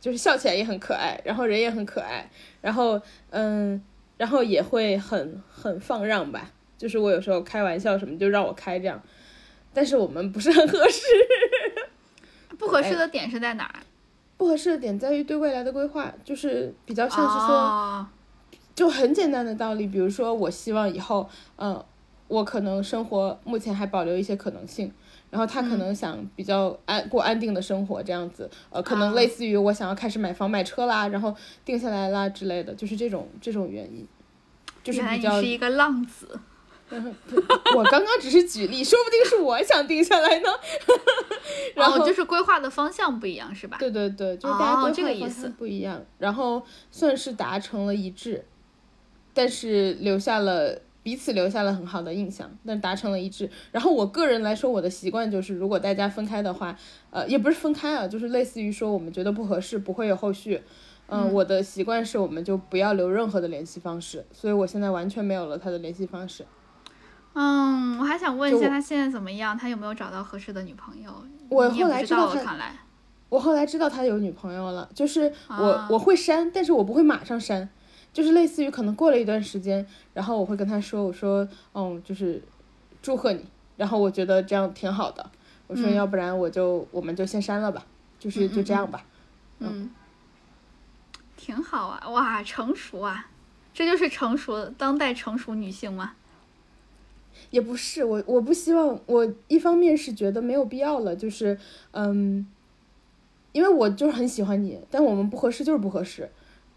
Speaker 2: 就是笑起来也很可爱，然后人也很可爱，然后嗯，然后也会很很放让吧，就是我有时候开玩笑什么就让我开这样，但是我们不是很合适，
Speaker 1: 不合适的点是在哪儿？
Speaker 2: 不合适的点在于对未来的规划，就是比较像是说。
Speaker 1: 哦
Speaker 2: 就很简单的道理，比如说，我希望以后，嗯，我可能生活目前还保留一些可能性，然后他可能想比较安过安定的生活这样子，呃，可能
Speaker 1: 啊
Speaker 2: 类似于我想要开始买房买车啦，然后定下来啦之类的，就是这种这种原因，就是比较
Speaker 1: 是一个浪子。
Speaker 2: 我刚刚只是举例，说不定是我想定下来呢。然后、
Speaker 1: 哦，就是规划的方向不一样，是吧？
Speaker 2: 对对对，就是大家
Speaker 1: 哦
Speaker 2: 规划的方
Speaker 1: 这个意思
Speaker 2: 向不一样，然后算是达成了一致，但是留下了彼此留下了很好的印象，但达成了一致。然后我个人来说，我的习惯就是，如果大家分开的话，呃，也不是分开啊，就是类似于说我们觉得不合适，不会有后续。嗯，我的习惯是，我们就不要留任何的联系方式，所以我现在完全没有了他的联系方式。
Speaker 1: 嗯，我还想问一下，他现在怎么样？他有没有找到合适的女朋友？
Speaker 2: 我后
Speaker 1: 不知道了，
Speaker 2: 来知道他
Speaker 1: 看来。
Speaker 2: 我后来知道他有女朋友了，就是我、
Speaker 1: 啊
Speaker 2: 我会删，但是我不会马上删，就是类似于可能过了一段时间，然后我会跟他说，我说，嗯，就是祝贺你，然后我觉得这样挺好的，我说
Speaker 1: 嗯
Speaker 2: 要不然我就、我们就先删了吧，就是就这样吧。
Speaker 1: 嗯，挺好啊，哇，成熟啊，这就是成熟当代成熟女性吗？
Speaker 2: 也不是我，我不希望我一方面是觉得没有必要了，就是嗯，因为我就是很喜欢你，但我们不合适就是不合适，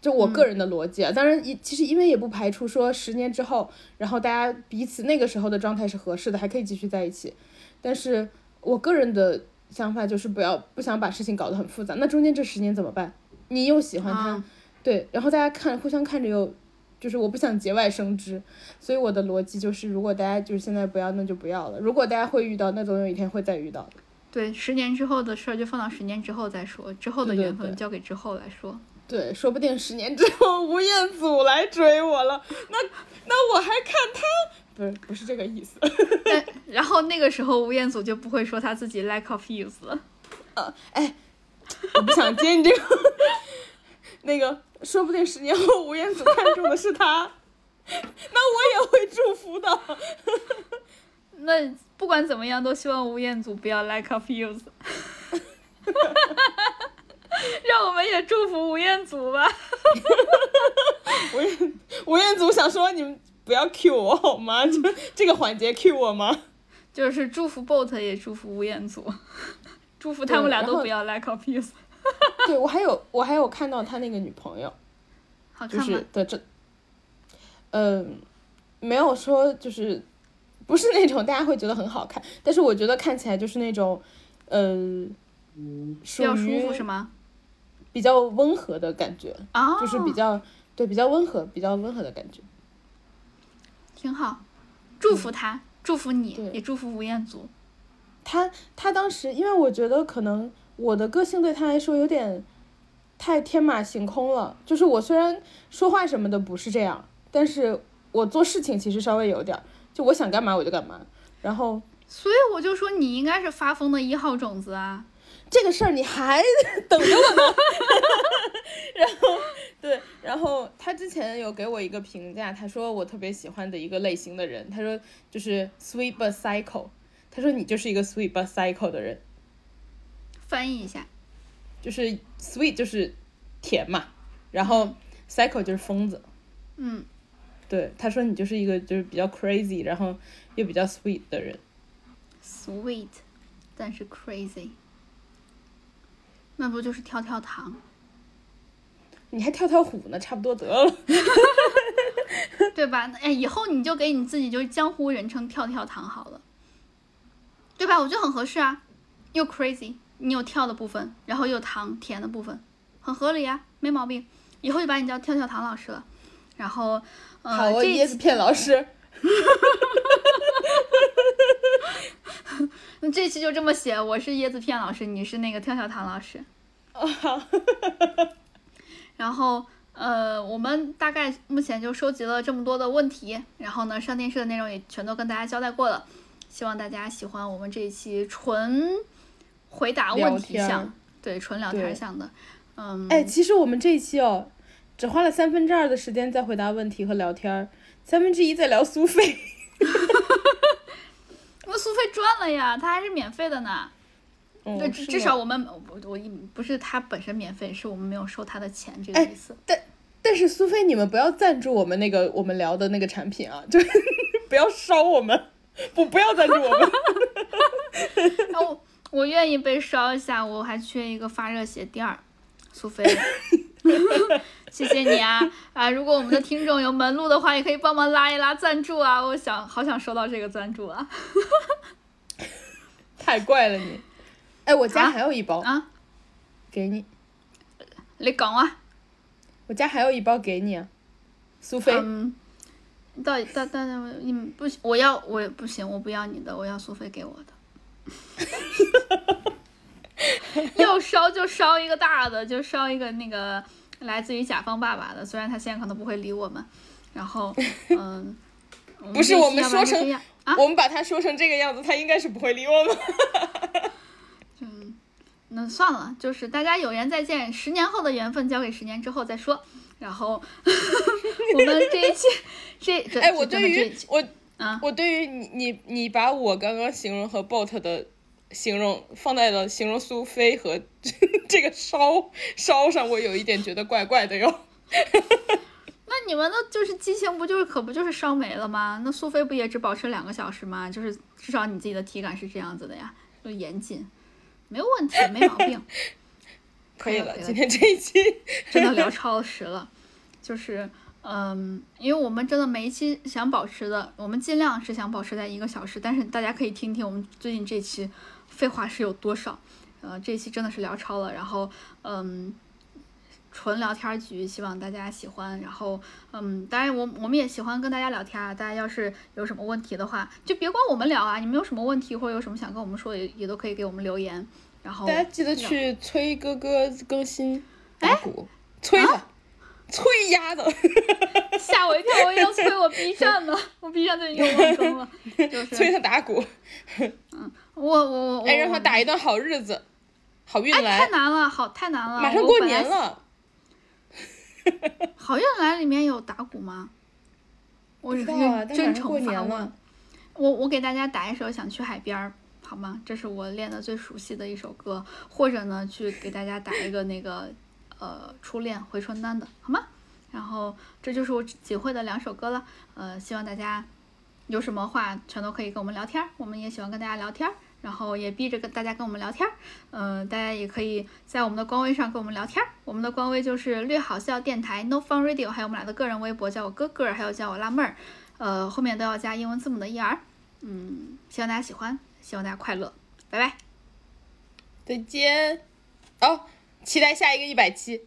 Speaker 2: 就我个人的逻辑啊。当然，也其实因为也不排除说十年之后，然后大家彼此那个时候的状态是合适的，还可以继续在一起。但是我个人的想法就是不要不想把事情搞得很复杂。那中间这十年怎么办？你又喜欢他，
Speaker 1: 啊
Speaker 2: 对，然后大家看互相看着又。就是我不想节外生枝，所以我的逻辑就是，如果大家就是现在不要，那就不要了。如果大家会遇到，那总有一天会再遇到的。
Speaker 1: 对，十年之后的事儿就放到十年之后再说，之后的缘分交给之后来说。
Speaker 2: 对，说不定十年之后吴彦祖来追我了，那那我还看他，不是不是这个意思。
Speaker 1: 但然后那个时候吴彦祖就不会说他自己 lack of use 了。
Speaker 2: 我不想接你这个，那个说不定十年后吴彦祖看中的是他，那我也会祝福的。
Speaker 1: 那不管怎么样，都希望吴彦祖不要 lack of use。让我们也祝福吴彦祖吧。
Speaker 2: 吴彦吴彦祖想说你们不要 Q 我好吗？就 这个环节 Q 我吗？
Speaker 1: 就是祝福 Boat，也祝福吴彦祖，祝福他们俩都不要 lack of use。
Speaker 2: 对我还有我还有看到他那个女朋友，就
Speaker 1: 好看吗？
Speaker 2: 是的这，嗯、没有说就是不是那种大家会觉得很好看，但是我觉得看起来就是那种，嗯、
Speaker 1: 比
Speaker 2: 属
Speaker 1: 较舒服是吗？
Speaker 2: 比较温和的感觉，
Speaker 1: 啊，
Speaker 2: 就是比较对比较温和、比较温和的感觉。
Speaker 1: 挺好，祝福他，祝福你，也祝福吴彦祖。
Speaker 2: 他他当时，因为我觉得可能我的个性对他来说有点太天马行空了。就是我虽然说话什么的不是这样，但是我做事情其实稍微有点，就我想干嘛我就干嘛。然后
Speaker 1: 所以我就说你应该是发疯的一号种子啊。
Speaker 2: 这个事儿你还 等着我呢。然后对，然后他之前有给我一个评价，他说我特别喜欢的一个类型的人，他说就是 sweet but psycho，他说你就是一个 sweet but psycho 的人。
Speaker 1: 翻译一下，
Speaker 2: 就是 sweet 就是甜嘛，然后 psycho 就是疯子。
Speaker 1: 嗯，
Speaker 2: 对，他说你就是一个就是比较 crazy，然后又比较 sweet 的人。
Speaker 1: sweet，但是 crazy，那不就是跳跳糖？
Speaker 2: 你还跳跳虎呢，差不多得了。
Speaker 1: 对吧？哎，以后你就给你自己就是江湖人称跳跳糖好了，对吧？我觉得很合适啊，又 crazy，你有跳的部分，然后又有糖甜的部分，很合理啊，没毛病。以后就把你叫跳跳糖老师了。然后，呃，
Speaker 2: 好，我
Speaker 1: 这一期
Speaker 2: 椰子片老师。
Speaker 1: 那这期就这么写，我是椰子片老师，你是那个跳跳糖老师。
Speaker 2: 哦，好。
Speaker 1: 然后，呃，我们大概目前就收集了这么多的问题，然后呢，上电视的内容也全都跟大家交代过了。希望大家喜欢我们这一期纯回答问题项，对，纯聊天
Speaker 2: 对
Speaker 1: 项的。嗯，
Speaker 2: 哎，其实我们这一期哦，只花了三分之二的时间在回答问题和聊天儿，三分之一在聊苏菲。
Speaker 1: 那苏菲赚了呀，他还是免费的呢。
Speaker 2: 嗯
Speaker 1: 对，至至少我们我我不是他本身免费，是我们没有收他的钱这个
Speaker 2: 哎
Speaker 1: 意思。
Speaker 2: 但但是苏菲，你们不要赞助我们那个我们聊的那个产品啊，就是 不要烧我们，不不要赞助我们。
Speaker 1: 那我我愿意被烧一下，我还缺一个发热鞋垫儿，苏菲，谢谢你啊啊！如果我们的听众有门路的话，也可以帮忙拉一拉赞助啊！我想好想收到这个赞助啊
Speaker 2: 太怪了你。哎，我家
Speaker 1: 啊
Speaker 2: 还有一包，
Speaker 1: 啊！
Speaker 2: 给你。
Speaker 1: 你讲啊，
Speaker 2: 我家还有一包给你啊，苏菲。
Speaker 1: 嗯，到底到到你们不行，我要我不行，我不要你的，我要苏菲给我的。要烧就烧一个大的，就烧一个那个来自于甲方爸爸的，虽然他现在可能不会理我们。然后，嗯，
Speaker 2: 不是我们说成
Speaker 1: 啊，
Speaker 2: 我们把他说成这个样子，他应该是不会理我们。
Speaker 1: 那算了，就是大家有缘再见，十年后的缘分交给十年之后再说。然后 我们这一期这这
Speaker 2: 哎，我对于我
Speaker 1: 啊
Speaker 2: 我对于你你你把我刚刚形容和 bot 的形容放在了形容苏菲和 这个烧烧上，我有一点觉得怪怪的哟。
Speaker 1: 那你们的就是激情不就是可不就是烧没了吗？那苏菲不也只保持两个小时吗？就是至少你自己的体感是这样子的呀，就严谨，没有问题，没毛病。
Speaker 2: 可以了，
Speaker 1: 可以了
Speaker 2: 今天这一期
Speaker 1: 真的聊超时了，就是嗯，因为我们真的每一期想保持的，我们尽量是想保持在一个小时，但是大家可以听听我们最近这期废话是有多少。呃，这一期真的是聊超了，然后嗯，纯聊天局，希望大家喜欢。然后嗯，当然我我们也喜欢跟大家聊天啊，大家要是有什么问题的话，就别光我们聊啊，你们有什么问题或者有什么想跟我们说，也也都可以给我们留言。然后
Speaker 2: 大家记得去催哥哥更新打鼓，催他，催丫的。
Speaker 1: 吓我一跳，我以为要催我 B 站呢，我 B 站最近又忘更了，就是
Speaker 2: 催他打鼓，
Speaker 1: 我我我
Speaker 2: 哎，让他打一段好日子，好运
Speaker 1: 哎，
Speaker 2: 来
Speaker 1: 太，难了，好太难了，
Speaker 2: 马上过年了。
Speaker 1: 好运来里面有打鼓吗？我
Speaker 2: 不知道啊
Speaker 1: 认真诚发问
Speaker 2: 年了。
Speaker 1: 我我给大家打一首《想去海边儿》，好吗？这是我练的最熟悉的一首歌，或者呢，去给大家打一个那个 呃初恋回春丹的，好吗？然后这就是我仅会的两首歌了，呃，希望大家有什么话全都可以跟我们聊天儿，我们也喜欢跟大家聊天儿，然后也逼着跟大家跟我们聊天儿，嗯、大家也可以在我们的官微上跟我们聊天儿，我们的官微就是略好笑电台 No Fun Radio，还有我们俩的个人微博，叫我哥哥，还有叫我辣妹儿，呃，后面都要加英文字母的 ER，嗯，希望大家喜欢，希望大家快乐，拜拜。
Speaker 2: 再见。哦，期待下一个一百期。